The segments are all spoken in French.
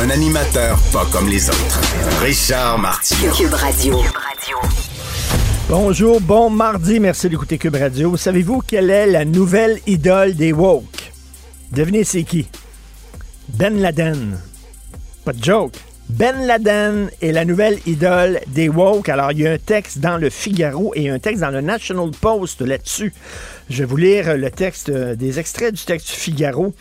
Un animateur pas comme les autres. Richard Martineau. Cube Radio. Bonjour, bon mardi, merci d'écouter Cube Radio. Savez-vous quelle est la nouvelle idole des woke? Devinez c'est qui? Ben Laden. Pas de joke. Ben Laden est la nouvelle idole des woke. Alors, il y a un texte dans le Figaro et un texte dans le National Post là-dessus. Je vais vous lire le texte, euh, des extraits du texte du Figaro.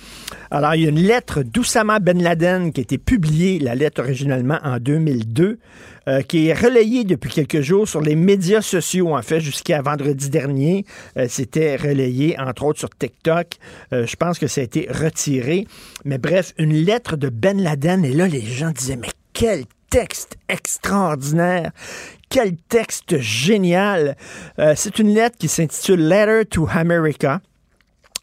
Alors, il y a une lettre d'Oussama Ben Laden qui a été publiée, la lettre originalement en 2002, euh, qui est relayée depuis quelques jours sur les médias sociaux, en fait, jusqu'à vendredi dernier. Euh, C'était relayé, entre autres, sur TikTok. Euh, je pense que ça a été retiré. Mais bref, une lettre de Ben Laden, et là, les gens disaient, mais quel texte extraordinaire. Quel texte génial. Euh, C'est une lettre qui s'intitule Letter to America.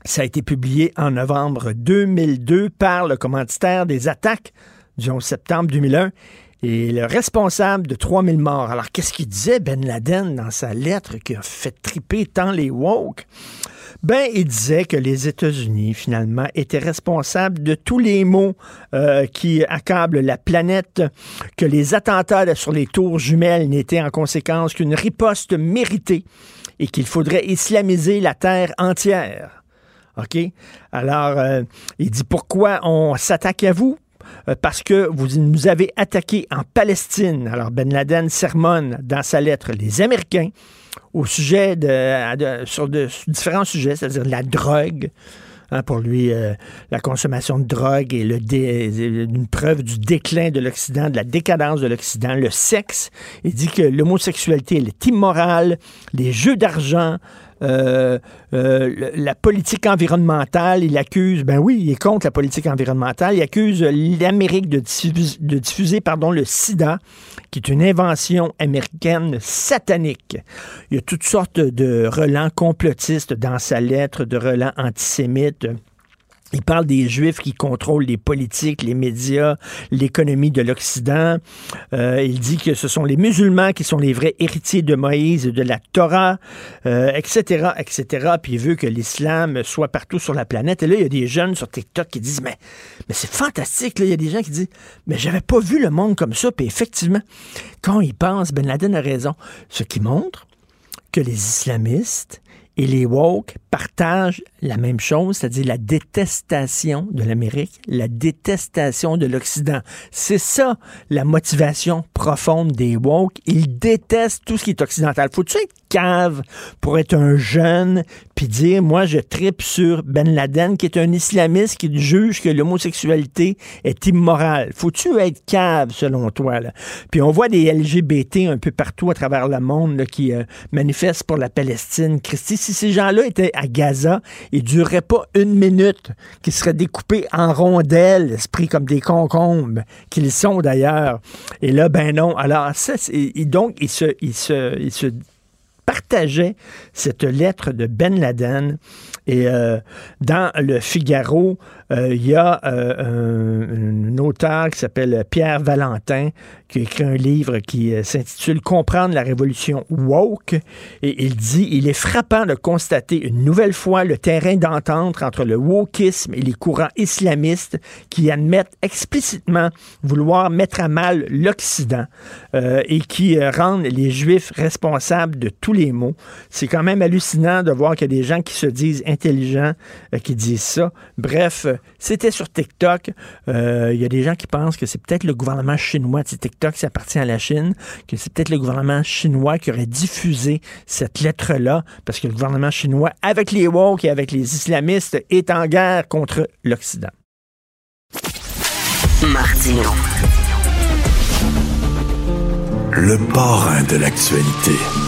Ça a été publié en novembre 2002 par le commanditaire des attaques du 11 septembre 2001 et le responsable de 3000 morts. Alors, qu'est-ce qu'il disait, Ben Laden, dans sa lettre qui a fait triper tant les woke? Ben, il disait que les États-Unis, finalement, étaient responsables de tous les maux euh, qui accablent la planète, que les attentats sur les tours jumelles n'étaient en conséquence qu'une riposte méritée et qu'il faudrait islamiser la terre entière. OK? Alors, euh, il dit pourquoi on s'attaque à vous? Euh, Parce que vous nous avez attaqué en Palestine. Alors, Ben Laden sermonne dans sa lettre les Américains au sujet de, sur de différents sujets, c'est-à-dire la drogue. Hein, pour lui, euh, la consommation de drogue est le une preuve du déclin de l'Occident, de la décadence de l'Occident. Le sexe, il dit que l'homosexualité est immorale, les jeux d'argent, euh, euh, la politique environnementale, il accuse, ben oui, il est contre la politique environnementale, il accuse l'Amérique de diffuser, de diffuser pardon, le sida, qui est une invention américaine satanique. Il y a toutes sortes de relents complotistes dans sa lettre, de relents antisémites. Il parle des Juifs qui contrôlent les politiques, les médias, l'économie de l'Occident. Euh, il dit que ce sont les musulmans qui sont les vrais héritiers de Moïse et de la Torah, euh, etc., etc. Puis il veut que l'islam soit partout sur la planète. Et là, il y a des jeunes sur TikTok qui disent, mais, mais c'est fantastique. Là. Il y a des gens qui disent, mais j'avais pas vu le monde comme ça. Puis effectivement, quand ils pensent, Ben Laden a raison. Ce qui montre que les islamistes et les woke partagent la même chose, c'est-à-dire la détestation de l'Amérique, la détestation de l'Occident. C'est ça la motivation profonde des woke. Ils détestent tout ce qui est occidental. Faut-tu être cave pour être un jeune puis dire, moi, je tripe sur Ben Laden, qui est un islamiste qui juge que l'homosexualité est immorale. Faut-tu être cave, selon toi? Là? Puis on voit des LGBT un peu partout à travers le monde là, qui euh, manifestent pour la Palestine. Christy, si ces gens-là étaient à Gaza, ils dureraient pas une minute, qu'ils seraient découpés en rondelles, esprit comme des concombres, qu'ils sont d'ailleurs. Et là, ben non. Alors, ça, et donc, ils se, ils se, partageait cette lettre de Ben Laden. Et euh, dans le Figaro, il y a euh, un, un auteur qui s'appelle Pierre Valentin qui a écrit un livre qui euh, s'intitule Comprendre la révolution woke. Et il dit Il est frappant de constater une nouvelle fois le terrain d'entente entre le wokisme et les courants islamistes qui admettent explicitement vouloir mettre à mal l'Occident euh, et qui euh, rendent les Juifs responsables de tous les maux. C'est quand même hallucinant de voir qu'il y a des gens qui se disent intelligents euh, qui disent ça. Bref, euh, c'était sur TikTok. Euh, Il y a des gens qui pensent que c'est peut-être le gouvernement chinois. Sais, TikTok, ça appartient à la Chine, que c'est peut-être le gouvernement chinois qui aurait diffusé cette lettre-là, parce que le gouvernement chinois, avec les woke et avec les islamistes, est en guerre contre l'Occident. Martino. Le parrain de l'actualité.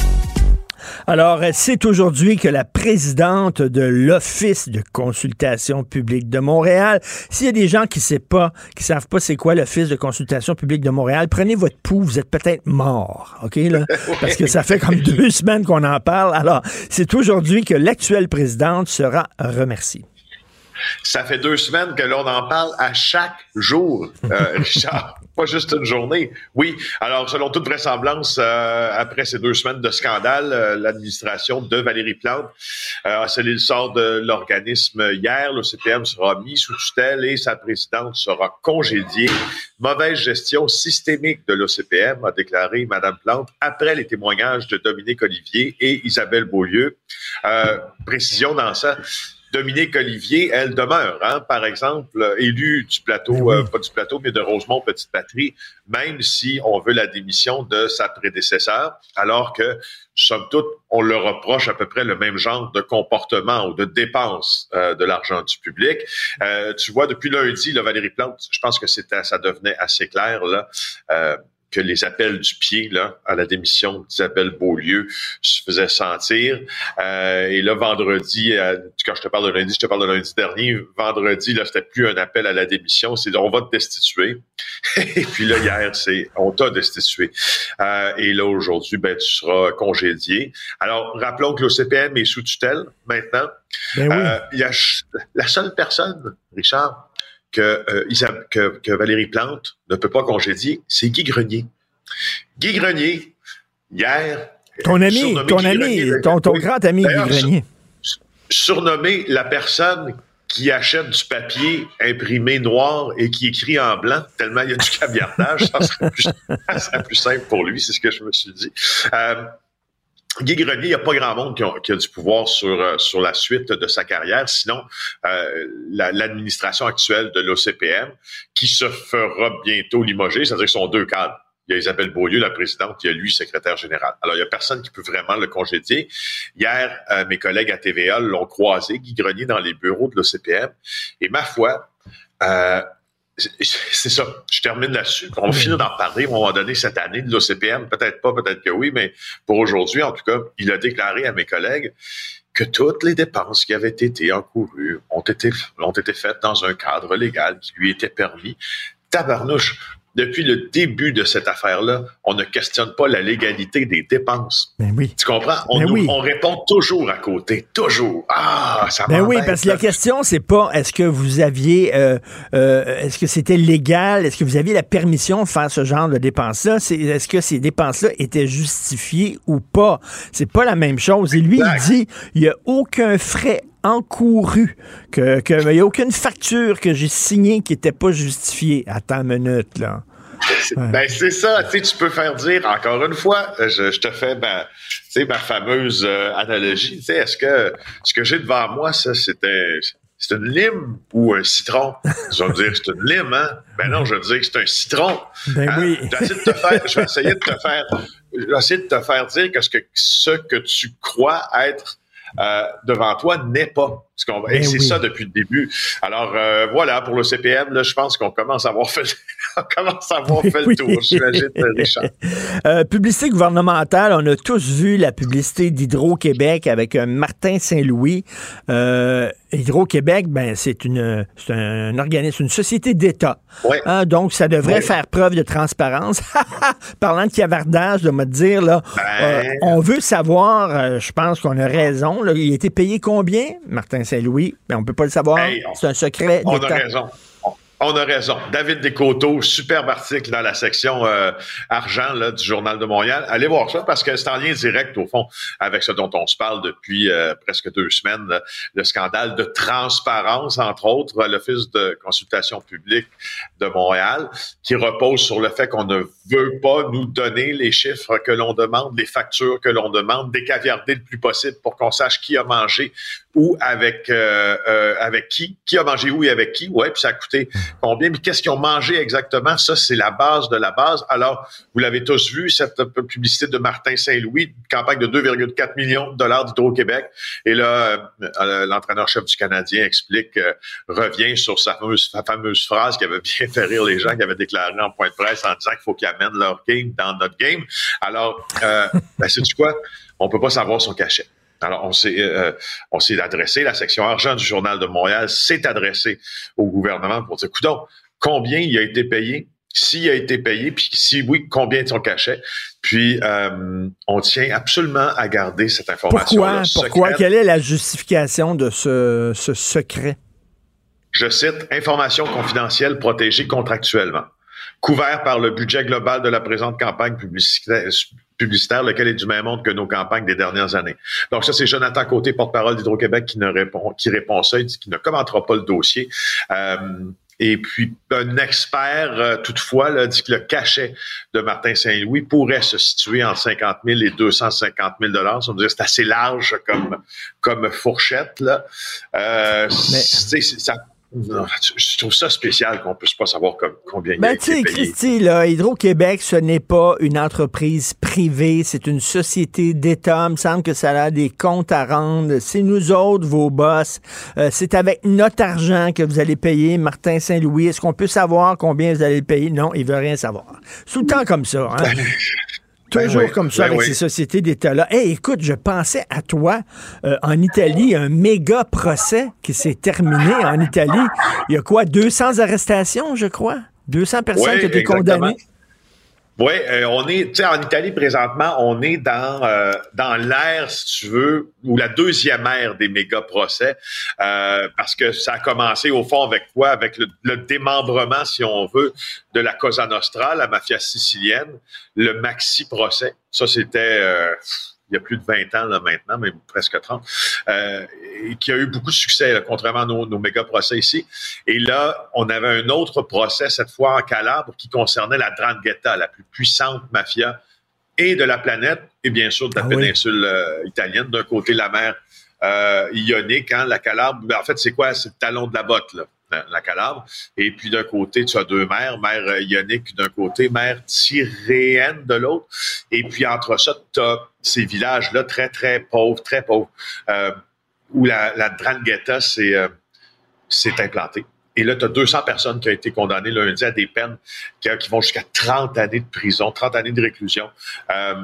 Alors, c'est aujourd'hui que la présidente de l'Office de consultation publique de Montréal, s'il y a des gens qui ne pas, qui savent pas c'est quoi l'Office de consultation publique de Montréal, prenez votre pouls, vous êtes peut-être mort, OK, là? Parce que ça fait comme deux semaines qu'on en parle. Alors, c'est aujourd'hui que l'actuelle présidente sera remerciée. Ça fait deux semaines que l'on en parle à chaque jour, euh, Richard. Pas juste une journée. Oui. Alors, selon toute vraisemblance, euh, après ces deux semaines de scandale, euh, l'administration de Valérie Plante a scellé le sort de l'organisme hier. Le CPM sera mis sous tutelle et sa présidente sera congédiée. Mauvaise gestion systémique de l'OCPM, a déclaré Mme Plante après les témoignages de Dominique Olivier et Isabelle Beaulieu. précision dans ça Dominique Olivier, elle demeure, hein, par exemple, élue du plateau, euh, pas du plateau, mais de Rosemont Petite Patrie, même si on veut la démission de sa prédécesseur, alors que, somme toute, on leur reproche à peu près le même genre de comportement ou de dépenses euh, de l'argent du public. Euh, tu vois, depuis lundi, là, Valérie Plante, je pense que c'était, ça devenait assez clair, là que les appels du pied là, à la démission d'Isabelle Beaulieu se faisaient sentir. Euh, et là, vendredi, euh, quand je te parle de lundi, je te parle de lundi dernier, vendredi, là, c'était plus un appel à la démission, c'est on va te destituer. et puis là, hier, c'est on t'a destitué. Euh, et là, aujourd'hui, ben, tu seras congédié. Alors, rappelons que l'OCPM est sous tutelle maintenant. Ben oui. il y a la seule personne, Richard, euh, que, que, Valérie Plante ne peut pas congédier, c'est Guy Grenier. Guy Grenier, hier. Ton ami, ton ami, ton, grand ami Guy Grenier. Surnommé la personne qui achète du papier imprimé noir et qui écrit en blanc, tellement il y a du caviardage, ça serait plus, ça serait plus simple pour lui, c'est ce que je me suis dit. Euh, Guy Grenier, il n'y a pas grand monde qui a, du pouvoir sur, euh, sur la suite de sa carrière, sinon euh, l'administration actuelle de l'OCPM, qui se fera bientôt limoger, c'est-à-dire qu'ils sont deux cadres. Il y a Isabelle Beaulieu, la présidente, il y a lui, secrétaire général. Alors, il n'y a personne qui peut vraiment le congédier. Hier, euh, mes collègues à TVA l'ont croisé, Guy Grenier, dans les bureaux de l'OCPM. Et ma foi, euh, c'est ça. Je termine là-dessus. On va finir d'en parler à un moment donné cette année de l'OCPM. Peut-être pas, peut-être que oui, mais pour aujourd'hui, en tout cas, il a déclaré à mes collègues que toutes les dépenses qui avaient été encourues ont été, ont été faites dans un cadre légal qui lui était permis. Tabarnouche, depuis le début de cette affaire-là, on ne questionne pas la légalité des dépenses. Ben oui. Tu comprends? On, ben on répond toujours à côté. Toujours. Ah, ça Ben oui, parce que la question, c'est pas est-ce que vous aviez, euh, euh, est-ce que c'était légal, est-ce que vous aviez la permission de faire ce genre de dépenses-là? C'est, est-ce que ces dépenses-là étaient justifiées ou pas? C'est pas la même chose. Et lui, il dit, il n'y a aucun frais encouru, que qu'il n'y a aucune facture que j'ai signée qui n'était pas justifiée. Attends une minute, là. Ben, c'est ça, tu tu peux faire dire, encore une fois, je, te fais ma, ma fameuse euh, analogie, tu sais, est-ce que ce que j'ai devant moi, ça, c'était c'est une lime ou un citron? Je vais dire c'est une lime, hein? Ben non, je vais dire que c'est un citron. Ben hein? oui. je vais essayer de te faire, je vais essayer de te faire dire que ce que, ce que tu crois être euh, devant toi n'est pas. Ce qu'on, et ben c'est ça depuis le début. Alors euh, voilà, pour le CPM, là, je pense qu'on commence à avoir fait, on commence à avoir fait le tour, j'imagine, Richard. Euh, publicité gouvernementale, on a tous vu la publicité d'Hydro-Québec avec Martin Saint-Louis. Hydro-Québec, ben, c'est une, un, organisme, une société d'État. Hein, donc, ça devrait faire preuve de transparence. Parlant de cavardage, de me dire, là, ben. euh, on veut savoir, euh, je pense qu'on a raison, là, il a été payé combien, Martin Saint-Louis? Ben, on peut pas le savoir. c'est un secret d'État. On a raison. On a raison. David Descoteaux, superbe article dans la section euh, argent là, du Journal de Montréal. Allez voir ça parce que c'est en lien direct, au fond, avec ce dont on se parle depuis euh, presque deux semaines, le scandale de transparence, entre autres, l'Office de consultation publique de Montréal, qui repose sur le fait qu'on ne veut pas nous donner les chiffres que l'on demande, les factures que l'on demande, décaviarder le plus possible pour qu'on sache qui a mangé où, avec euh, euh, avec qui, qui a mangé où et avec qui, ouais, puis ça a coûté combien, mais qu'est-ce qu'ils ont mangé exactement, ça c'est la base de la base. Alors, vous l'avez tous vu, cette publicité de Martin Saint-Louis, campagne de 2,4 millions de dollars d'Hydro-Québec, et là, l'entraîneur-chef du Canadien explique, revient sur sa fameuse, sa fameuse phrase qui avait bien fait rire les gens, qui avait déclaré en point de presse en disant qu'il faut qu'ils amènent leur game dans notre game. Alors, euh, ben, c'est du quoi? On peut pas savoir son cachet. Alors, on s'est, euh, on s'est adressé, la section argent du Journal de Montréal s'est adressée au gouvernement pour dire, coudon, combien il a été payé? S'il a été payé, puis si oui, combien de son cachet? Puis, euh, on tient absolument à garder cette information. Pourquoi? Pourquoi? Quelle est la justification de ce, ce secret? Je cite, information confidentielle protégée contractuellement couvert par le budget global de la présente campagne publicitaire, lequel est du même monde que nos campagnes des dernières années. Donc ça, c'est Jonathan Côté, porte-parole d'Hydro-Québec, qui ne répond, qui répond ça, qui ne commentera pas le dossier. Euh, et puis, un expert, euh, toutefois, là, dit que le cachet de Martin Saint-Louis pourrait se situer entre 50 000 et 250 000 dollars. Ça veut dire c'est assez large comme, comme fourchette. Là. Euh, ça je trouve ça spécial qu'on puisse pas savoir combien ben, il a été payé. Christy, là, Hydro-Québec, ce n'est pas une entreprise privée, c'est une société d'État. Il me semble que ça a des comptes à rendre. C'est nous autres, vos boss. Euh, c'est avec notre argent que vous allez payer Martin Saint-Louis. Est-ce qu'on peut savoir combien vous allez payer? Non, il veut rien savoir. Sous le temps comme ça. Hein? Ben Toujours comme ça ben avec ces sociétés d'État-là. Hey, écoute, je pensais à toi euh, en Italie, un méga procès qui s'est terminé en Italie. Il y a quoi, 200 arrestations, je crois? 200 personnes qui ont été condamnées? Oui, euh, on est, tu sais, en Italie présentement, on est dans euh, dans l'ère, si tu veux, ou la deuxième ère des méga procès, euh, parce que ça a commencé au fond avec quoi? Avec le, démembrement, si on veut, de la Cosa Nostra, la mafia sicilienne, le maxi procès. Ça, c'était il y a plus de 20 ans là, maintenant, mais presque 30, euh, et qui a eu beaucoup de succès, contrairement à nos, méga procès ici. Et là, on avait un autre procès, cette fois en Calabre, qui concernait la Drangheta, la plus puissante mafia et de la planète, et bien sûr de la ah péninsule euh, italienne. D'un côté, la mer euh, ionique, hein, la Calabre. Ben, en fait, c'est quoi? C'est le talon de la botte, là la Calabre. Et puis d'un côté, tu as deux mers, mer euh, ionique d'un côté, mer tyréenne de l'autre. Et puis entre ça, tu as ces villages-là très, très pauvres, très pauvres, euh, où la, la Drangheta s'est euh, implantée. Et là, tu as 200 personnes qui ont été condamnées lundi à des peines qui, vont jusqu'à 30 années de prison, 30 années de réclusion. Euh,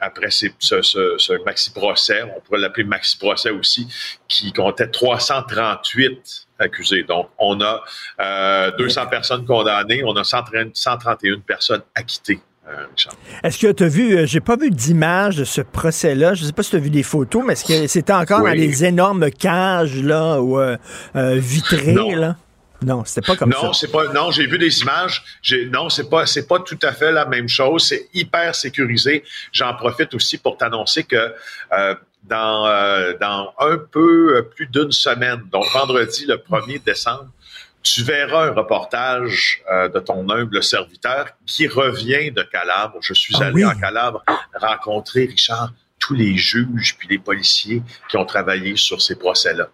après ce, ce, maxi-procès, on pourrait l'appeler maxi-procès aussi, qui comptait 338 accusés. Donc, on a euh, 200 personnes condamnées, on a 131 personnes acquittées. Euh, est-ce que tu as vu, euh, j'ai pas vu d'image de ce procès-là, je sais pas si tu as vu des photos, mais est-ce que c'était encore dans les énormes cages là, ou euh, vitrées? Là? Non, c'était pas comme non, ça. C'est pas, non, j'ai vu des images. Non, c'est pas, c'est pas tout à fait la même chose. C'est hyper sécurisé. J'en profite aussi pour t'annoncer que euh, dans, euh, dans un peu plus d'une semaine, donc vendredi le 1er décembre, tu verras un reportage euh, de ton humble serviteur qui revient de Calabre. Je suis ah allé en Calabre rencontrer, Richard, tous les juges puis les policiers qui ont travaillé sur ces procès-là.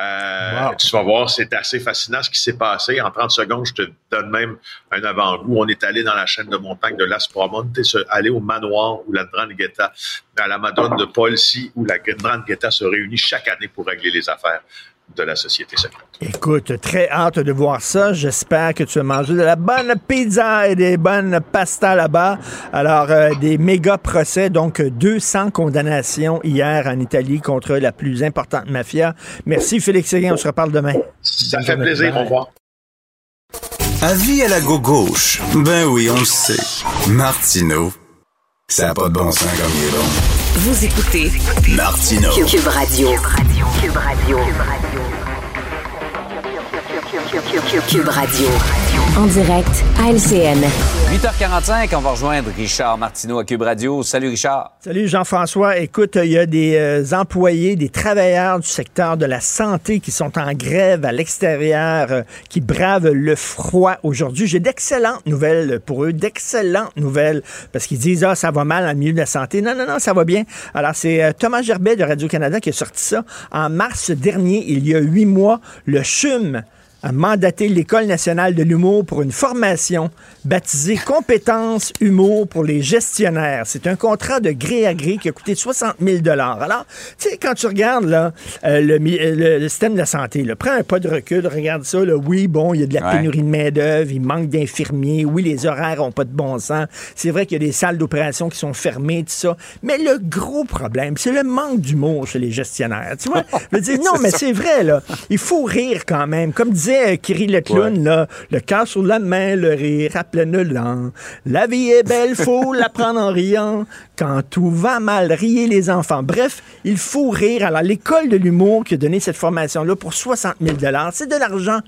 Euh, tu vas voir, c'est assez fascinant ce qui s'est passé. En 30 secondes, je te donne même un avant-goût. On est allé dans la chaîne de montagne de Las Promontes, allé au manoir où la Drangheta, à la Madone de Polsi, où la Drangheta se réunit chaque année pour régler les affaires de la société secrète. Écoute, très hâte de voir ça. J'espère que tu as mangé de la bonne pizza et des bonnes pastas là-bas. Alors, euh, des méga procès, donc 200 condamnations hier en Italie contre la plus importante mafia. Merci Félix Séguin, on se reparle demain. Ça fait plaisir, au revoir. Avis à la gauche. Ben oui, on le sait. Martineau, ça n'a pas de bon sens comme il est bon. Vous écoutez Martino Cube Radio. Cube Radio. Cube Radio. En direct à LCN. 8h45, on va rejoindre Richard Martineau à Cube Radio. Salut Richard. Salut Jean-François. Écoute, il y a des euh, employés, des travailleurs du secteur de la santé qui sont en grève à l'extérieur, euh, qui bravent le froid aujourd'hui. J'ai d'excellentes nouvelles pour eux, d'excellentes nouvelles, parce qu'ils disent, ah, ça va mal dans le milieu de la santé. Non, non, non, ça va bien. Alors, c'est euh, Thomas Gerbet de Radio-Canada qui a sorti ça. En mars dernier, il y a huit mois, le CHUM a mandaté l'École nationale de l'humour pour une formation baptisée Compétences humour pour les gestionnaires. C'est un contrat de gré à gré qui a coûté 60 000 Alors, tu sais, quand tu regardes là, euh, le, le, système de la santé, là, prends un pas de recul, regarde ça. Là, oui, bon, il y a de la pénurie de main-d'œuvre, il manque d'infirmiers, oui, les horaires n'ont pas de bon sens. C'est vrai qu'il y a des salles d'opération qui sont fermées, tout ça. Mais le gros problème, c'est le manque d'humour chez les gestionnaires. Tu vois, je veux dire, non, mais c'est vrai, là. Il faut rire quand même. Comme disait disait Kiri le clown, là, le cœur sur la main, le rire à pleine langue. La vie est belle, faut la prendre en riant. Quand tout va mal, riez les enfants. Bref, il faut rire. Alors, l'école de l'humour qui a donné cette formation-là pour 60 000 c'est de l'argent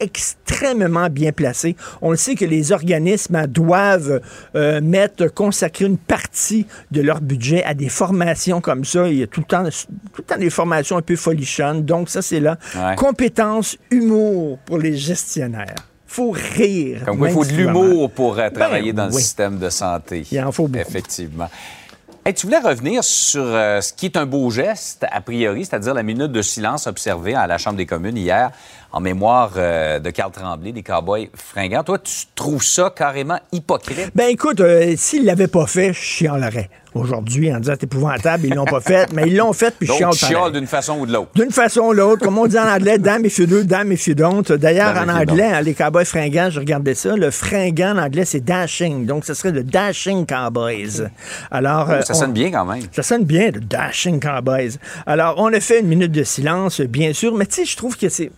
extrêmement bien placé. On le sait que les organismes doivent euh, mettre, consacrer une partie de leur budget à des formations comme ça. Il y a tout le temps, tout le temps des formations un peu folichonnes. Donc, ça, c'est là. Compétence, humour pour les gestionnaires faut rire. il faut de l'humour pour euh, travailler ben dans le système de santé. Il en faut beaucoup. Effectivement. Tu voulais revenir sur euh, ce qui est un beau geste, a priori, c'est-à-dire la minute de silence observée à la Chambre des communes hier en mémoire euh, de Carl Tremblay, des Cowboys fringants. Toi, tu trouves ça carrément hypocrite? Ben écoute, euh, s'ils l'avaient pas fait, je chialerais aujourd'hui en disant c'est épouvantable, ils l'ont pas fait, mais ils l'ont fait puis je chiale d'une façon ou de l'autre. D'une façon ou de l'autre, comme on dit en anglais, damn if you do, damn if you don't. D'ailleurs, en anglais, hein, les Cowboys fringants, je regardais ça, le fringant en anglais, c'est dashing. Donc, ce serait le dashing Cowboys. Alors, oh, ça sonne bien quand même. Ça sonne bien, le dashing Cowboys. Alors, on a fait une minute de silence, bien sûr, mais tu sais, je trouve que c'est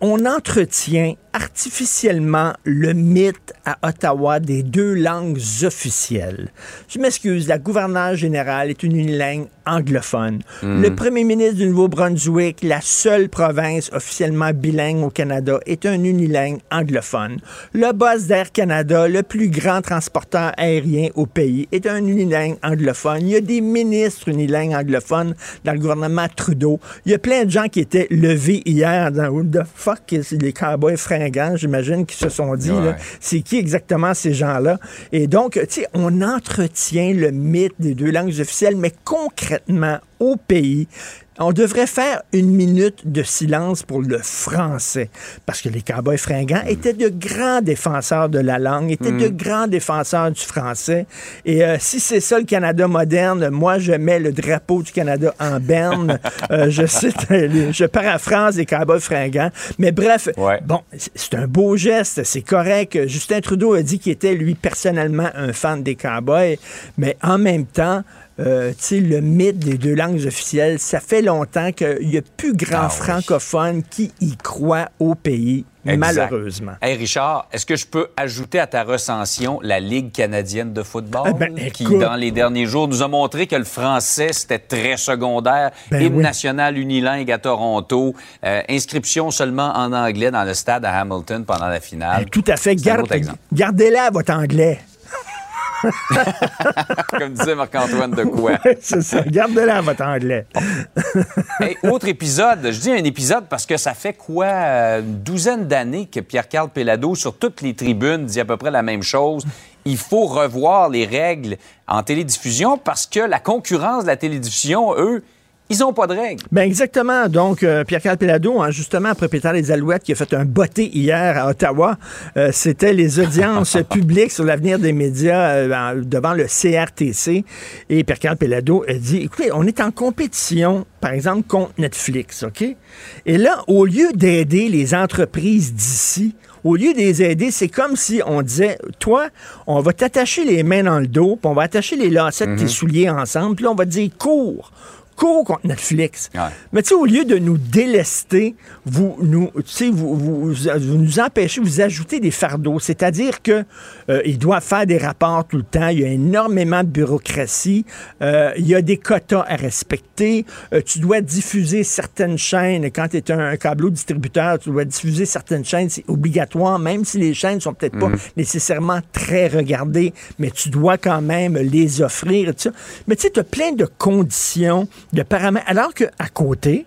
on entretient artificiellement le mythe à Ottawa des deux langues officielles. Je m'excuse, la gouverneure générale est une unilingue anglophone. Hmm. Le premier ministre du Nouveau-Brunswick, la seule province officiellement bilingue au Canada, est un unilingue anglophone. Le boss d'Air Canada, le plus grand transporteur aérien au pays, est un unilingue anglophone. Il y a des ministres unilingues anglophones dans le gouvernement Trudeau. Il y a plein de gens qui étaient levés hier dans the fuck, les cowboys fringants, j'imagine, qui se sont dit, c'est qui exactement ces gens-là? Et donc, tu sais, on entretient le mythe des deux langues officielles, mais concrètement, au pays. On devrait faire une minute de silence pour le français, parce que les cowboys fringants hmm. étaient de grands défenseurs de la langue, étaient de hmm. grands défenseurs du français. Et euh, si c'est ça le Canada moderne, moi je mets le drapeau du Canada en berne. Euh, je cite, je paraphrase les cowboys fringants. Mais bref, bon, c'est un beau geste, c'est correct. Justin Trudeau a dit qu'il était lui personnellement un fan des cowboys, mais en même temps, euh, le mythe des deux langues officielles, ça fait longtemps qu'il n'y a plus grand ah francophone qui y croit au pays. Malheureusement. Hey Richard, est-ce que je peux ajouter à ta recension la Ligue canadienne de football, eh ben, qui, dans les derniers jours, nous a montré que le français, c'était très secondaire? Ben Hymne national unilingue à Toronto. Euh, inscription seulement en anglais dans le stade à Hamilton pendant la finale. Ben, tout à fait. Gardez-la, votre anglais. Comme disait Marc-Antoine de quoi. c'est ça. Gardez-la votre anglais. autre épisode. Je dis un épisode parce que ça fait quoi? Une douzaine d'années que Pierre-Carl Pellado, sur toutes les tribunes, dit à peu près la même chose. Il faut revoir les règles en télédiffusion parce que la concurrence de la télédiffusion, eux, ils n'ont pas de règles. Ben exactement. Donc, euh, Pierre-Carl Pelado, hein, justement, propriétaire des Alouettes, qui a fait un botté hier à Ottawa, euh, c'était les audiences publiques sur l'avenir des médias euh, devant le CRTC. Et Pierre-Carl Pelado a dit, écoutez, on est en compétition, par exemple, contre Netflix, OK? Et là, au lieu d'aider les entreprises d'ici, au lieu de les aider, c'est comme si on disait, toi, on va t'attacher les mains dans le dos, puis on va attacher les lacets de tes mhm. souliers ensemble, puis là, on va te dire, cours cours contre Netflix. Ouais. Mais tu sais, au lieu de nous délester, vous nous, vous, vous, vous nous empêchez, vous ajoutez des fardeaux. C'est-à-dire que euh, ils doivent faire des rapports tout le temps. Il y a énormément de bureaucratie. Euh, il y a des quotas à respecter. Euh, tu dois diffuser certaines chaînes. Quand tu es un, un câbleau distributeur, tu dois diffuser certaines chaînes. C'est obligatoire, même si les chaînes sont peut-être pas nécessairement très regardées, mais tu dois quand même les offrir. Mais tu sais, tu as plein de conditions, paramètres. Alors qu'à côté,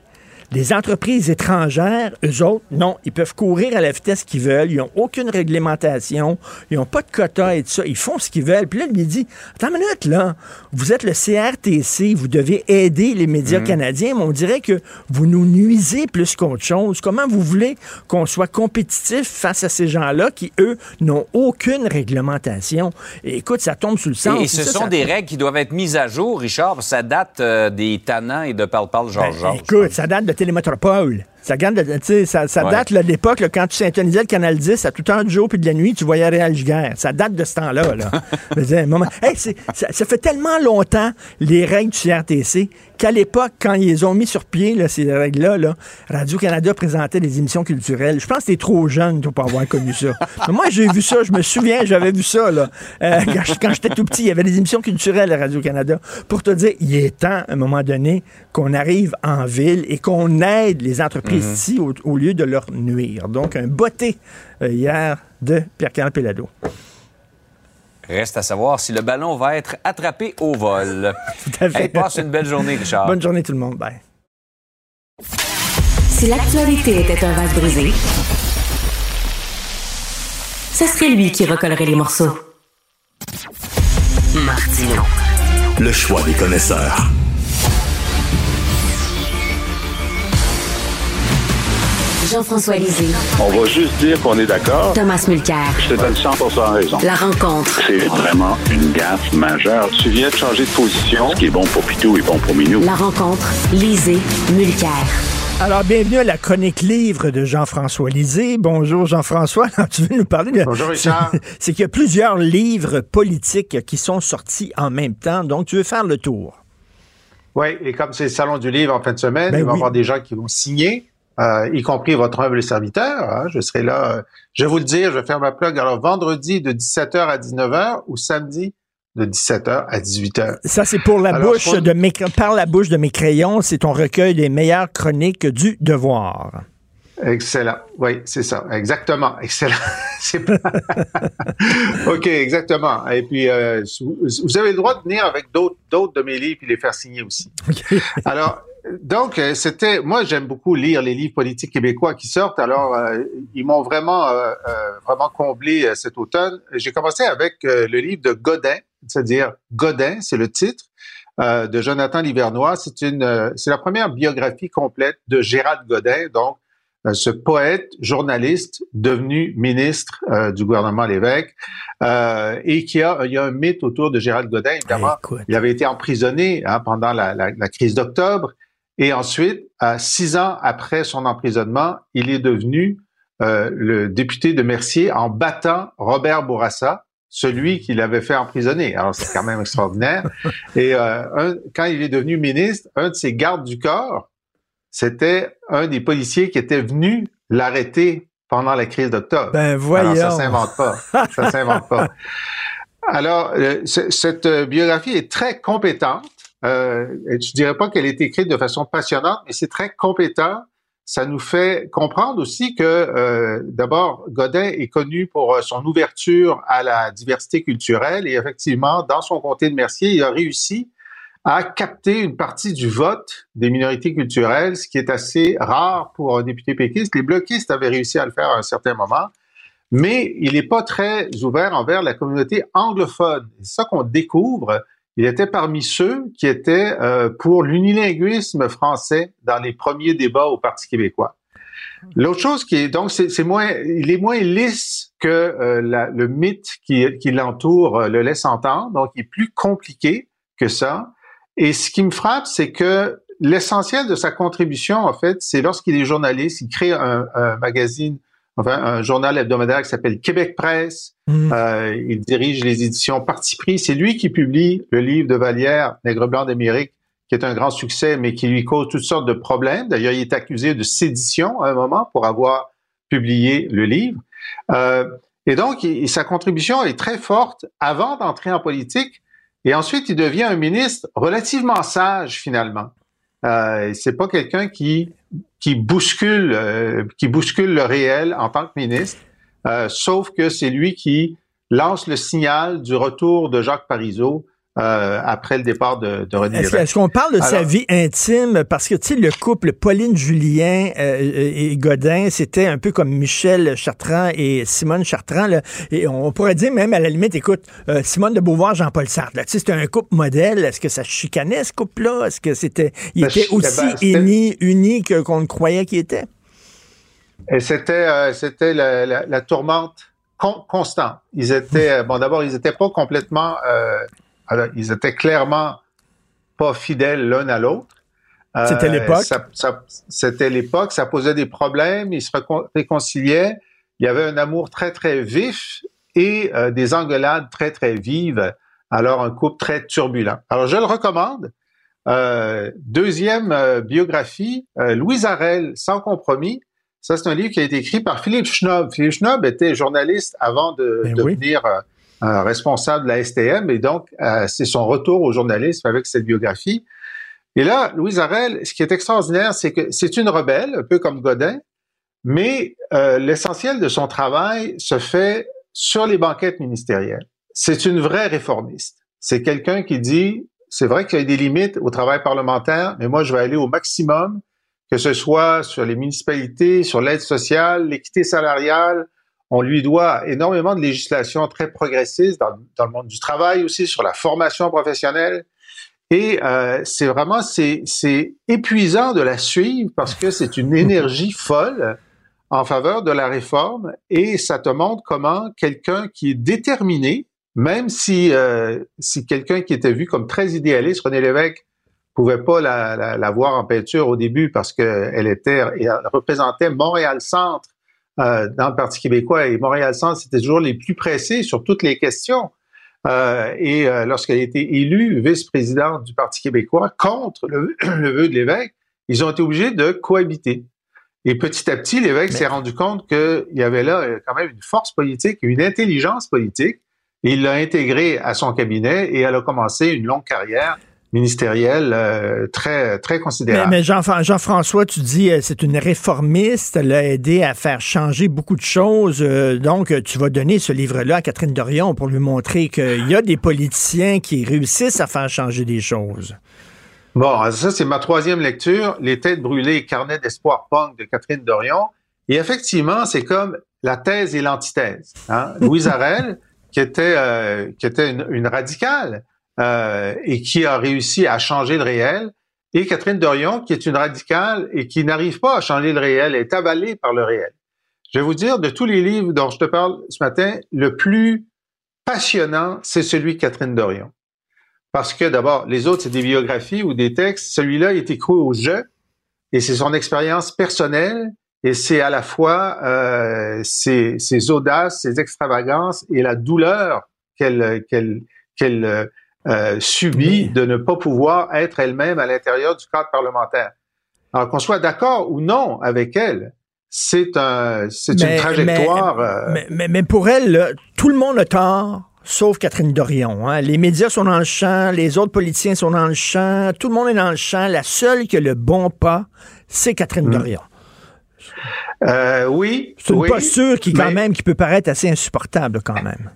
les entreprises étrangères, eux autres, non, ils peuvent courir à la vitesse qu'ils veulent, ils n'ont aucune réglementation, ils n'ont pas de quota et tout ça, ils font ce qu'ils veulent. Puis là, lui dit, attends une minute, là, vous êtes le CRTC, vous devez aider les médias canadiens, mais on dirait que vous nous nuisez plus qu'autre chose. Comment vous voulez qu'on soit compétitif face à ces gens-là qui, eux, n'ont aucune réglementation? Et écoute, ça tombe sous le sens. Et, ce ça, sont ça- des règles qui doivent être mises à jour, Richard, ça date euh, des tannants et de parle-parle Ben, Georges-Georges. écoute, ça date de Télémétropole. Ça, date de- tu sais, ça, ça Ouais. date là, de l'époque, quand tu syntonisais le Canal 10 à tout heure du jour puis de la nuit, tu voyais Réal Giguère. Ça date de ce temps-là. Là. Moment- Hey, ça, ça fait tellement longtemps, les règles du CRTC, qu'à l'époque, quand ils les ont mis sur pied, là, ces règles-là, là, Radio-Canada présentait des émissions culturelles. Je pense que t'es trop jeune pour avoir connu ça. Mais moi, j'ai vu ça, je me souviens, j'avais vu ça. Là. Euh, quand j'étais tout petit, il y avait des émissions culturelles à Radio-Canada. Pour te dire, il est temps, à un moment donné, qu'on arrive en ville et qu'on aide les entreprises ici au, au lieu de leur nuire. Donc, un botté euh, hier de Pierre-Carl Pelado. Reste à savoir si le ballon va être attrapé au vol. Tout à fait. Hey, passe une belle journée, Richard. Bonne journée tout le monde. Bye. Si l'actualité était un vase brisé, ce serait lui qui recollerait les morceaux. Martino. Le choix des connaisseurs. Jean-François Lisée. On va juste dire qu'on est d'accord. Thomas Mulcair. Je te donne 100% raison. La rencontre. C'est vraiment une gaffe majeure. Tu viens de changer de position. Ce qui est bon pour Pitou est bon pour Minou. La rencontre. Lisée. Mulcair. Alors, bienvenue à la chronique livre de Jean-François Lisée. Bonjour Jean-François. Alors, tu veux nous parler de... Bonjour, Richard. C'est- C'est qu'il y a plusieurs livres politiques qui sont sortis en même temps, donc tu veux faire le tour. Oui, et comme c'est le salon du livre en fin de semaine, Ben il va y oui. avoir des gens qui vont signer, euh, y compris votre humble serviteur. hein. je serai là. euh, je vais vous le dire, je vais faire ma plug. Alors, vendredi de 17h à 19h ou samedi de 17h à 18h. Ça, c'est pour la Alors, bouche crois- de mes, par la bouche de mes crayons. C'est ton recueil des meilleures chroniques du devoir. Excellent. Oui, c'est ça. Exactement. Excellent. Pas- OK, exactement. Et puis, euh, vous vous avez le droit de venir avec d'autres d'autres de mes livres et les faire signer aussi. Alors, donc, euh, c'était, moi, j'aime beaucoup lire les livres politiques québécois qui sortent. Alors, euh, ils m'ont vraiment, euh, euh, vraiment comblé euh, cet automne. J'ai commencé avec euh, le livre de Godin, c'est-à-dire Godin, c'est le titre, euh, de Jonathan Livernois. C'est une, euh, c'est la première biographie complète de Gérald Godin, donc ce poète, journaliste, devenu ministre euh, du gouvernement Lévesque, euh, et qui a, il y a un mythe autour de Gérald Godin, évidemment. Écoute. Il avait été emprisonné hein, pendant la, la- la crise d'octobre. Et ensuite, à six ans après son emprisonnement, il est devenu euh, le député de Mercier en battant Robert Bourassa, celui qui l'avait fait emprisonner. Alors, c'est quand même extraordinaire. Et euh, un- quand il est devenu ministre, un de ses gardes du corps, c'était un des policiers qui était venu l'arrêter pendant la crise d'octobre. Ben voyons. Alors, ça s'invente pas. Ça s'invente pas. Alors, euh, cette euh, biographie est très compétente. Euh, je dirais pas qu'elle est écrite de façon passionnante, mais c'est très compétent. Ça nous fait comprendre aussi que, euh, d'abord, Godin est connu pour euh, son ouverture à la diversité culturelle et effectivement, dans son comté de Mercier, il a réussi à capter une partie du vote des minorités culturelles, ce qui est assez rare pour un député péquiste. Les bloquistes avaient réussi à le faire à un certain moment mais il n'est pas très ouvert envers la communauté anglophone. C'est ça qu'on découvre. Il était parmi ceux qui étaient euh, pour l'unilinguisme français dans les premiers débats au Parti québécois. L'autre chose qui est donc c'est moins il est moins lisse que euh, la- le mythe qui, qui l'entoure euh, le laisse entendre donc il est plus compliqué que ça et ce qui me frappe c'est que l'essentiel de sa contribution en fait c'est lorsqu'il est journaliste il crée un, un magazine enfin un journal hebdomadaire qui s'appelle Québec Presse. Mm. Euh, il dirige les éditions Parti pris. C'est lui qui publie le livre de Vallière, Nègre blanc d'Amérique, qui est un grand succès, mais qui lui cause toutes sortes de problèmes. D'ailleurs, il est accusé de sédition à un moment pour avoir publié le livre. Euh, et donc, sa contribution est très forte avant d'entrer en politique. Et ensuite, il devient un ministre relativement sage finalement. Euh, c'est pas quelqu'un qui qui bouscule euh, qui bouscule le réel en tant que ministre, euh, sauf que c'est lui qui lance le signal du retour de Jacques Parizeau euh, après le départ de, de René Est-ce qu'on parle de sa vie intime? Parce que, tu sais, le couple Pauline-Julien euh, et Godin, c'était un peu comme Michel Chartrand et Simone Chartrand. Là, et on pourrait dire même, à la limite, écoute, euh, Simone de Beauvoir, Jean-Paul Sartre, tu sais, c'était un couple modèle. Est-ce que ça chicanait, ce couple-là? Est-ce que c'était... Il ben, était aussi uni, uni qu'on croyait qu'il était? Et c'était, c'était la, la, la, tourmente constante. Ils étaient... bon, d'abord, ils n'étaient pas complètement... Alors, ils étaient clairement pas fidèles l'un à l'autre. C'était euh, l'époque? C'était l'époque. Ça posait des problèmes. Ils se réconciliaient. Il y avait un amour très, très vif et euh, des engueulades très, très vives. Alors, un couple très turbulent. Alors, je le recommande. Euh, deuxième biographie, Louise Arel, Sans compromis. Ça, c'est un livre qui a été écrit par Philippe Schnob. Philippe Schnob était journaliste avant de ben devenir responsable de la STM, et donc euh, c'est son retour au journalisme avec cette biographie. Et là, Louise Arel, ce qui est extraordinaire, c'est que c'est une rebelle, un peu comme Godin, mais euh, l'essentiel de son travail se fait sur les banquettes ministérielles. C'est une vraie réformiste. C'est quelqu'un qui dit, c'est vrai qu'il y a des limites au travail parlementaire, mais moi, je vais aller au maximum, que ce soit sur les municipalités, sur l'aide sociale, l'équité salariale, on lui doit énormément de législation très progressiste dans, le monde du travail aussi, sur la formation professionnelle. Et euh, c'est vraiment, c'est, c'est épuisant de la suivre parce que c'est une énergie folle en faveur de la réforme et ça te montre comment quelqu'un qui est déterminé, même si, euh, si quelqu'un qui était vu comme très idéaliste, René Lévesque, pouvait pas la, la, la voir en peinture au début parce qu'elle était, elle représentait Montréal-Centre euh, dans le Parti québécois et Montréal-Centre, c'était toujours les plus pressés sur toutes les questions. Euh, et euh, lorsqu'elle a été élue vice-présidente du Parti québécois contre le, vœu de l'évêque, ils ont été obligés de cohabiter. Et petit à petit, l'évêque s'est rendu compte qu'il y avait là quand même une force politique, une intelligence politique, et il l'a intégrée à son cabinet et elle a commencé une longue carrière ministérielle euh, très très considérable. Mais, Jean, Jean-François, tu dis euh, c'est une réformiste, elle a aidé à faire changer beaucoup de choses. Euh, donc, tu vas donner ce livre-là à Catherine Dorion pour lui montrer qu'il y a des politiciens qui réussissent à faire changer des choses. Bon, ça c'est ma troisième lecture, Les têtes brûlées, carnet d'espoir punk de Catherine Dorion. Et effectivement, c'est comme la thèse et l'antithèse. Hein? Louise Arel, qui était qui était une radicale, euh, et qui a réussi à changer le réel, et Catherine Dorion, qui est une radicale et qui n'arrive pas à changer le réel, est avalée par le réel. Je vais vous dire, de tous les livres dont je te parle ce matin, le plus passionnant, c'est celui de Catherine Dorion. Parce que d'abord, les autres, c'est des biographies ou des textes. Celui-là, il est écrit au jeu, et c'est son expérience personnelle, et c'est à la fois euh, ses, ses, audaces, ses extravagances et la douleur qu'elle qu'elle qu'elle euh, subit de ne pas pouvoir être elle-même à l'intérieur du cadre parlementaire. Alors qu'on soit d'accord ou non avec elle, c'est un, c'est une trajectoire. Euh, mais, mais, pour elle, tout le monde a tort. Sauf Catherine Dorion. Hein. Les médias sont dans le champ, les autres politiciens sont dans le champ, tout le monde est dans le champ. La seule qui a le bon pas, c'est Catherine hmm. Dorion. Euh, oui. C'est une posture qui, quand même, qui peut paraître assez insupportable, quand même.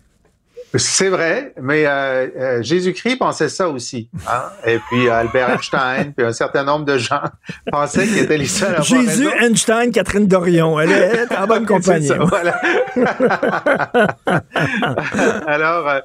C'est vrai, mais euh, euh, Jésus-Christ pensait ça aussi. Hein? Et puis Albert Einstein, puis un certain nombre de gens pensaient qu'il était les seuls à Jésus, Einstein, Catherine Dorion. Elle est en bonne compagnie. Ça, voilà. Alors, euh,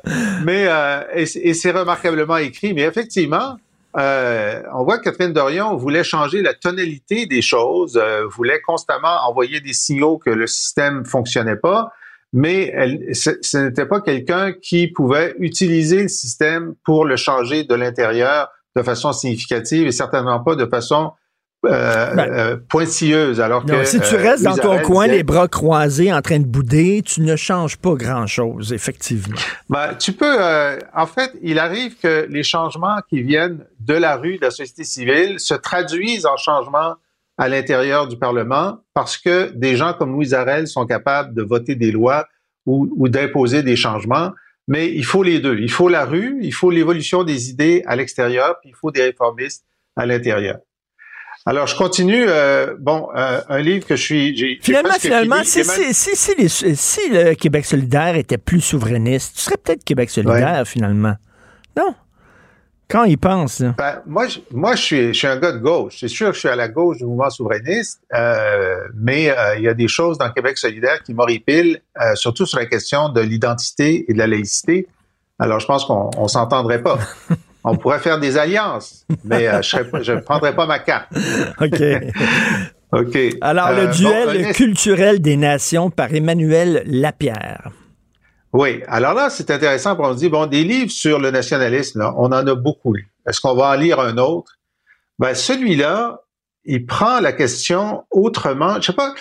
mais et, c'est remarquablement écrit, mais effectivement, on voit que Catherine Dorion voulait changer la tonalité des choses, voulait constamment envoyer des signaux que le système fonctionnait pas mais elle, ce, n'était pas quelqu'un qui pouvait utiliser le système pour le changer de l'intérieur de façon significative et certainement pas de façon euh, Ben. euh, pointilleuse. Alors Non, que si tu euh, restes dans ton coin, disait, les bras croisés, en train de bouder, tu ne changes pas grand-chose, effectivement. Ben, tu peux. euh, en fait, il arrive que les changements qui viennent de la rue, de la société civile, se traduisent en changements à l'intérieur du Parlement parce que des gens comme Louise Arel sont capables de voter des lois ou, ou d'imposer des changements. Mais il faut les deux. Il faut la rue, il faut l'évolution des idées à l'extérieur, puis il faut des réformistes à l'intérieur. Alors, je continue. euh, bon, euh, un livre que je suis. j'ai- Finalement, finalement, fini. si, si, si, les- si le Québec solidaire était plus souverainiste, tu serais peut-être Québec solidaire, finalement. Non? Quand il pense, là. Ben, moi, je, moi je, suis, je suis un gars de gauche. C'est sûr que je suis à la gauche du mouvement souverainiste, euh, mais euh, il y a des choses dans Québec solidaire qui m'horripilent, euh, surtout sur la question de l'identité et de la laïcité. Alors, je pense qu'on on s'entendrait pas. On pourrait faire des alliances, mais je ne prendrais pas ma carte. OK. OK. Alors, le duel culturel des nations par Emmanuel Lapierre. Oui, alors là, c'est intéressant pour on dit, bon, des livres sur le nationalisme, là, on en a beaucoup lu. Est-ce qu'on va en lire un autre? Ben, celui-là, il prend la question autrement. Je sais pas,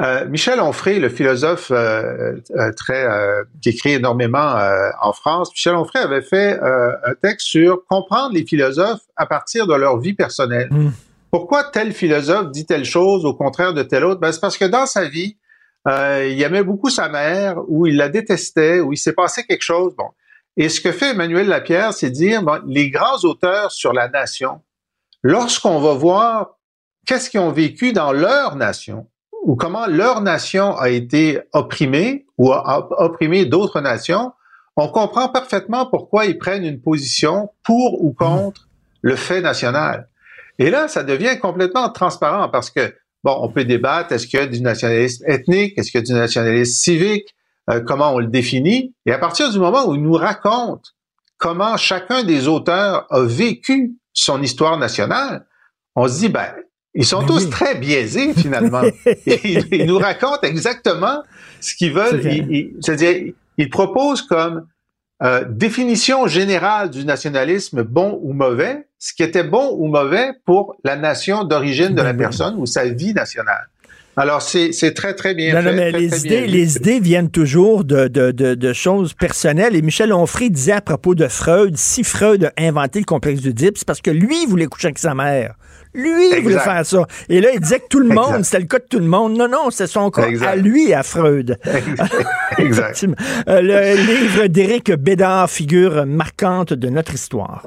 euh, Michel Onfray, le philosophe euh, euh, très euh, qui écrit énormément euh, en France, Michel Onfray avait fait euh, un texte sur comprendre les philosophes à partir de leur vie personnelle. Mm. Pourquoi tel philosophe dit telle chose au contraire de tel autre? Ben, c'est parce que dans sa vie, euh, il aimait beaucoup sa mère, ou il la détestait, ou il s'est passé quelque chose. Bon. Et ce que fait Emmanuel Lapierre, c'est dire, bon, les grands auteurs sur la nation, lorsqu'on va voir qu'est-ce qu'ils ont vécu dans leur nation, ou comment leur nation a été opprimée, ou a, opprimé d'autres nations, on comprend parfaitement pourquoi ils prennent une position pour ou contre le fait national. Et là, ça devient complètement transparent parce que Bon, on peut débattre, est-ce qu'il y a du nationalisme ethnique, est-ce qu'il y a du nationalisme civique, euh, comment on le définit? Et à partir du moment où il nous raconte comment chacun des auteurs a vécu son histoire nationale, on se dit, ben, ils sont Ben tous oui. très biaisés finalement. Ils, ils nous racontent exactement ce qu'ils veulent. Ils- ils- C'est-à-dire, ils proposent comme euh, définition générale du nationalisme bon ou mauvais, ce qui était bon ou mauvais pour la nation d'origine de la personne ou sa vie nationale. Alors, c'est très, très bien Non, fait. non, mais très, les très idées, lu. les idées viennent toujours de, de, de, de choses personnelles. Et Michel Onfray disait à propos de Freud, si Freud a inventé le complexe d'Oedipe, c'est parce que lui il voulait coucher avec sa mère. Lui, voulait faire ça. Et là, il disait que tout le monde, c'était le cas de tout le monde. Non, non, c'est son cas Exact. à lui, à Freud. exact. Euh, le livre d'Éric Bédard, figure marquante de notre histoire.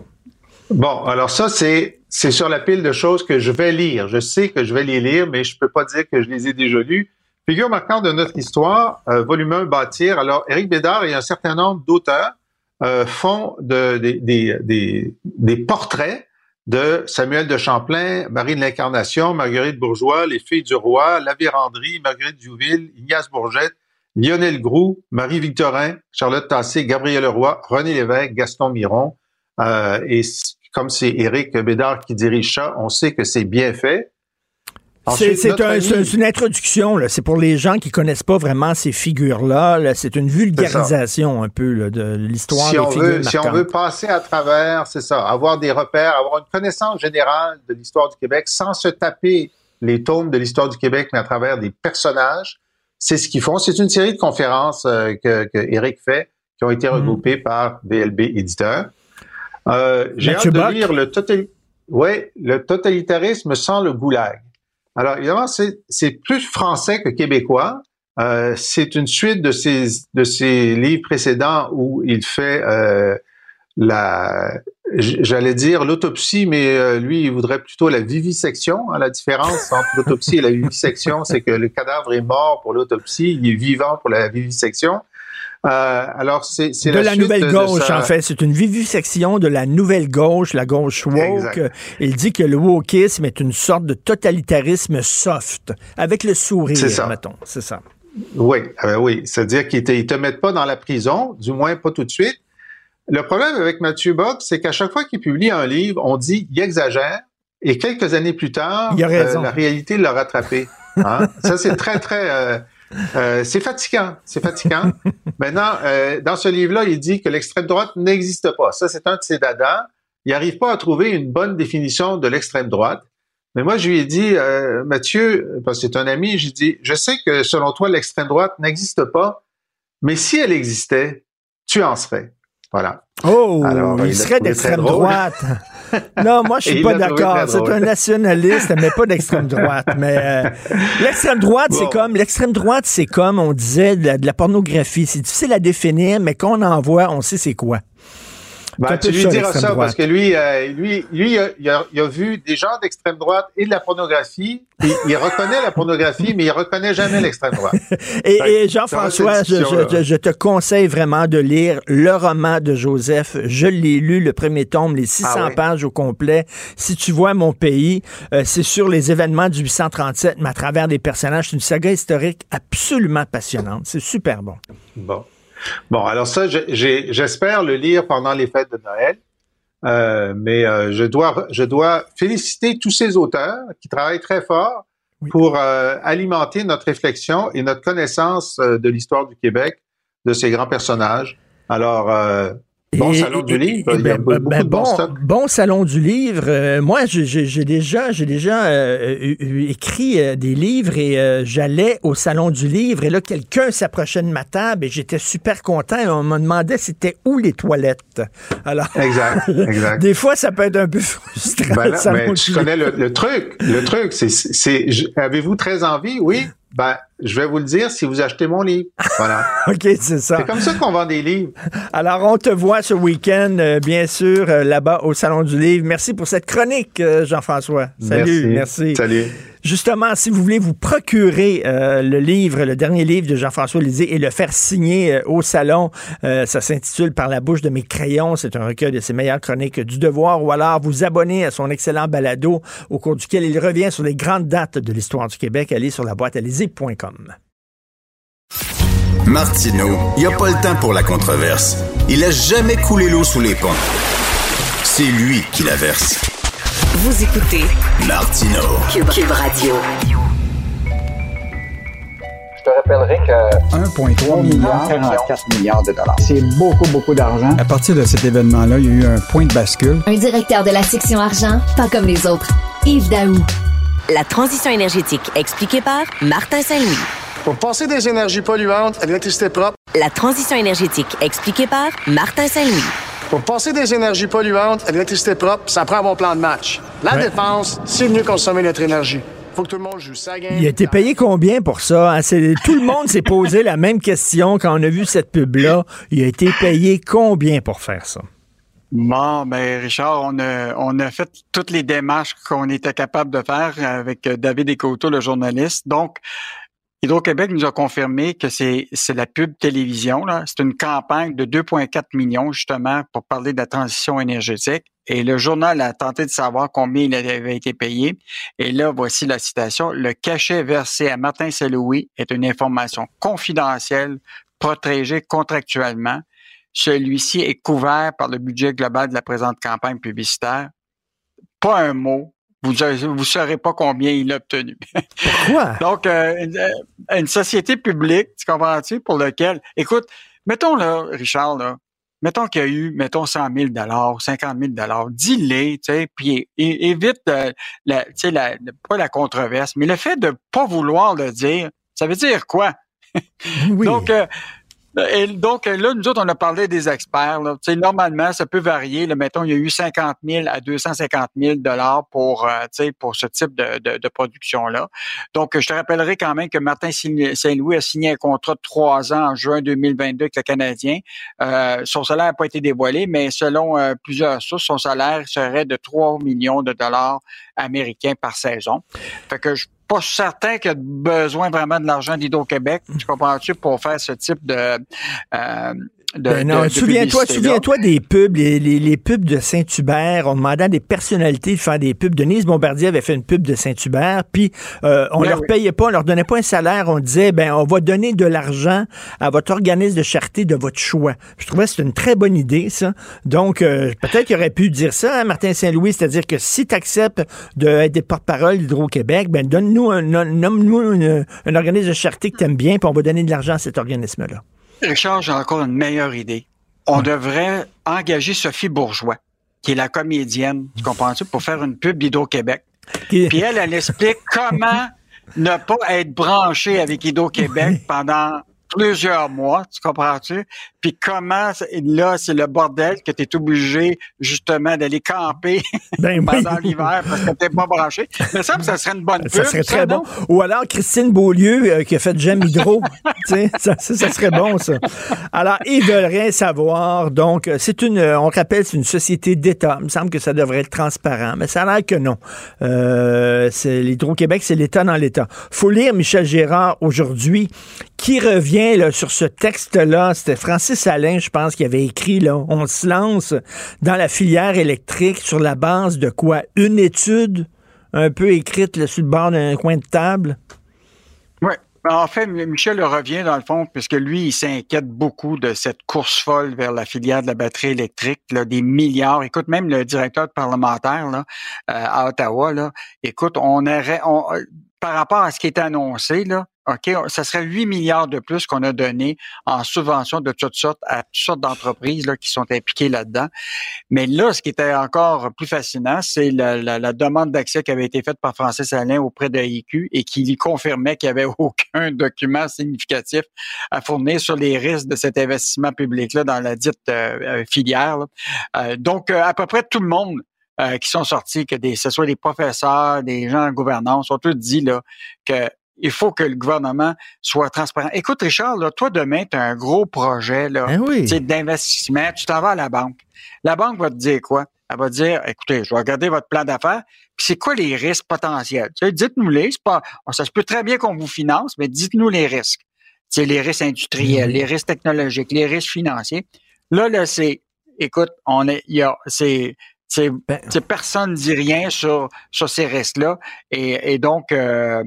Bon, alors ça, c'est c'est sur la pile de choses que je vais lire. Je sais que je vais les lire, mais je peux pas dire que je les ai déjà lus. Figure marquante de notre histoire, euh, volume 1, bâtir. Alors, Éric Bédard et un certain nombre d'auteurs euh, font de, des, des, des, des portraits de Samuel de Champlain, Marie de l'Incarnation, Marguerite Bourgeois, Les Filles du Roi, La Marguerite Diouville, Ignace Bourgette, Lionel Groux, Marie-Victorin, Charlotte Tassé, Gabriel Leroy, René Lévesque, Gaston Miron. Euh, et comme c'est Éric Bédard qui dirige ça, on sait que c'est bien fait. C'est un- une introduction. C'est pour les gens qui connaissent pas vraiment ces figures-là. là. C'est une vulgarisation un peu là, de l'histoire si des on figures veut, si on veut passer à travers, c'est ça, avoir des repères, avoir une connaissance générale de l'histoire du Québec sans se taper les tomes de l'histoire du Québec, mais à travers des personnages, c'est ce qu'ils font. C'est une série de conférences euh, que, que Eric fait, qui ont été regroupées par BLB Éditeur. Euh, J'ai hâte de lire le, total... ouais, le totalitarisme sans le goulag. Alors, évidemment, c'est plus français que québécois. Euh, c'est une suite de ses, de ses livres précédents où il fait euh, la, j'allais dire l'autopsie, mais euh, lui, il voudrait plutôt la vivisection. hein. la différence entre l'autopsie et la vivisection, c'est que le cadavre est mort pour l'autopsie, il est vivant pour la vivisection. Euh, alors, c'est de la, suite nouvelle gauche, sa- en fait. C'est une vivisection de la nouvelle gauche, la gauche woke. Exact. Il dit que le wokisme est une sorte de totalitarisme soft, avec le sourire, C'est ça. mettons. C'est ça. Oui, euh, oui. C'est-à-dire qu'ils te, ils te mettent pas dans la prison, du moins pas tout de suite. Le problème avec Mathieu Bock, c'est qu'à chaque fois qu'il publie un livre, on dit il exagère, et quelques années plus tard, Il a euh, la réalité l'a rattrapé. Hein? Ça, c'est très, très... euh, euh, c'est fatigant, c'est fatigant. Maintenant, euh, dans ce livre-là, il dit que l'extrême droite n'existe pas. Ça, c'est un de ses dadas. Il n'arrive pas à trouver une bonne définition de l'extrême droite. Mais moi, je lui ai dit, euh, Mathieu, parce que c'est un ami, j'ai dit, je sais que selon toi, l'extrême droite n'existe pas, mais si elle existait, tu en serais. Voilà. Oh, il, serait d'extrême droite. non, moi, je suis pas d'accord. C'est un nationaliste, mais pas d'extrême droite. Mais euh, l'extrême droite, c'est comme l'extrême droite, c'est comme on disait de la pornographie. C'est difficile à définir, mais quand on en voit, on sait c'est quoi. Ben, tu lui diras ça parce que lui, euh, lui, lui, il a, il a, vu des gens d'extrême droite et de la pornographie. Il, il reconnaît la pornographie, mais il reconnaît jamais l'extrême droite. et, et Jean-François, je, je, je, te conseille vraiment de lire le roman de Joseph. Je l'ai lu, le premier tome, les 600 ah pages au complet. Si tu vois mon pays, euh, c'est sur les événements du 837, mais à travers des personnages. C'est une saga historique absolument passionnante. C'est super bon. Bon. Bon, alors ça, j'espère le lire pendant les fêtes de Noël. Euh, mais euh, je dois je dois féliciter tous ces auteurs qui travaillent très fort pour euh, alimenter notre réflexion et notre connaissance de l'histoire du Québec, de ces grands personnages. Alors, Bon salon du livre. Ben, ben, bon, bon, salon du livre. Euh, moi, j'ai déjà, j'ai déjà euh, écrit euh, des livres et j'allais au salon du livre et là, quelqu'un s'approchait de ma table et j'étais super content. Et on me demandait c'était où les toilettes. Alors, exact, exact. des fois, ça peut être un peu frustrant. Ben mais tu connais le, le, truc. Le truc, c'est, avez-vous très envie? Oui. Ben, je vais vous le dire si vous achetez mon livre. Voilà. OK, c'est ça. C'est comme ça qu'on vend des livres. Alors, on te voit ce week-end, euh, bien sûr, euh, là-bas au Salon du Livre. Merci pour cette chronique, euh, Jean-François. Salut, merci. Salut. Justement, si vous voulez vous procurer le livre, le dernier livre de Jean-François Lisée et le faire signer au salon, ça s'intitule Par la bouche de mes crayons. C'est un recueil de ses meilleures chroniques du devoir. Ou alors vous abonner à son excellent balado au cours duquel il revient sur les grandes dates de l'histoire du Québec. Allez sur la boîte à Martineau, il n'y a pas le temps pour la controverse. Il a jamais coulé l'eau sous les ponts. C'est lui qui la verse. Vous écoutez Martino Cube, Radio. Je te rappellerai que 1,3 milliard, 44 milliards de dollars. C'est beaucoup, beaucoup d'argent. À partir de cet événement-là, il y a eu un point de bascule. Un directeur de la section argent, pas comme les autres. Yves Daou. La transition énergétique expliquée par Martin Saint-Louis. Pour passer des énergies polluantes à l'électricité propre. La transition énergétique expliquée par Martin Saint-Louis. Pour passer des énergies polluantes à l'électricité propre, ça prend un bon plan de match. La défense, c'est mieux consommer notre énergie. Faut que tout le monde joue ça. Il a été payé combien pour ça? Hein? Tout le monde s'est posé la même question quand on a vu cette pub-là. Il a été payé combien pour faire ça? Bon, ben Richard, on a, on a fait toutes les démarches qu'on était capable de faire avec David Écoto, le journaliste. Donc, Hydro-Québec nous a confirmé que c'est, la pub télévision. C'est une campagne de 2,4 millions justement pour parler de la transition énergétique. Et le journal a tenté de savoir combien il avait été payé. Et là, voici la citation. Le cachet versé à Martin Saint-Louis est une information confidentielle, protégée contractuellement. Celui-ci est couvert par le budget global de la présente campagne publicitaire. Pas un mot. Vous ne saurez pas combien il a obtenu. Pourquoi? Donc, euh, une, société publique, tu comprends-tu, pour lequel... Écoute, mettons là, Richard, là, mettons qu'il y a eu, mettons, 100 000 50 000 dis-les, tu sais, puis évite, euh, la, tu sais, la, pas la controverse, mais le fait de pas vouloir le dire, ça veut dire quoi? Oui. Donc, euh, et donc, là, nous autres, on a parlé des experts. Là. Normalement, ça peut varier. Là, mettons, il y a eu 50 000 à 250 000 dollars pour, euh, pour ce type de, de, de production-là. Donc, je te rappellerai quand même que Martin Saint-Louis a signé un contrat de trois ans en juin 2022 avec le Canadien. Euh, son salaire n'a pas été dévoilé, mais selon euh, plusieurs sources, son salaire serait de 3 millions de dollars américains par saison. Fait que je pas certain qu'il y a besoin vraiment de l'argent d'Hydro-Québec, tu comprends-tu, pour faire ce type de, euh, ben non, souviens-toi, souviens-toi des pubs, les, les, pubs de Saint-Hubert. On demandait à des personnalités de faire des pubs. Denise Bombardier avait fait une pub de Saint-Hubert, puis euh, on ben leur payait pas, on leur donnait pas un salaire. On disait, ben on va donner de l'argent à votre organisme de charité de votre choix. Je trouvais que c'était une très bonne idée, ça. Donc, euh, peut-être qu'il aurait pu dire ça, hein, Martin Saint-Louis, c'est-à-dire que si tu acceptes d'être des porte-parole d'Hydro-Québec, ben donne-nous un, nomme-nous un organisme de charité que tu aimes bien, puis on va donner de l'argent à cet organisme-là. Richard, j'ai encore une meilleure idée. On devrait engager Sophie Bourgeois, qui est la comédienne, tu comprends-tu, pour faire une pub d'Hydro-Québec. Puis elle, elle explique comment ne pas être branché avec Hydro-Québec pendant plusieurs mois, tu comprends-tu? Puis comment, là, c'est le bordel que tu es obligé, justement, d'aller camper ben pendant l'hiver parce que t'es pas branché. Mais ça, ça serait une bonne pub. Ça serait très bon. Ou alors Christine Beaulieu euh, qui a fait J'aime Hydro. ça, ça, serait bon, ça. Alors, ils veulent rien savoir. Donc, c'est une, on rappelle, c'est une société d'État. Il me semble que ça devrait être transparent, mais ça a l'air que non. Euh, c'est l'Hydro-Québec, c'est l'État dans l'État. Faut lire Michel Gérard aujourd'hui qui revient là, sur ce texte-là. C'était Francis Alain, je pense, qui avait écrit, là, on se lance dans la filière électrique sur la base de quoi? Une étude un peu écrite là, sur le bord d'un coin de table? Oui. Ben, en fait, Michel revient dans le fond, puisque lui, il s'inquiète beaucoup de cette course folle vers la filière de la batterie électrique, là, des milliards. Écoute, même le directeur parlementaire là, euh, à Ottawa, là, écoute, on aurait, on, par rapport à ce qui est annoncé, là, OK, ça serait 8 milliards de plus qu'on a donné en subvention de toutes sortes à toutes sortes d'entreprises là, qui sont impliquées là-dedans. Mais là, ce qui était encore plus fascinant, c'est la, la, demande d'accès qui avait été faite par Francis Alain auprès de l'IQ et qui lui confirmait qu'il n'y avait aucun document significatif à fournir sur les risques de cet investissement public-là dans la dite euh, euh, filière. Euh, donc, à peu près tout le monde qui sont sortis, que des, ce soit des professeurs, des gens en gouvernance, ont tous dit là, que il faut que le gouvernement soit transparent. Écoute, Richard, là, toi, demain, tu as un gros projet là, ben d'investissement. Tu t'en vas à la banque. La banque va te dire quoi? Elle va dire, écoutez, je vais regarder votre plan d'affaires, puis c'est quoi les risques potentiels? Dites-nous-les. pas, ça se peut très bien qu'on vous finance, mais dites-nous les risques. C'est les risques industriels, les risques technologiques, les risques financiers. Là, là, c'est, écoute, on est, il y a, c'est, c'est, ben personne ne dit rien sur, sur ces risques-là. Et, et donc, euh,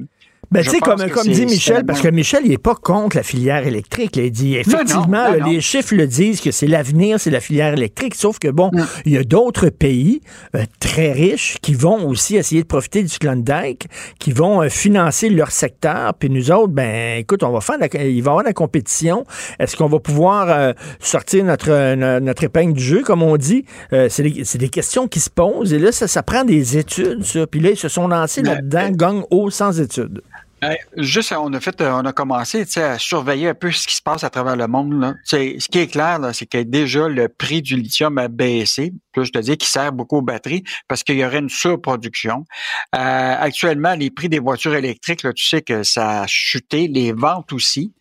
ben, tu sais, comme, comme dit Michel, parce que Michel, il est pas contre la filière électrique. il dit, effectivement, les chiffres le disent que c'est l'avenir, c'est la filière électrique. Sauf que, bon, il y a d'autres pays euh, très riches qui vont aussi essayer de profiter du Klondike, qui vont euh, financer leur secteur. Puis nous autres, ben, écoute, on va faire, il va y avoir la compétition. Est-ce qu'on va pouvoir euh, sortir notre, notre épingle du jeu, comme on dit? c'est des, des, questions qui se posent. Et là, ça, ça prend des études, ça. Puis là, ils se sont lancés là-dedans, gang haut, sans études. Euh, juste, on a fait, euh, on a commencé à surveiller un peu ce qui se passe à travers le monde. Là. Ce qui est clair, c'est que déjà le prix du lithium a baissé. Plus je te dis, qui sert beaucoup aux batteries parce qu'il y aurait une surproduction. Euh, actuellement, les prix des voitures électriques, là, tu sais que ça a chuté, les ventes aussi.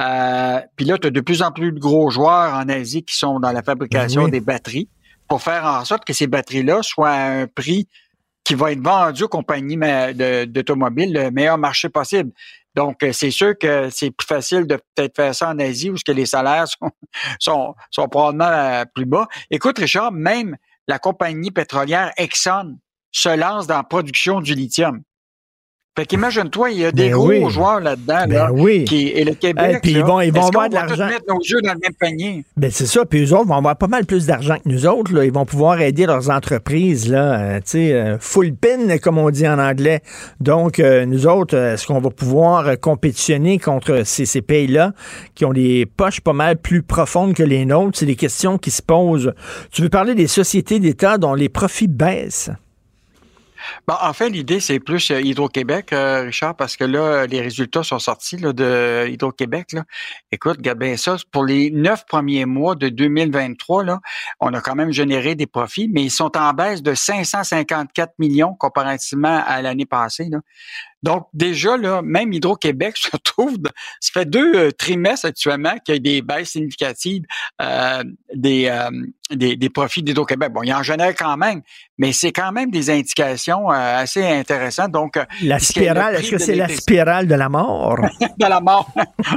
Euh, Puis là, tu as de plus en plus de gros joueurs en Asie qui sont dans la fabrication ben des batteries pour faire en sorte que ces batteries-là soient à un prix qui va être vendu aux compagnies d'automobiles le meilleur marché possible. Donc, euh, c'est sûr que c'est plus facile de peut-être faire ça en Asie où les salaires sont, sont, sont probablement euh, plus bas. Écoute, Richard, même la compagnie pétrolière Exxon se lance dans la production du lithium. Fait qu'imagine-toi, il y a des ben gros joueurs là-dedans, ben oui. qui, et le Québec. puis ils vont, ils vont avoir de l'argent? mettre nos yeux dans le même panier? Ben c'est ça. Puis eux autres vont avoir pas mal plus d'argent que nous autres. Là. Ils vont pouvoir aider leurs entreprises, là, euh, tu sais, euh, full pin, comme on dit en anglais. Donc, euh, nous autres, est-ce qu'on va pouvoir compétitionner contre ces, ces pays-là qui ont des poches pas mal plus profondes que les nôtres? C'est des questions qui se posent. Tu veux parler des sociétés d'État dont les profits baissent? Bon, en fait, l'idée, c'est plus euh, Hydro-Québec, euh, Richard, parce que là, les résultats sont sortis là, de Hydro-Québec. Là. Écoute, regarde bien ça. Pour les neuf premiers mois de 2023, là, on a quand même généré des profits, mais ils sont en baisse de 554 millions comparativement à l'année passée. Là. Donc, déjà, là, même Hydro-Québec se trouve, ça fait deux euh, trimestres actuellement qu'il y a des baisses significatives euh, des, euh, des, des, profits d'Hydro-Québec. Bon, il en génère quand même, mais c'est quand même des indications assez intéressantes. Donc, la spirale, est-ce que c'est la spirale de la mort? de la mort.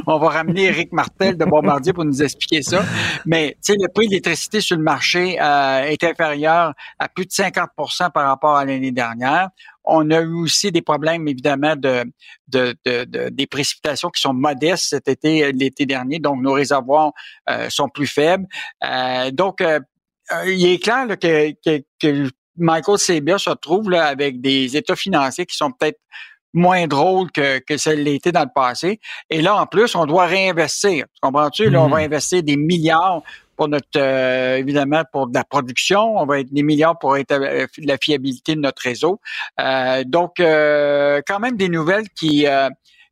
On va ramener Eric Martel de Bombardier pour nous expliquer ça. Mais, tu sais, le prix de l'électricité sur le marché est inférieur à plus de 50% par rapport à l'année dernière. On a eu aussi des problèmes, évidemment, de, de, de, des précipitations qui sont modestes cet été, euh, l'été dernier, donc nos réservoirs euh, sont plus faibles. Euh, donc, il est clair que, que, que, Michael Sabia se retrouve là, avec des états financiers qui sont peut-être moins drôles que, que ça l'était dans le passé. Et là, en plus, on doit réinvestir. Comprends-tu? Là, on va mm-hmm. investir des milliards pour notre évidemment pour la production, on va être des milliards pour la fiabilité de notre réseau. donc quand même des nouvelles qui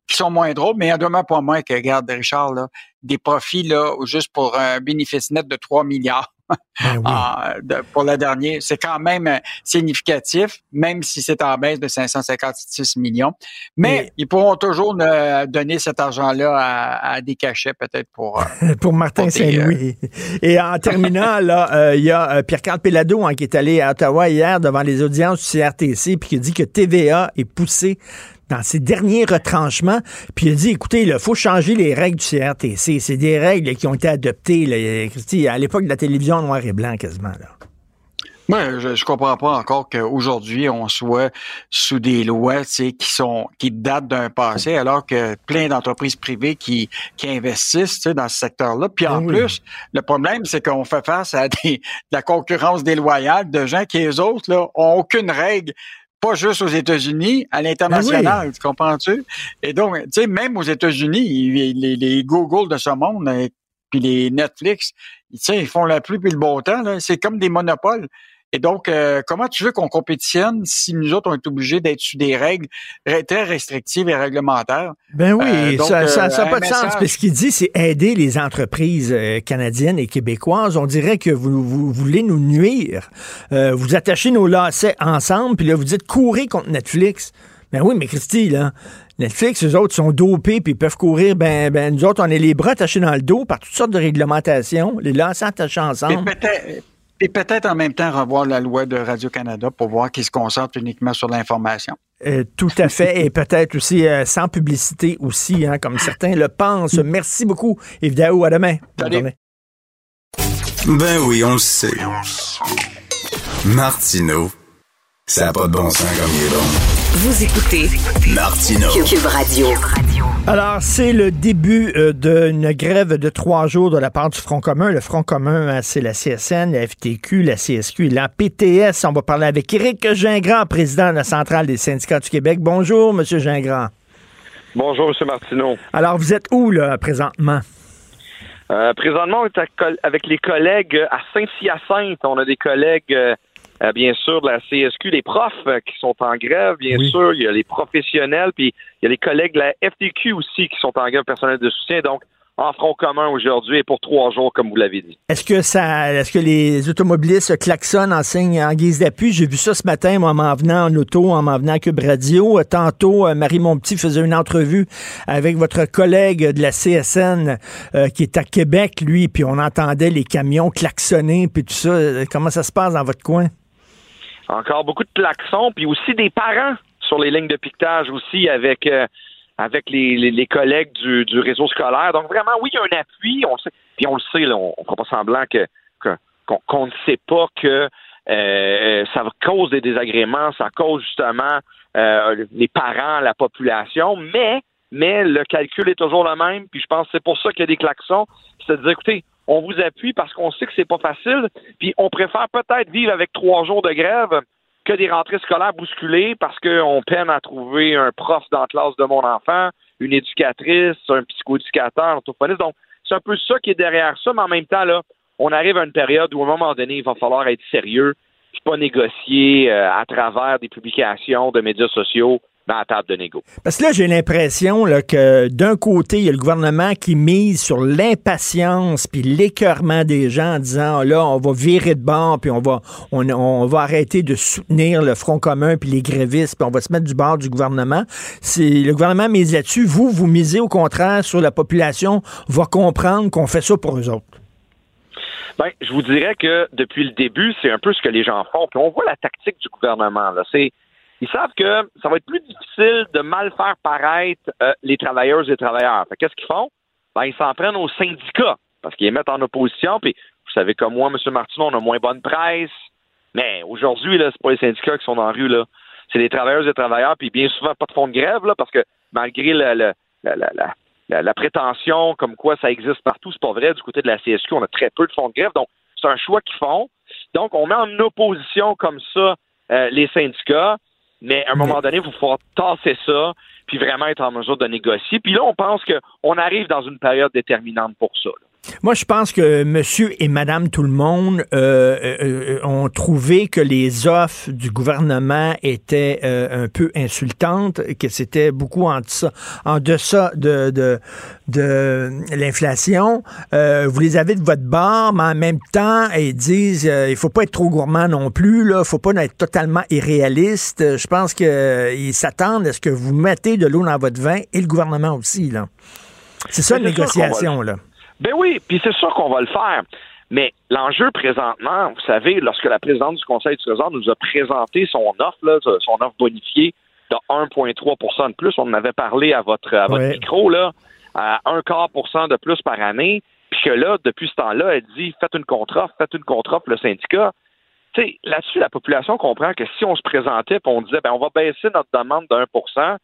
qui sont moins drôles, mais il y en pas moins que, regarde, Richard, là, des profits là, juste pour un bénéfice net de 3 milliards. Ben ah, pour la dernière, c'est quand même euh, significatif, même si c'est en baisse de 556 millions. Mais, ils pourront toujours donner cet argent-là à, des cachets, peut-être pour... Euh, pour Martin Saint-Louis. Euh, Et en terminant, là, il y a Pierre-Carl Pellado hein, qui est allé à Ottawa hier devant les audiences du CRTC puis qui dit que TVA est poussé dans ses derniers retranchements, puis il a dit, écoutez, il faut changer les règles du CRTC. C'est des règles qui ont été adoptées là, à l'époque de la télévision noir et blanc quasiment. Là. Moi, je, je comprends pas encore qu'aujourd'hui on soit sous des lois, qui sont qui datent d'un passé, alors que plein d'entreprises privées qui, qui investissent, dans ce secteur-là. Puis en ben plus, le problème, c'est qu'on fait face à des, de la concurrence déloyale de gens qui les autres là ont aucune règle pas juste aux États-Unis, à l'international, tu comprends-tu? Et donc, tu sais, même aux États-Unis, les, les, Google de ce monde, euh, puis les Netflix, tu sais, ils font la pluie puis le beau temps, c'est comme des monopoles. Et donc, euh, comment tu veux qu'on compétitionne si nous autres, on est obligés d'être sous des règles très restrictives et réglementaires? Ben oui, euh, ça n'a pas de sens. ce qu'il dit, c'est aider les entreprises euh, canadiennes et québécoises. On dirait que vous, vous voulez nous nuire. vous attachez nos lacets ensemble, puis là, vous dites courez contre Netflix. Ben oui, mais Christy, là, Netflix, eux autres sont dopés puis ils peuvent courir. Ben, ben, nous autres, on est les bras attachés dans le dos par toutes sortes de réglementations, les lacets attachés ensemble. Et peut-être en même temps revoir la loi de Radio-Canada pour voir qu'ils se concentre uniquement sur l'information. Euh, tout à fait. Et peut-être aussi euh, sans publicité aussi, hein, comme certains le pensent. Merci beaucoup, Yves Daou. À demain. Ben oui, on le sait. Martineau, ça n'a pas de bon sens comme il est bon. Vous écoutez Martineau. Cube Radio. Alors, c'est le début euh, d'une grève de trois jours de la part du Front commun. Le Front commun, hein, c'est la CSN, la FTQ, la CSQ et la PTS. On va parler avec Éric Gingras, président de la Centrale des syndicats du Québec. Bonjour, M. Gingras. Bonjour, M. Martineau. Alors, vous êtes où, là, présentement? Euh, présentement, on est avec les collègues à Saint-Hyacinthe. On a des collègues... Euh, euh, bien sûr, de la CSQ, les profs euh, qui sont en grève, bien sûr, il y a les professionnels, puis il y a les collègues de la FTQ aussi qui sont en grève personnelle de soutien. Donc, en front commun aujourd'hui et pour trois jours, comme vous l'avez dit. Est-ce que ça, est-ce que les automobilistes klaxonnent en signe en guise d'appui? J'ai vu ça ce matin, moi, en m'en venant en auto, en m'en venant à Cube Radio. Tantôt, euh, Marie Monpetit faisait une entrevue avec votre collègue de la CSN qui est à Québec, lui, puis on entendait les camions klaxonner, puis tout ça. Comment ça se passe dans votre coin? Encore beaucoup de klaxons, puis aussi des parents sur les lignes de piquetage aussi avec euh, avec les, les, collègues du, du, réseau scolaire. Donc vraiment, oui, il y a un appui, on sait, puis on le sait, là, on ne fera pas semblant que qu'on ne sait pas que euh, ça cause des désagréments, ça cause justement euh, les parents, la population, mais mais le calcul est toujours le même, puis je pense que c'est pour ça qu'il y a des klaxons, c'est de dire, écoutez, on vous appuie parce qu'on sait que c'est pas facile, puis on préfère peut-être vivre avec trois jours de grève que des rentrées scolaires bousculées parce qu'on peine à trouver un prof dans la classe de mon enfant, une éducatrice, un psychoéducateur, un orthophoniste. Donc, c'est un peu ça qui est derrière ça, mais en même temps, là, on arrive à une période où, à un moment donné, il va falloir être sérieux, puis pas négocier euh, à travers des publications de médias sociaux dans table de négo. Parce que là, j'ai l'impression que d'un côté, il y a le gouvernement qui mise sur l'impatience puis l'écœurement des gens en disant là, on va virer de bord puis on va on, va arrêter de soutenir le Front commun puis les grévistes puis on va se mettre du bord du gouvernement. Le gouvernement mise là-dessus. Vous, vous misez au contraire sur la population va comprendre qu'on fait ça pour eux autres. Ben, je vous dirais que depuis le début, c'est un peu ce que les gens font. Puis on voit la tactique du gouvernement. C'est ils savent que ça va être plus difficile de mal faire paraître euh, les travailleurs et les travailleurs. Qu'est-ce qu'ils font? Ben, ils s'en prennent aux syndicats parce qu'ils les mettent en opposition. Puis, vous savez comme moi, M. Martineau, on a moins bonne presse. Mais aujourd'hui, là, c'est pas les syndicats qui sont dans la rue, là. C'est les travailleurs et les travailleurs, puis bien souvent pas de fonds de grève, là, parce que malgré la, la, la, la, prétention comme quoi ça existe partout, c'est pas vrai. Du côté de la CSQ, on a très peu de fonds de grève. Donc, c'est un choix qu'ils font. Donc, on met en opposition comme ça euh, les syndicats. Mais à un moment donné, il faut pouvoir tasser ça, puis vraiment être en mesure de négocier. Puis là, on pense qu'on arrive dans une période déterminante pour ça. Moi, je pense que monsieur et madame tout le monde euh, euh, euh, ont trouvé que les offres du gouvernement étaient un peu insultantes, que c'était beaucoup en deçà, en deçà de, de, de l'inflation. vous les avez de votre bord, mais en même temps, ils disent il faut pas être trop gourmand non plus, là, faut pas être totalement irréaliste. Je pense qu'ils s'attendent à ce que vous mettez de l'eau dans votre vin et le gouvernement aussi, là. C'est ça, la négociation, là. Ben oui, puis c'est sûr qu'on va le faire. Mais l'enjeu présentement, vous savez, lorsque la présidente du Conseil du Trésor nous a présenté son offre, là, son offre bonifiée de 1,3% de plus, on en avait parlé à votre, à votre micro, là, à un quart pour cent de plus par année, puis que là, depuis ce temps-là, elle dit faites une contre-offre, faites une contre-offre, le syndicat. Tu sais, là-dessus, la population comprend que si on se présentait et on disait ben on va baisser notre demande de 1%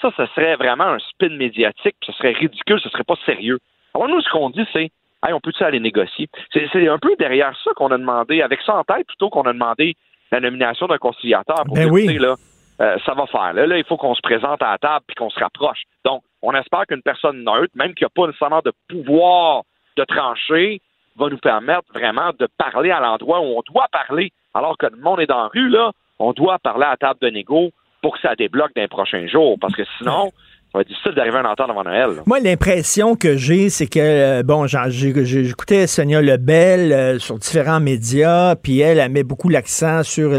ça, ce serait vraiment un spin médiatique, ce serait ridicule, ce serait pas sérieux. Alors nous, ce qu'on dit, c'est hey, on peut-tu aller négocier? C'est un peu derrière ça qu'on a demandé, avec ça en tête, plutôt qu'on a demandé la nomination d'un conciliateur pour ben dire, là, euh, ça va faire. Là, il faut qu'on se présente à la table puis qu'on se rapproche. Donc, on espère qu'une personne neutre, même qui n'a pas nécessairement de pouvoir de trancher, va nous permettre vraiment de parler à l'endroit où on doit parler. Alors que le monde est dans la rue, là, on doit parler à la table de négo pour que ça débloque dans les prochains jours. Parce que sinon, ça va être difficile d'arriver à un entente avant Noël. Moi, l'impression que j'ai, c'est que, euh, bon, j'écoutais Sonia Lebel euh, sur différents médias, puis elle, elle met beaucoup l'accent sur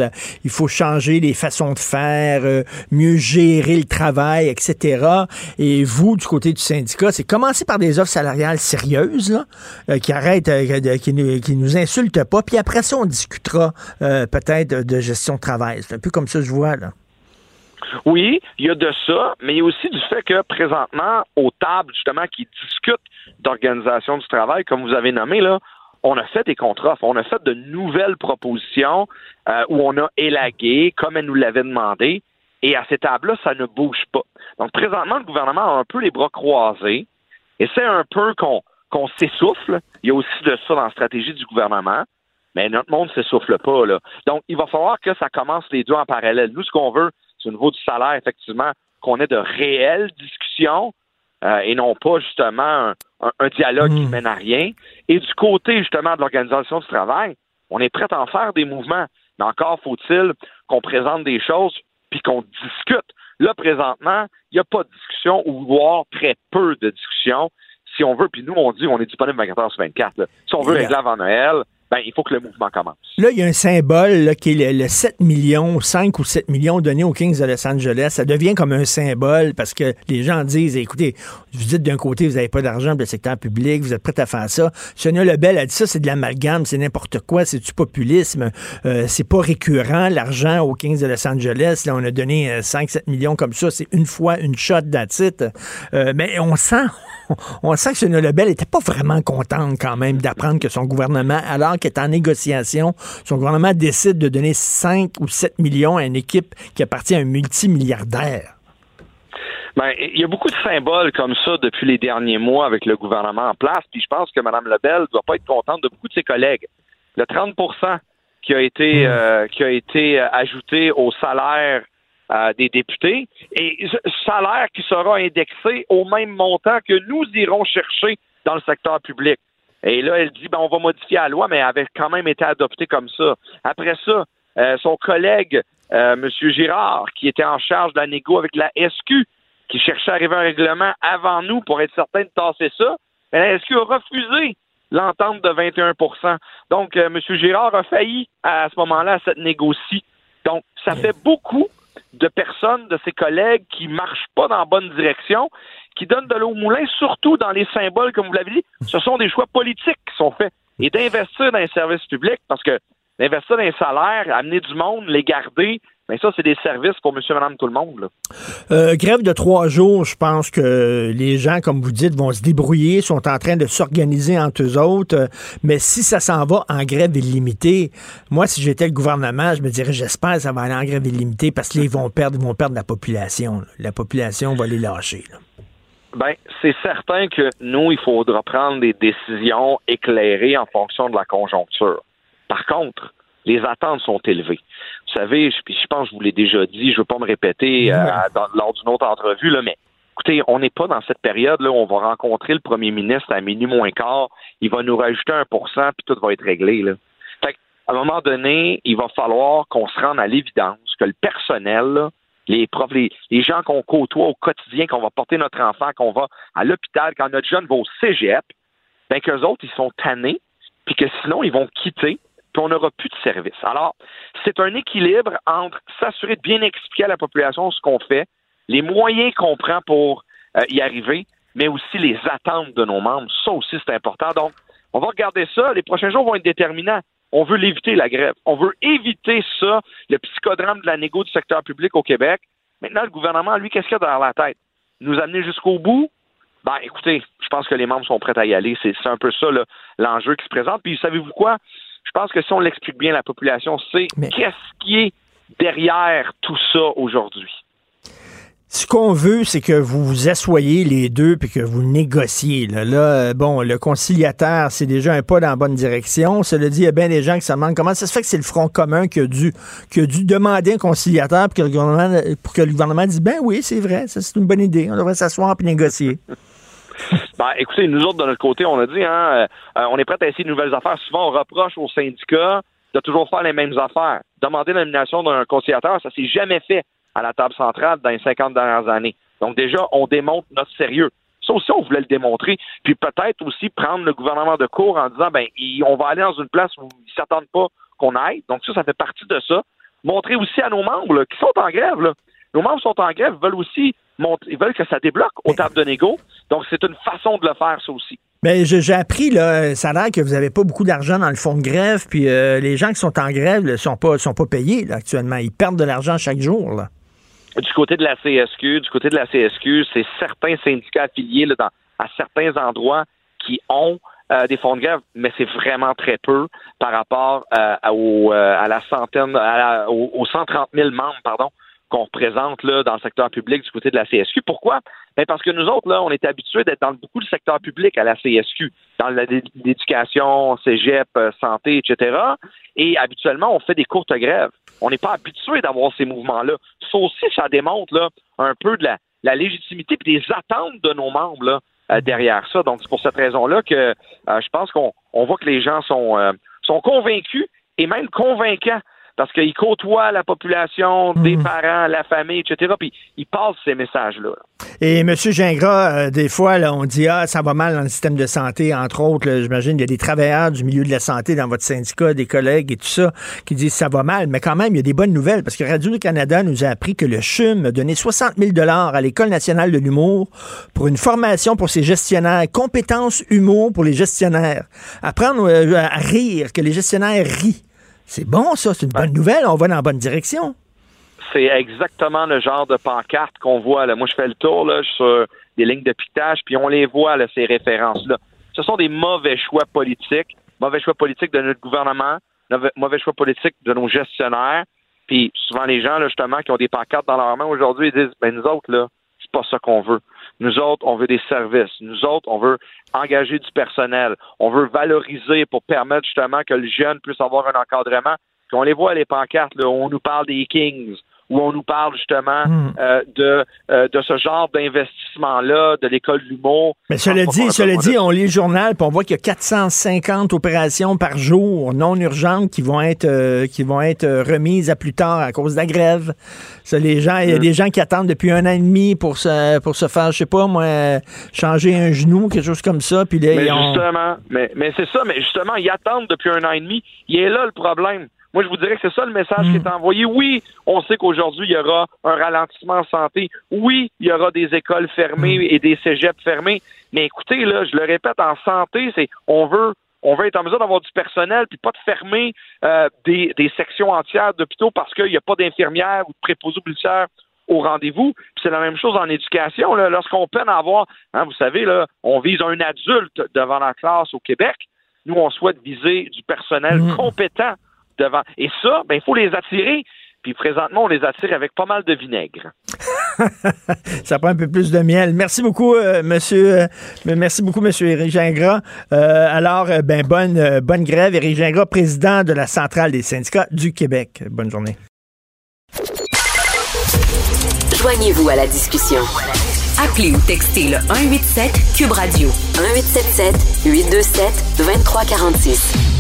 il faut changer les façons de faire, euh, mieux gérer le travail, etc. Et vous, du côté du syndicat, c'est commencer par des offres salariales sérieuses, là, qui arrêtent, qui, nous, qui nous insultent pas, puis après ça, on discutera peut-être de gestion de travail. C'est un peu comme ça je vois, là. Oui, il y a de ça, mais il y a aussi du fait que présentement, aux tables justement qui discutent d'organisation du travail, comme vous avez nommé, là, on a fait des contrats, on a fait de nouvelles propositions euh, où on a élagué, comme elle nous l'avait demandé, et à ces tables-là, ça ne bouge pas. Donc présentement, le gouvernement a un peu les bras croisés, et c'est un peu qu'on s'essouffle. Il y a aussi de ça dans la stratégie du gouvernement, mais notre monde ne s'essouffle pas. Là. Donc, il va falloir que ça commence les deux en parallèle. Nous, ce qu'on veut, au niveau du salaire, effectivement, qu'on ait de réelles discussions euh, et non pas justement un, dialogue qui qui hmm. mène à rien. Et du côté justement de l'organisation du travail, on est prêt à en faire des mouvements. Mais encore faut-il qu'on présente des choses puis qu'on discute. Là, présentement, il n'y a pas de discussion ou voire très peu de discussion. Si on veut, puis nous, on dit on est disponible 24 heures sur 24. Si on veut régler avant Noël, ben, il faut que le mouvement commence. Là, il y a un symbole qui est le, 7 millions, 5 ou 7 millions donnés aux Kings de Los Angeles. Ça devient comme un symbole parce que les gens disent, écoutez, vous dites d'un côté, vous n'avez pas d'argent pour le secteur public, vous êtes prêt à faire ça. Sonia Lebel a dit ça, c'est de l'amalgame, c'est n'importe quoi, c'est du populisme, euh, c'est pas récurrent, l'argent aux Kings de Los Angeles. Là, on a donné 5-7 euh, millions comme ça, c'est une fois, une shot d'attitude. Euh, mais on sent, on sent que Sonia Lebel n'était pas vraiment contente quand même d'apprendre que son gouvernement, alors est en négociation. Son gouvernement décide de donner 5 ou 7 millions à une équipe qui appartient à un multimilliardaire. Ben, il y a beaucoup de symboles comme ça depuis les derniers mois avec le gouvernement en place, puis je pense que Mme Lebel ne doit pas être contente de beaucoup de ses collègues. Le 30 qui a été, hmm. euh, qui a été euh, ajouté au salaire euh, des députés, et salaire qui sera indexé au même montant que nous irons chercher dans le secteur public. Et là, elle dit, ben, on va modifier la loi, mais elle avait quand même été adoptée comme ça. Après ça, euh, son collègue, euh, M. Girard, qui était en charge de la négo avec la SQ, qui cherchait à arriver à un règlement avant nous pour être certain de tasser ça, mais la SQ a refusé l'entente de 21% Donc, euh, M. Girard a failli à, ce moment-là à cette négocie. Donc, ça fait beaucoup de personnes, de ses collègues qui marchent pas dans la bonne direction qui donnent de l'eau au moulin, surtout dans les symboles, comme vous l'avez dit. Ce sont des choix politiques qui sont faits. Et d'investir dans les services publics, parce que d'investir dans les salaires, amener du monde, les garder, mais ça, c'est des services pour monsieur, madame, tout le monde. Euh, grève de trois jours, je pense que les gens, comme vous dites, vont se débrouiller, sont en train de s'organiser entre eux autres. Mais si ça s'en va en grève illimitée, moi, si j'étais le gouvernement, je me dirais, j'espère que ça va aller en grève illimitée parce qu'ils vont perdre, ils vont perdre la population. La population va les lâcher. Ben, c'est certain que nous, il faudra prendre des décisions éclairées en fonction de la conjoncture. Par contre, les attentes sont élevées. Vous savez, je, je pense que je vous l'ai déjà dit, je ne veux pas me répéter euh, lors d'une autre entrevue, là, mais Écoutez, on n'est pas dans cette période là où on va rencontrer le premier ministre à minuit moins quart, il va nous rajouter un pour cent, puis tout va être réglé. Là. Fait à un moment donné, il va falloir qu'on se rende à l'évidence que le personnel, les profs, les, gens qu'on côtoie au quotidien, qu'on va porter notre enfant, qu'on va à l'hôpital, quand notre jeune va au cégep, ben qu'eux autres, ils sont tannés, puis que sinon, ils vont quitter, puis on n'aura plus de service. Alors, c'est un équilibre entre s'assurer de bien expliquer à la population ce qu'on fait, les moyens qu'on prend pour euh, y arriver, mais aussi les attentes de nos membres. Ça aussi, c'est important. Donc, on va regarder ça. Les prochains jours vont être déterminants. On veut l'éviter, la grève. On veut éviter ça, le psychodrame de la négo du secteur public au Québec. Maintenant, le gouvernement, lui, qu'est-ce qu'il a dans la tête? Nous amener jusqu'au bout? Ben, écoutez, je pense que les membres sont prêts à y aller. C'est un peu ça l'enjeu qui se présente. Puis, savez-vous quoi? Je pense que si on l'explique bien à la population, c'est qu'est-ce qui est derrière tout ça aujourd'hui? Ce qu'on veut, c'est que vous vous assoyez les deux puis que vous négociez. Là, euh, bon, le conciliateur, c'est déjà un pas dans la bonne direction. Cela dit, il y a bien des gens qui se demandent comment ça se fait que c'est le Front commun qui a dû, qui a dû demander un conciliateur pour que le gouvernement, pour que le gouvernement dise, ben oui, c'est vrai, ça c'est une bonne idée. On devrait s'asseoir puis négocier. ben, écoutez, nous autres, de notre côté, on a dit, hein, euh, on est prêts à essayer de nouvelles affaires. Souvent, on reproche aux syndicats de toujours faire les mêmes affaires. Demander la nomination d'un conciliateur, ça s'est jamais fait à la table centrale dans les 50 dernières années. Donc déjà, on démontre notre sérieux. Ça aussi, on voulait le démontrer. Puis peut-être aussi prendre le gouvernement de court en disant, ben, on va aller dans une place où ils s'attendent pas qu'on aille. Donc ça, ça fait partie de ça. Montrer aussi à nos membres qui sont en grève. Là. Nos membres sont en grève, veulent aussi montrer, ils veulent que ça débloque aux tables de négo. Donc c'est une façon de le faire, ça aussi. Mais ben, j'ai appris, là, ça a l'air que vous n'avez pas beaucoup d'argent dans le fonds de grève, puis euh, les gens qui sont en grève ne sont pas, sont pas payés actuellement. Ils perdent de l'argent chaque jour. Là du côté de la CSQ, du côté de la CSQ, c'est certains syndicats affiliés là, dans, à certains endroits qui ont euh, des fonds de grève, mais c'est vraiment très peu par rapport euh, au, euh, à la centaine, à aux, 130 000 membres, pardon, qu'on représente là, dans le secteur public du côté de la CSQ. Pourquoi? Ben parce que nous autres, là, on est habitués d'être dans beaucoup de secteur public à la CSQ, dans l'éducation, cégep, santé, etc. Et habituellement, on fait des courtes grèves. On n'est pas habitué d'avoir ces mouvements-là. Ça aussi, ça démontre là, un peu de la, légitimité et des attentes de nos membres là, euh, derrière ça. Donc, c'est pour cette raison-là que euh, je pense qu'on voit que les gens sont, euh, sont convaincus et même convaincants parce qu'ils côtoient la population, des mhm. parents, la famille, etc. Puis ils passent ces messages-là. Et M. Gingras, euh, des fois, là, on dit Ah, ça va mal dans le système de santé, entre autres. J'imagine il y a des travailleurs du milieu de la santé dans votre syndicat, des collègues et tout ça, qui disent ça va mal. Mais quand même, il y a des bonnes nouvelles parce que Radio-Canada nous a appris que le CHUM a donné 60 000 à l'École nationale de l'humour pour une formation pour ses gestionnaires, compétences humour pour les gestionnaires. Apprendre euh, à rire, que les gestionnaires rient. C'est bon, ça. C'est une bonne nouvelle. On va dans la bonne direction. C'est exactement le genre de pancarte qu'on voit. Là. Moi, je fais le tour là, sur des lignes de piquetage, puis on les voit, là, ces références-là. Ce sont des mauvais choix politiques, mauvais choix politiques de notre gouvernement, mauvais choix politiques de nos gestionnaires. Puis souvent, les gens, là, justement, qui ont des pancartes dans leurs mains aujourd'hui, ils disent, ben nous autres, là, c'est pas ça qu'on veut. Nous autres, on veut des services. Nous autres, on veut engager du personnel. On veut valoriser pour permettre justement que le jeune puisse avoir un encadrement. Puis on les voit les pancartes, là, on nous parle des Kings, où on nous parle justement hmm. euh, de, euh, de ce genre d'investissement-là, de l'école de l'humour. Mais cela dit, cela dit, on lit le journal, puis on voit qu'il y a 450 opérations par jour non urgentes qui vont être euh, qui vont être remises à plus tard à cause de la grève. Ça, les gens, il y a hmm. des gens qui attendent depuis un an et demi pour se pour se faire, je sais pas moi, changer un genou, quelque chose comme ça. Puis mais justement, mais, mais c'est ça, mais justement, ils attendent depuis un an et demi. Il est là le problème. Moi, je vous dirais que c'est ça le message qui est mm. envoyé. Oui, on sait qu'aujourd'hui, il y aura un ralentissement en santé. Oui, il y aura des écoles fermées mm. et des cégeps fermés. Mais écoutez, là, je le répète, en santé, c'est on veut on veut être en mesure d'avoir du personnel puis pas de fermer euh, des, sections entières d'hôpitaux parce qu'il n'y a pas d'infirmières ou de préposés policières au rendez-vous. c'est la même chose en éducation. Lorsqu'on peine à avoir, hein, vous savez, là, on vise un adulte devant la classe au Québec. Nous, on souhaite viser du personnel mm. compétent devant. Et ça, ben, il faut les attirer. Puis présentement, on les attire avec pas mal de vinaigre. ça prend un peu plus de miel. Merci beaucoup, euh, monsieur. Euh, merci beaucoup, monsieur Éric Gingras. Euh, alors, ben, bonne, bonne grève. Éric Gingras, président de la Centrale des syndicats du Québec. Bonne journée. Joignez-vous à la discussion. Appelez ou textez le 187 Cube Radio 1877 827 2346.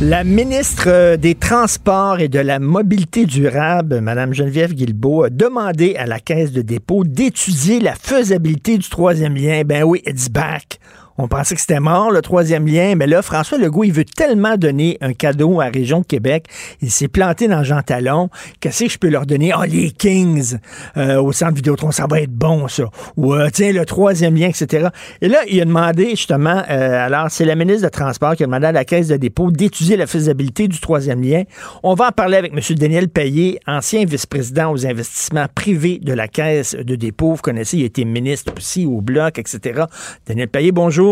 La ministre des Transports et de la Mobilité durable, Mme Geneviève Guilbeault, a demandé à la Caisse de dépôt d'étudier la faisabilité du troisième lien. Ben oui, it's back. On pensait que c'était mort, le troisième lien, mais là, François Legault, il veut tellement donner un cadeau à la région de Québec. Il s'est planté dans Jean Talon. Qu'est-ce que je peux leur donner? Oh, les Kings euh, au centre Vidéotron, ça va être bon, ça. Ou, tiens, le troisième lien, etc. Et là, il a demandé, justement, euh, alors, c'est la ministre de Transport qui a demandé à la Caisse de dépôt d'étudier la faisabilité du troisième lien. On va en parler avec M. Daniel Payet, ancien vice-président aux investissements privés de la Caisse de dépôt. Vous connaissez, il a été ministre aussi au Bloc, etc. Daniel Payet, bonjour.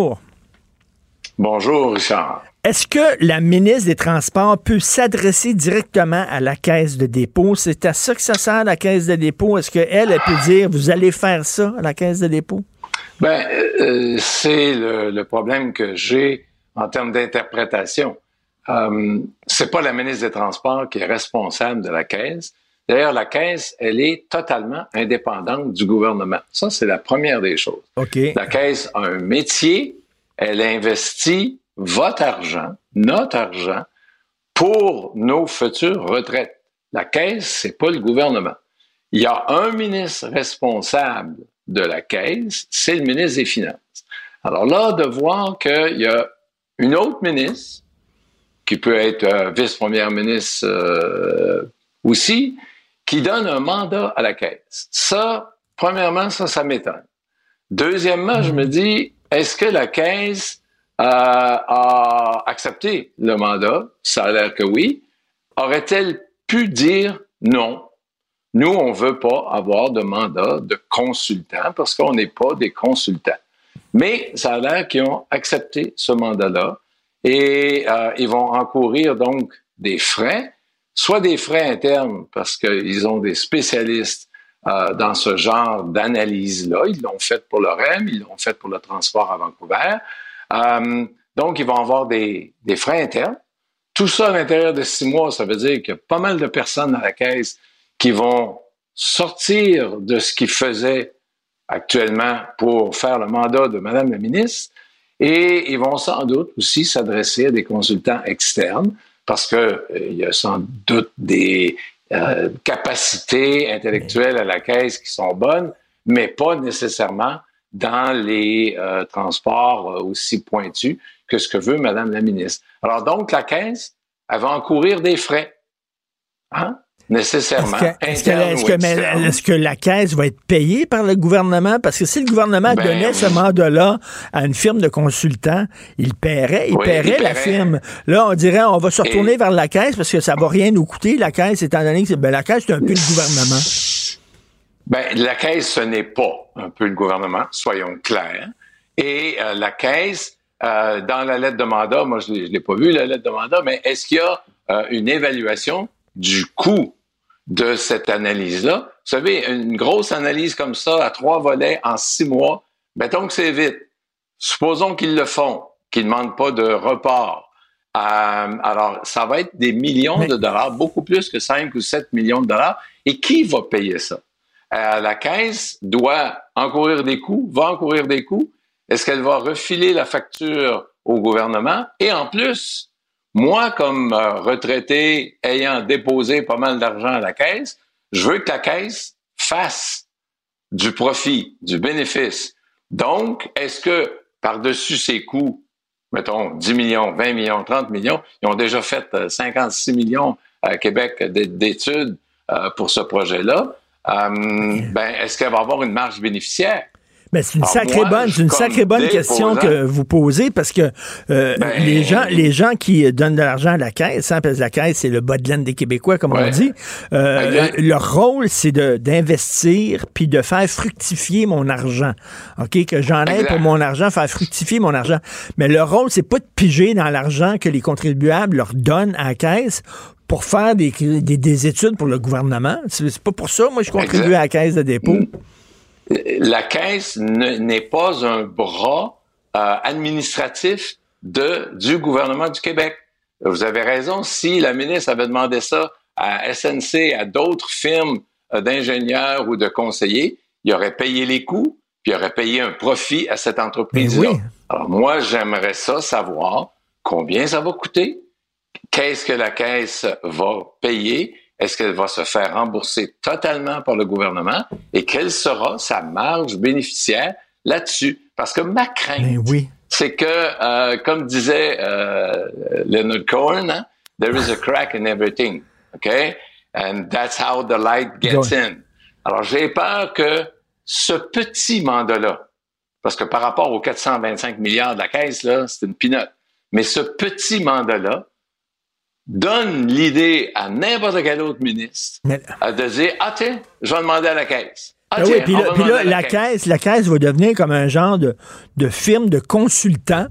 Bonjour, Richard. Est-ce que la ministre des Transports peut s'adresser directement à la caisse de dépôt? C'est à ça que ça sert, la caisse de dépôt? Est-ce qu'elle, elle peut dire, vous allez faire ça à la caisse de dépôt? Ben, euh, c'est le, problème que j'ai en termes d'interprétation. Euh, c'est pas la ministre des Transports qui est responsable de la caisse. D'ailleurs, la caisse, elle est totalement indépendante du gouvernement. Ça, c'est la première des choses. Okay. La caisse a un métier, elle investit votre argent, notre argent, pour nos futures retraites. La caisse, c'est pas le gouvernement. Il y a un ministre responsable de la caisse, c'est le ministre des Finances. Alors là, de voir qu'il y a une autre ministre, qui peut être euh, vice-première ministre euh, aussi, qui donne un mandat à la caisse. Ça, premièrement, ça, ça m'étonne. Deuxièmement, je me dis, est-ce que la Caisse euh, a accepté le mandat? Ça a l'air que oui. Aurait-elle pu dire non? Nous, on ne veut pas avoir de mandat de consultant parce qu'on n'est pas des consultants. Mais ça a l'air qu'ils ont accepté ce mandat-là et euh, ils vont encourir donc des frais, soit des frais internes parce qu'ils ont des spécialistes euh, dans ce genre d'analyse-là. Ils l'ont fait pour le REM, ils l'ont fait pour le transport à Vancouver. Euh, donc, ils vont avoir des, des frais internes. Tout ça à l'intérieur de six mois, ça veut dire qu'il y a pas mal de personnes à la caisse qui vont sortir de ce qu'ils faisaient actuellement pour faire le mandat de Madame la ministre et ils vont sans doute aussi s'adresser à des consultants externes parce qu'il euh, y a sans doute des, euh, capacités intellectuelles à la caisse qui sont bonnes, mais pas nécessairement dans les euh, transports euh, aussi pointus que ce que veut Madame la ministre. Alors donc, la caisse, elle va encourir des frais. Hein? Nécessairement. Est-ce que, que, la caisse va être payée par le gouvernement? Parce que si le gouvernement ben donnait ce mandat-là à une firme de consultants, il paierait, il, paierait, la firme. Là, on dirait, on va se retourner vers la caisse parce que ça va rien nous coûter, la caisse, étant donné que ben, la caisse, c'est un peu le gouvernement. Ben, la caisse, ce n'est pas un peu le gouvernement, soyons clairs. Et euh, la caisse, euh, dans la lettre de mandat, moi, je ne l'ai pas vu, la lettre de mandat, mais est-ce qu'il y a euh, une évaluation du coût de cette analyse-là. Vous savez, une grosse analyse comme ça, à trois volets, en six mois, mettons que c'est vite. Supposons qu'ils le font, qu'ils ne demandent pas de report. Euh, alors, ça va être des millions de dollars, beaucoup plus que 5 ou 7 millions de dollars. Et qui va payer ça? Euh, la caisse doit encourir des coûts, va encourir des coûts. Est-ce qu'elle va refiler la facture au gouvernement? Et en plus, moi, comme euh, retraité ayant déposé pas mal d'argent à la caisse, je veux que la caisse fasse du profit, du bénéfice. Donc, est-ce que par-dessus ces coûts, mettons 10 millions, 20 millions, 30 millions, ils ont déjà fait 56 euh, millions à Québec d'études euh, pour ce projet-là, ben, est-ce qu'elle va avoir une marge bénéficiaire? Ben, c'est une sacrée bonne, une sacrée bonne question que vous posez parce que euh, ben, les gens, les gens qui donnent de l'argent à la caisse, hein, parce que la caisse c'est le bas de laine des Québécois comme on dit. Euh, leur rôle c'est d'investir puis de faire fructifier mon argent. Ok, que j'en ai pour mon argent, faire fructifier mon argent. Mais leur rôle c'est pas de piger dans l'argent que les contribuables leur donnent à la caisse pour faire des, des, études pour le gouvernement. C'est pas pour ça, moi, je contribue à la caisse de dépôt. Mm la caisse n'est pas un bras euh, administratif de, du gouvernement du Québec. Vous avez raison, si la ministre avait demandé ça à SNC, à d'autres firmes euh, d'ingénieurs ou de conseillers, il aurait payé les coûts, puis aurait payé un profit à cette entreprise-là. Oui. Alors moi, j'aimerais ça savoir combien ça va coûter, qu'est-ce que la caisse va payer, est-ce qu'elle va se faire rembourser totalement par le gouvernement et quelle sera sa marge bénéficiaire là-dessus? Parce que ma crainte, Ben oui. c'est que, euh, comme disait euh, Leonard Cohen, hein, there is a crack in everything, okay? And that's how the light gets in. Alors, j'ai peur que ce petit mandat-là, parce que par rapport aux 425 milliards de la caisse, là, c'est une pinote. Mais ce petit mandat-là donne l'idée à n'importe quel autre ministre Mais- de dire, ah tiens, je vais demander à la caisse. Ah, Ah oui, puis là, puis là, la caisse, la caisse va devenir comme un genre de, de firme de consultants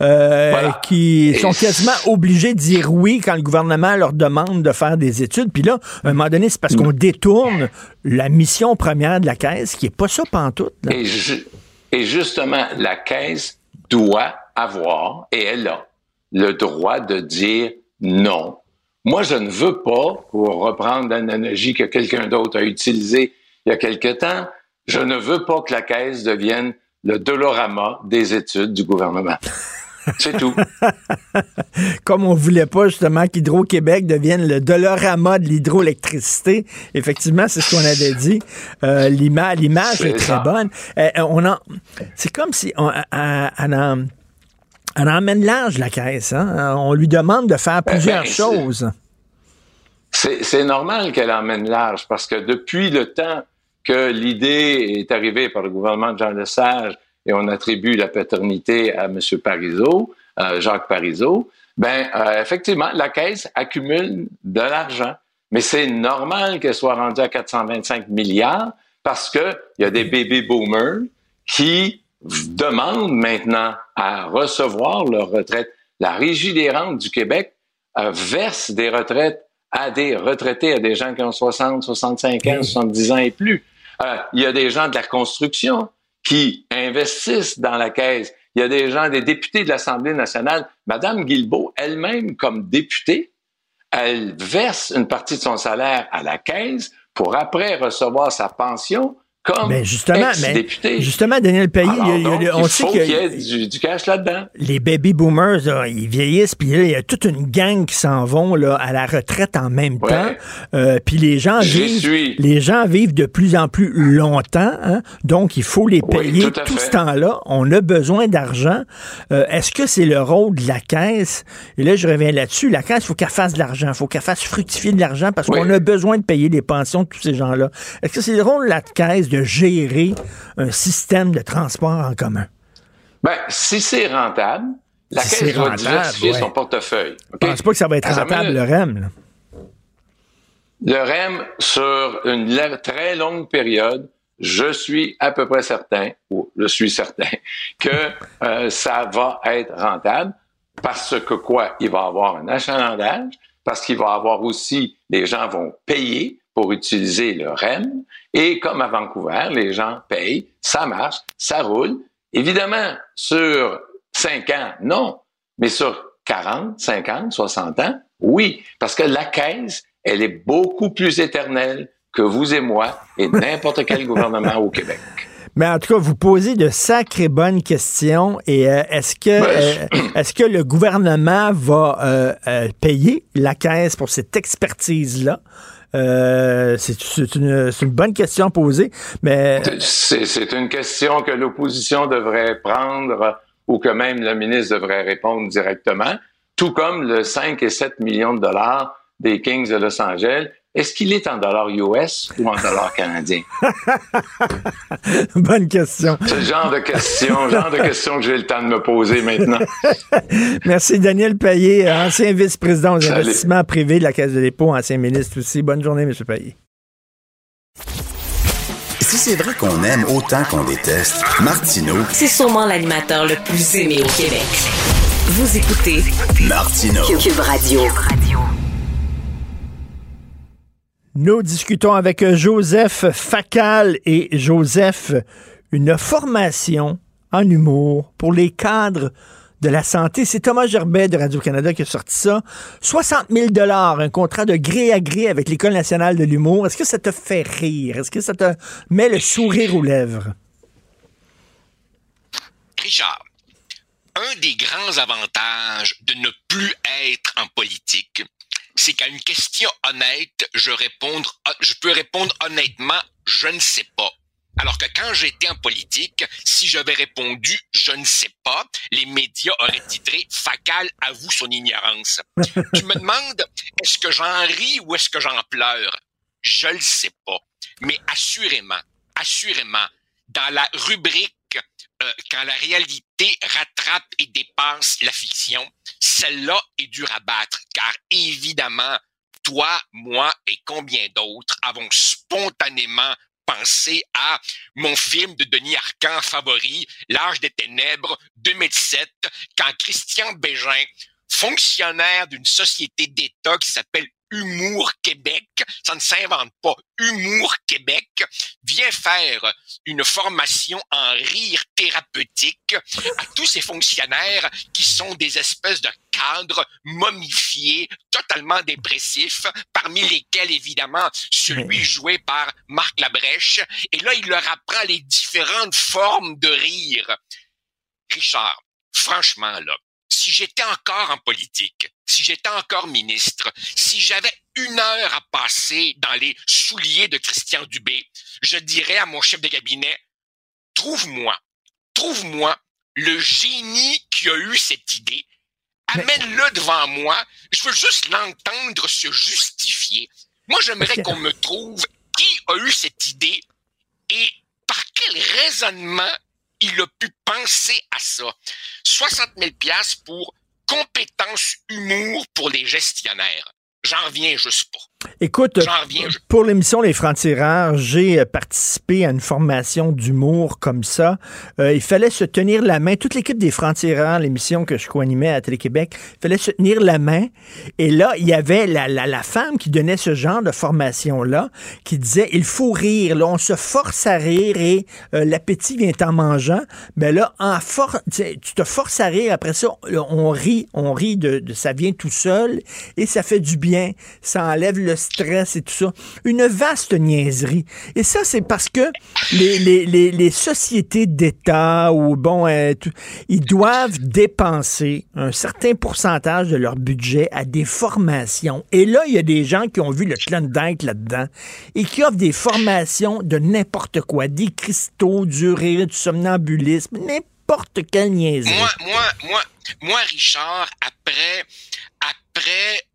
euh, Voilà. qui sont quasiment obligés de dire oui quand le gouvernement leur demande de faire des études. Puis là, à un moment donné, c'est parce qu'on détourne la mission première de la caisse, qui est pas ça pantoute. là. Et, ju- et justement, la Caisse doit avoir, et elle a, le droit de dire non. Moi, je ne veux pas, pour reprendre l'analogie que quelqu'un d'autre a utilisée il y a quelque temps, je ne veux pas que la Caisse devienne le Dolorama des études du gouvernement. C'est tout. Comme on voulait pas justement qu'Hydro-Québec devienne le dolorama de l'hydroélectricité. Effectivement, c'est ce qu'on avait dit. Euh, l'ima- L'image est, très ça. bonne. Euh, on en, c'est comme si on, elle emmène large la caisse. Hein? On lui demande de faire plusieurs ben, choses. C'est c'est normal qu'elle emmène large parce que depuis le temps que l'idée est arrivée par le gouvernement de Jean Lesage et on attribue la paternité à M. Parizeau, euh, Jacques Parizeau, ben euh, effectivement, la Caisse accumule de l'argent. Mais c'est normal qu'elle soit rendue à 425 milliards parce qu'il y a des baby boomers qui demandent maintenant à recevoir leur retraite. La Régie des rentes du Québec euh, verse des retraites à des retraités, à des gens qui ont 60, 65 ans, 70 ans et plus. Euh, il y a des gens de la construction qui investissent dans la caisse. Il y a des gens, des députés de l'Assemblée nationale. Madame Guilbeault, elle-même, comme députée, elle verse une partie de son salaire à la caisse pour après recevoir sa pension comme Mais justement, mais justement, Daniel Payet, Alors, il a- il a- donc, on il sait qu'il y ait du, du cash là-dedans. les baby boomers, là, ils vieillissent, puis là, il y a toute une gang qui s'en vont là, à la retraite en même Ouais. temps. Euh, puis les gens vivent, suis. les gens vivent de plus en plus longtemps, hein. donc il faut les Oui, payer tout ce temps-là. On a besoin d'argent. Euh, Est-ce que c'est le rôle de la caisse? Et là, je reviens là-dessus. La caisse, il faut qu'elle fasse de l'argent, il faut qu'elle fasse fructifier de l'argent parce Oui. qu'on a besoin de payer les pensions de tous ces gens-là. Est-ce que c'est le rôle de la caisse de gérer un système de transport en commun? Ben, si c'est rentable, la Si caisse doit rentable, diversifier ouais. son portefeuille. OK? Je pense pas que ça va être rentable, le REM. là. Le REM, sur une très longue période, je suis à peu près certain, ou je suis certain, que euh, ça va être rentable parce que quoi? Il va y avoir un achalandage, parce qu'il va y avoir aussi, les gens vont payer pour utiliser le REM, et comme à Vancouver, les gens payent, ça marche, ça roule. Évidemment, sur 5 ans, non, mais sur 40, 50, 60 ans, oui, parce que la caisse, elle est beaucoup plus éternelle que vous et moi et n'importe quel gouvernement au Québec. Mais en tout cas, vous posez de sacrées bonnes questions. Et euh, est-ce que Ben, euh, est-ce que le gouvernement va euh, payer la caisse pour cette expertise-là? Euh, c'est une, une bonne question à poser, mais c'est une question que l'opposition devrait prendre ou que même le ministre devrait répondre directement, tout comme le 5 et 7 millions de dollars des Kings de Los Angeles. Est-ce qu'il est en dollars US ou en dollars canadiens? bonne question. C'est le genre de question, genre de question que j'ai le temps de me poser maintenant. Merci Daniel Payet, ancien vice-président aux Salut. investissements privés de la Caisse de dépôt, ancien ministre aussi. Bonne journée, M. Payet. Si c'est vrai qu'on aime autant qu'on déteste, Martineau, C'est sûrement l'animateur le plus aimé au Québec. Vous écoutez Martineau. Cube Radio. Nous discutons avec Joseph Facal et Joseph, une formation en humour pour les cadres de la santé. C'est Thomas Gerbet de Radio-Canada qui a sorti ça. 60 000 un contrat de gré à gré avec l'École nationale de l'humour. Est-ce que ça te fait rire? Est-ce que ça te met le sourire aux lèvres? Richard, un des grands avantages de ne plus être en politique, c'est qu'à une question honnête, je, répondre, je peux répondre honnêtement, je ne sais pas. Alors que quand j'étais en politique, si j'avais répondu je ne sais pas, les médias auraient titré Facal avoue son ignorance. tu me demandes est-ce que j'en ris ou est-ce que j'en pleure? Je le sais pas. Mais assurément, assurément, dans la rubrique euh, quand la réalité rattrape et dépasse la fiction, celle-là est dure à battre, car évidemment, toi, moi et combien d'autres avons spontanément pensé à mon film de Denis Arcand favori, L'âge des ténèbres, 2007, quand Christian Bégin, fonctionnaire d'une société d'État qui s'appelle Humour Québec, ça ne s'invente pas, Humour Québec vient faire une formation en rire thérapeutique à tous ces fonctionnaires qui sont des espèces de cadres momifiés, totalement dépressifs, parmi lesquels évidemment celui joué par Marc Labrèche. Et là, il leur apprend les différentes formes de rire. Richard, franchement là, si j'étais encore en politique, si j'étais encore ministre, si j'avais une heure à passer dans les souliers de Christian Dubé, je dirais à mon chef de cabinet, trouve-moi, trouve-moi le génie qui a eu cette idée, amène-le devant moi, je veux juste l'entendre se justifier. Moi, j'aimerais qu'on me trouve qui a eu cette idée et par quel raisonnement il a pu penser à ça. 60 000 pièces pour compétences humour pour les gestionnaires. J'en reviens juste pas. Écoute, pour l'émission Les Francs-Tireurs, j'ai euh, participé à une formation d'humour comme ça. Euh, il fallait se tenir la main. Toute l'équipe des Francs-Tireurs, l'émission que je co-animais à Télé-Québec, il fallait se tenir la main. Et là, il y avait la, la, la femme qui donnait ce genre de formation-là, qui disait, il faut rire. Là, on se force à rire et euh, l'appétit vient en mangeant. Mais là, en for tu te forces à rire. Après ça, on rit. On rit de, de ça vient tout seul et ça fait du bien. Ça enlève le stress et tout ça. Une vaste niaiserie. Et ça, c'est parce que les, sociétés d'État ou bon, euh, ils doivent dépenser un certain pourcentage de leur budget à des formations. Et là, il y a des gens qui ont vu le Klondike là-dedans et qui offrent des formations de n'importe quoi, des cristaux, du rire, du somnambulisme, n'importe quelle niaiserie. Moi, moi, moi, moi, Richard, après,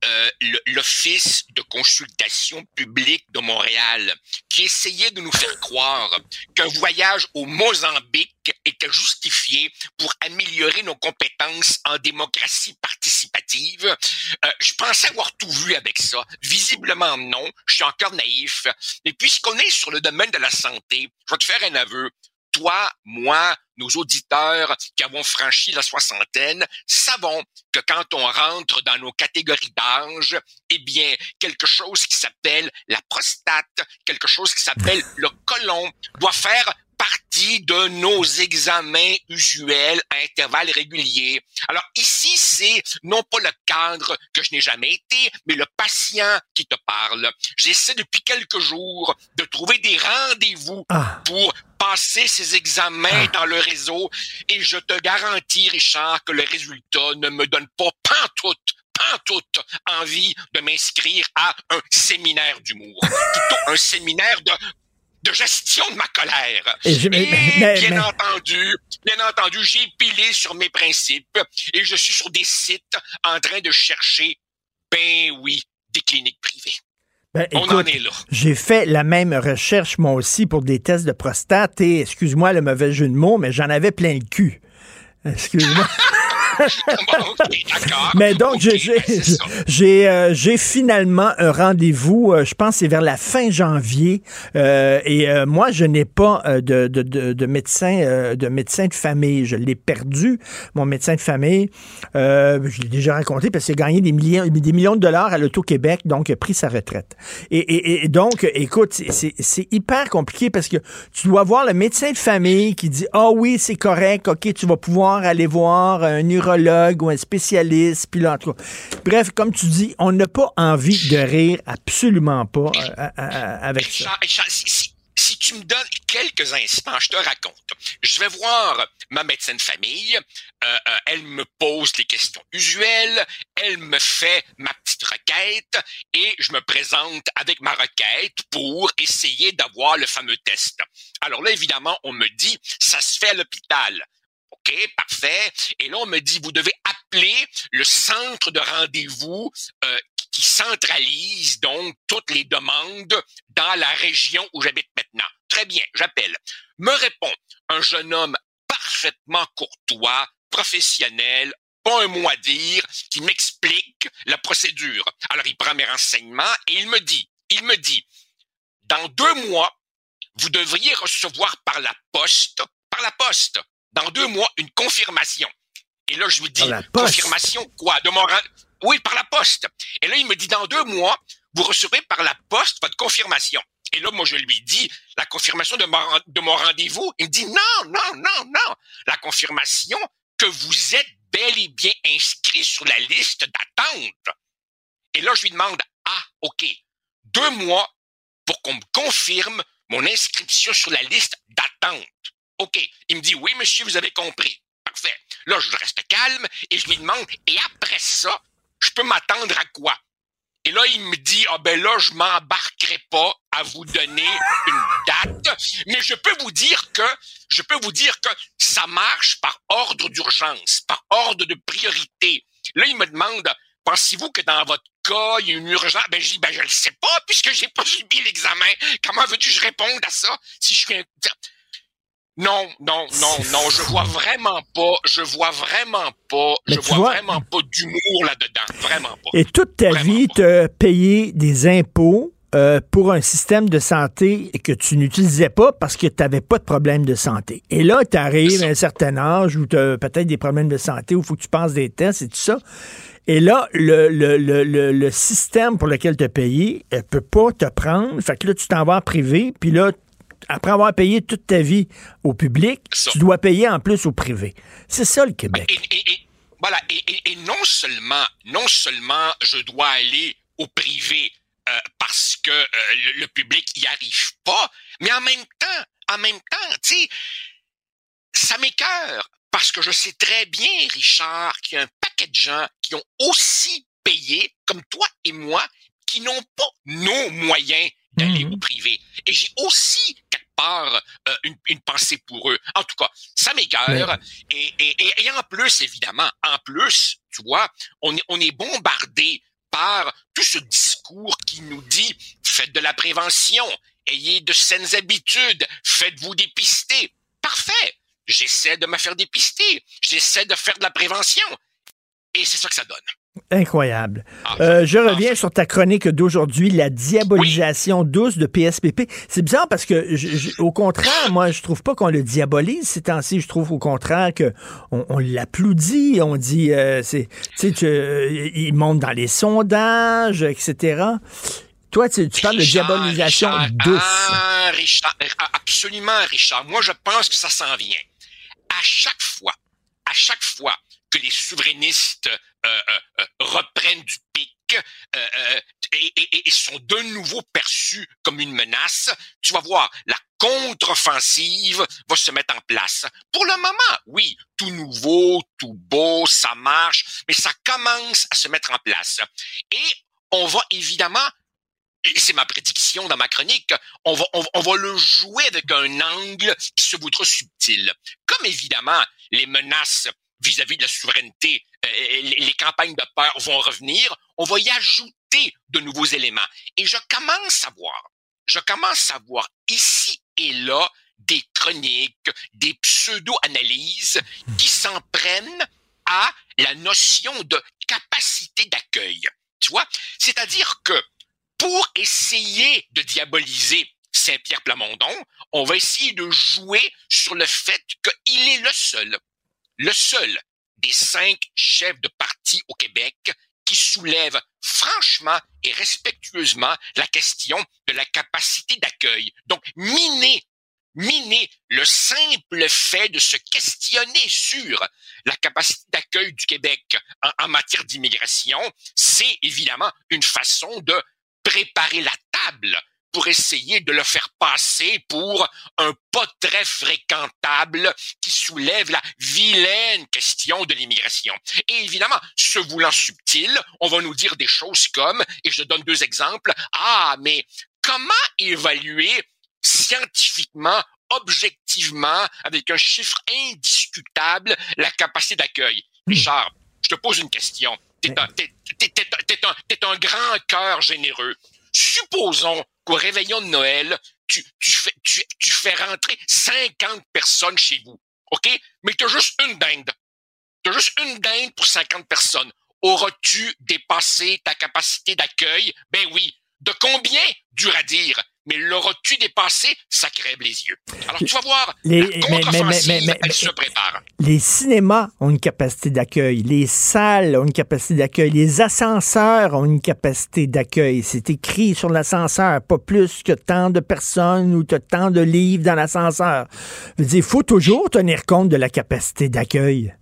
euh, l'Office de consultation publique de Montréal, qui essayait de nous faire croire qu'un voyage au Mozambique était justifié pour améliorer nos compétences en démocratie participative, euh, je pensais avoir tout vu avec ça. Visiblement non, je suis encore naïf. Mais puisqu'on est sur le domaine de la santé, je vais te faire un aveu toi, moi, nos auditeurs qui avons franchi la soixantaine, savons que quand on rentre dans nos catégories d'âge, eh bien, quelque chose qui s'appelle la prostate, quelque chose qui s'appelle le colon, doit faire partie de nos examens usuels à intervalles réguliers. Alors ici, c'est non pas le cadre que je n'ai jamais été, mais le patient qui te parle. J'essaie depuis quelques jours de trouver des rendez-vous ah. pour passer ces examens ah. dans le réseau et je te garantis, Richard, que le résultat ne me donne pas pantoute toute envie de m'inscrire à un séminaire d'humour. Plutôt un séminaire de de gestion de ma colère. Et, bien entendu, bien entendu, j'ai pilé sur mes principes et je suis sur des sites en train de chercher, ben oui, des cliniques privées. Ben, On en est là. J'ai fait la même recherche, moi aussi, pour des tests de prostate et, excuse-moi le mauvais jeu de mots, mais j'en avais plein le cul. Excuse-moi. Mais donc, j'ai euh, j'ai finalement un rendez-vous, euh, je pense c'est vers la fin janvier. Euh, et moi, je n'ai pas de, de, de, médecin de médecin de famille. Je l'ai perdu, mon médecin de famille. je l'ai déjà raconté parce qu'il a gagné des millions, des millions de dollars à l'Auto-Québec, donc il a pris sa retraite. Et, et, et donc, écoute, c'est hyper compliqué parce que tu dois voir le médecin de famille qui dit, ah oh oui, c'est correct, ok, tu vas pouvoir aller voir un ou un spécialiste, puis là, Bref, comme tu dis, on n'a pas envie de rire, absolument pas, euh, euh, euh, avec ça. si, tu tu me donnes quelques instants, je te raconte. Je vais voir ma médecin de famille. Euh, euh, elle me pose les questions usuelles. Elle me fait ma petite requête et je me présente avec ma requête pour essayer d'avoir le fameux test. Alors là, évidemment, on me dit, ça se fait à l'hôpital. OK, parfait. Et là, on me dit, vous devez appeler le centre de rendez-vous euh, qui centralise donc toutes les demandes dans la région où j'habite maintenant. Très bien, j'appelle. Me répond un jeune homme parfaitement courtois, professionnel, pas un mot à dire, qui m'explique la procédure. Alors, il prend mes renseignements et il me dit, il me dit, dans deux mois, vous devriez recevoir par la poste, par la poste, dans deux mois, une confirmation. Et là, je lui dis, confirmation quoi? De mon oui, par la poste. Et là, il me dit, dans deux mois, vous recevrez par la poste votre confirmation. Et là, moi, je lui dis, la confirmation de mon, de mon rendez-vous. Il me dit, non, non, non, non. La confirmation que vous êtes bel et bien inscrit sur la liste d'attente. Et là, je lui demande, ah, OK, deux mois pour qu'on me confirme mon inscription sur la liste d'attente. OK. Il me dit, oui, monsieur, vous avez compris. Parfait. Là, je reste calme et je lui demande, et après ça, je peux m'attendre à quoi? Et là, il me dit, ah ben là, je m'embarquerai pas à vous donner une date, mais je peux vous dire que, je peux vous dire que ça marche par ordre d'urgence, par ordre de priorité. Là, il me demande, pensez-vous que dans votre cas, il y a une urgence? Ben, je dis, ben, je le sais pas, puisque j'ai pas subi l'examen. Comment veux-tu que je réponde à ça? Si je suis un... Non, non, non, non, je vois vraiment pas, je vois vraiment pas, je vois, vraiment pas d'humour là-dedans, vraiment pas. Et toute ta vie, tu as payé des impôts euh, pour un système de santé que tu n'utilisais pas parce que tu n'avais pas de problème de santé. Et là, tu arrives à un certain âge où tu as peut-être des problèmes de santé, où il faut que tu passes des tests et tout ça. Et là, le, le, le, le, système pour lequel tu as payé ne peut pas te prendre. Fait que là, tu t'en vas en privé, puis là, après avoir payé toute ta vie au public, tu dois payer en plus au privé. C'est ça le Québec. Et, voilà, et, non seulement, non seulement je dois aller au privé euh, parce que euh, le, public y arrive pas, mais en même temps, en même temps, tu sais, ça m'écœure parce que je sais très bien, Richard, qu'il y a un paquet de gens qui ont aussi payé, comme toi et moi, qui n'ont pas nos moyens d'aller mmh au privé. Et j'ai aussi part euh, une, une, pensée pour eux. En tout cas, ça m'égare. Et, et, et, en plus, évidemment, en plus, tu vois, on est, on est bombardé par tout ce discours qui nous dit faites de la prévention, ayez de saines habitudes, faites-vous dépister. Parfait. J'essaie de me faire dépister. J'essaie de faire de la prévention. Et c'est ça que ça donne. Incroyable. Ah, euh, je reviens sur ta chronique d'aujourd'hui, la diabolisation douce de PSPP. C'est bizarre parce que, au contraire, moi, je trouve pas qu'on le diabolise ces temps-ci. Je trouve au contraire que on, l'applaudit. On dit, euh, c'est, tu sais, euh, il monte dans les sondages, etc. Toi, tu, parles de diabolisation douce. Ah, Richard, absolument, Richard. Moi, je pense que ça s'en vient. À chaque fois, à chaque fois que les souverainistes reprennent du pic et, sont de nouveau perçus comme une menace, tu vas voir, la contre-offensive va se mettre en place. Pour le moment, oui, tout nouveau, tout beau, ça marche, mais ça commence à se mettre en place. Et on va évidemment et c'est ma prédiction dans ma chronique, on va, on, va le jouer avec un angle qui se voudra subtil. Comme évidemment, les menaces vis-à-vis de la souveraineté, euh, les campagnes de peur vont revenir, on va y ajouter de nouveaux éléments. Et je commence à voir, je commence à voir ici et là des chroniques, des pseudo-analyses qui s'en prennent à la notion de capacité d'accueil. Tu vois? C'est-à-dire que pour essayer de diaboliser Saint-Pierre Plamondon, on va essayer de jouer sur le fait qu'il est le seul le seul des cinq chefs de parti au Québec qui soulève franchement et respectueusement la question de la capacité d'accueil. Donc, miner, miner le simple fait de se questionner sur la capacité d'accueil du Québec en, en matière d'immigration, c'est évidemment une façon de préparer la table pour essayer de le faire passer pour un pas très fréquentable qui soulève la vilaine question de l'immigration. Et évidemment, se voulant subtil, on va nous dire des choses comme, et je donne deux exemples, ah, mais comment évaluer scientifiquement, objectivement, avec un chiffre indiscutable, la capacité d'accueil? Richard, je te pose une question. T'es un, t'es, t'es, t'es un, t'es un grand cœur généreux. Supposons qu'au réveillon de Noël, tu, tu, fais, tu, tu fais rentrer 50 personnes chez vous. OK? Mais tu as juste une dinde. Tu as juste une dinde pour 50 personnes. Auras-tu dépassé ta capacité d'accueil? Ben oui. De combien? Dur à dire? Mais l'auras-tu dépassé? Ça crève les yeux. Alors, tu vas voir, les, la mais, mais, mais, elle se prépare. Les cinémas ont une capacité d'accueil, les salles ont une capacité d'accueil, les ascenseurs ont une capacité d'accueil. C'est écrit sur l'ascenseur, pas plus que tant de personnes ou que tant de livres dans l'ascenseur. Il faut toujours tenir compte de la capacité d'accueil.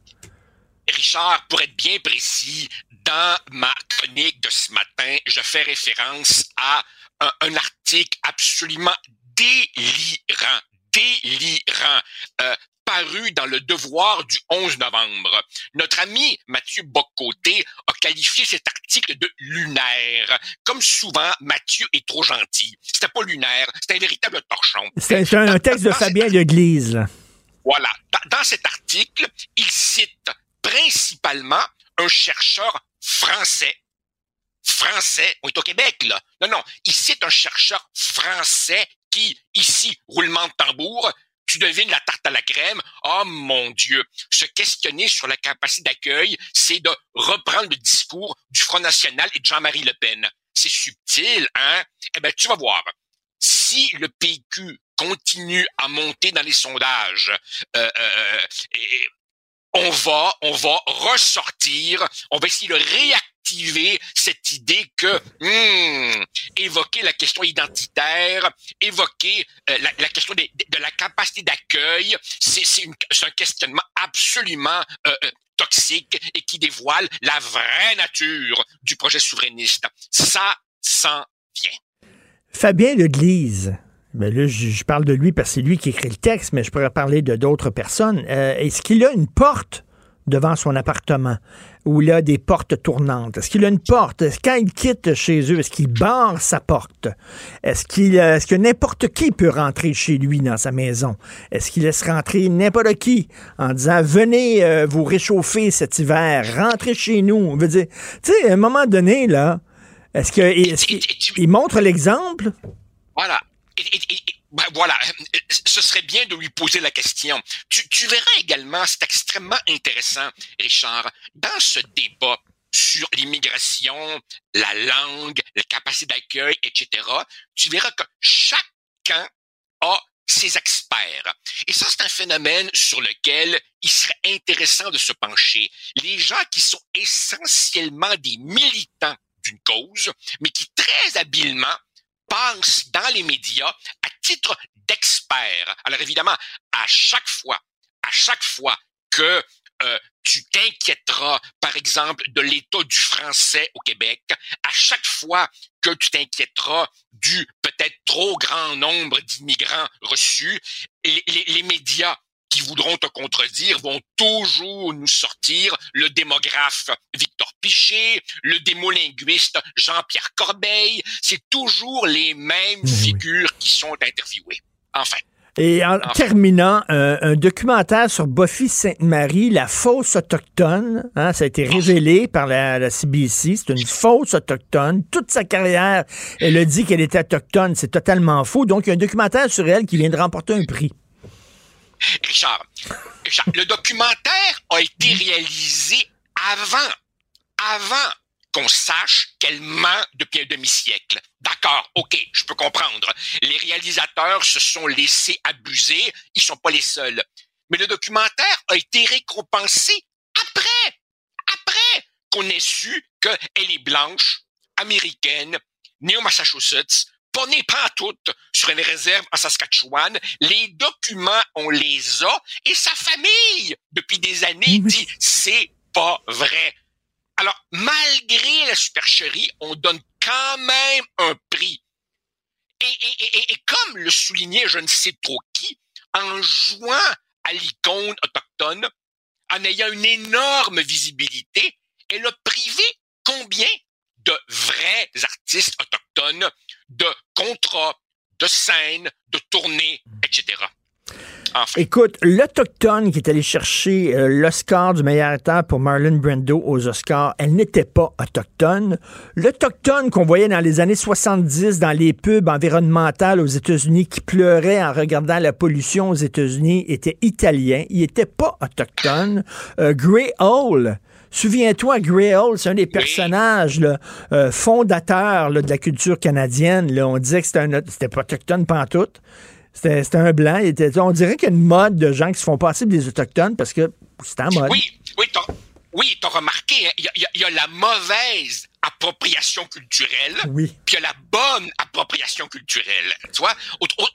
Richard, pour être bien précis, dans ma chronique de ce matin, je fais référence à un, un article absolument délirant, délirant, euh, paru dans le Devoir du 11 novembre. Notre ami Mathieu Bocoté a qualifié cet article de lunaire. Comme souvent, Mathieu est trop gentil. C'était pas lunaire, c'était un véritable torchon. C'est un, un, texte de Fabien Leglise. Voilà. Dans, dans cet article, il cite principalement un chercheur français français, on est au Québec, là. Non, non, il cite un chercheur français qui, ici, roulement de tambour, tu devines la tarte à la crème. Oh mon Dieu, se questionner sur la capacité d'accueil, c'est de reprendre le discours du Front National et de Jean-Marie Le Pen. C'est subtil, hein? Eh ben, tu vas voir. Si le PQ continue à monter dans les sondages, euh, euh, et on va, on va ressortir, on va essayer de réactiver cette idée que hmm, évoquer la question identitaire, évoquer euh, la, question de, la capacité d'accueil, c'est un questionnement absolument euh, toxique et qui dévoile la vraie nature du projet souverainiste. Ça s'en vient. Fabien Leglise, ben là, je, parle de lui parce que c'est lui qui écrit le texte, mais je pourrais parler de d'autres personnes. Euh, Est-ce qu'il a une porte devant son appartement? Où il a des portes tournantes? Est-ce qu'il a une porte? Est-ce quand il quitte chez eux, est-ce qu'il barre sa porte? Est-ce qu'il est-ce que n'importe qui peut rentrer chez lui dans sa maison? Est-ce qu'il laisse rentrer n'importe qui en disant venez euh, vous réchauffer cet hiver, rentrez chez nous? On veut dire, tu sais, à un moment donné, là, est-ce qu'il montre l'exemple? Voilà. Et, et, et, ben voilà, ce serait bien de lui poser la question. Tu, tu verras également, c'est extrêmement intéressant, Richard, dans ce débat sur l'immigration, la langue, la capacité d'accueil, etc., tu verras que chacun a ses experts. Et ça, c'est un phénomène sur lequel il serait intéressant de se pencher. Les gens qui sont essentiellement des militants d'une cause, mais qui très habilement pense dans les médias à titre d'expert. Alors évidemment, à chaque fois, à chaque fois que euh, tu t'inquiéteras, par exemple, de l'état du français au Québec, à chaque fois que tu t'inquiéteras du peut-être trop grand nombre d'immigrants reçus, les, médias qui voudront te contredire vont toujours nous sortir le démographe Victor Piché, le démolinguiste Jean-Pierre Corbeil. C'est toujours les mêmes figures qui sont interviewées. Enfin. Et en enfin. terminant, euh, un documentaire sur Buffy Sainte-Marie, la fausse autochtone, hein, ça a été révélé par la, la CBC, c'est une fausse autochtone. Toute sa carrière, elle a dit qu'elle était autochtone, c'est totalement faux. Donc, il y a un documentaire sur elle qui vient de remporter un prix. Richard, le documentaire a été réalisé avant, avant qu'on sache qu'elle ment depuis un demi-siècle. D'accord, ok, je peux comprendre. Les réalisateurs se sont laissés abuser, ils sont pas les seuls. Mais le documentaire a été récompensé après, après qu'on ait su qu'elle est blanche, américaine, née au Massachusetts, pas né pas toutes sur une réserve en Saskatchewan. Les documents, on les a et sa famille, depuis des années, dit c'est pas vrai. Alors, malgré la supercherie, on donne quand même un prix. et, comme le soulignait je ne sais trop qui, en jouant à l'icône autochtone, en ayant une énorme visibilité, elle a privé combien de vrais artistes autochtones de contrats, de scènes, de tournées, etc. Écoute, l'Autochtone qui est allé chercher euh, l'Oscar du meilleur acteur pour Marlon Brando aux Oscars, elle n'était pas autochtone. L'Autochtone qu'on voyait dans les années 70 dans les pubs environnementales aux États-Unis qui pleurait en regardant la pollution aux États-Unis était italien. Il n'était pas autochtone. Euh, Grey Hall. Souviens-toi, Grey Hall, c'est un des personnages euh, fondateurs de la culture canadienne. On disait que c'était pas autochtone pantoute. C'était un blanc. on dirait qu'il y a une mode de gens qui se font passer des Autochtones parce que c'est en mode. Oui, oui, t'as oui, remarqué, hein, il y, a la mauvaise appropriation culturelle, oui. puis il y a la bonne appropriation culturelle. Tu vois,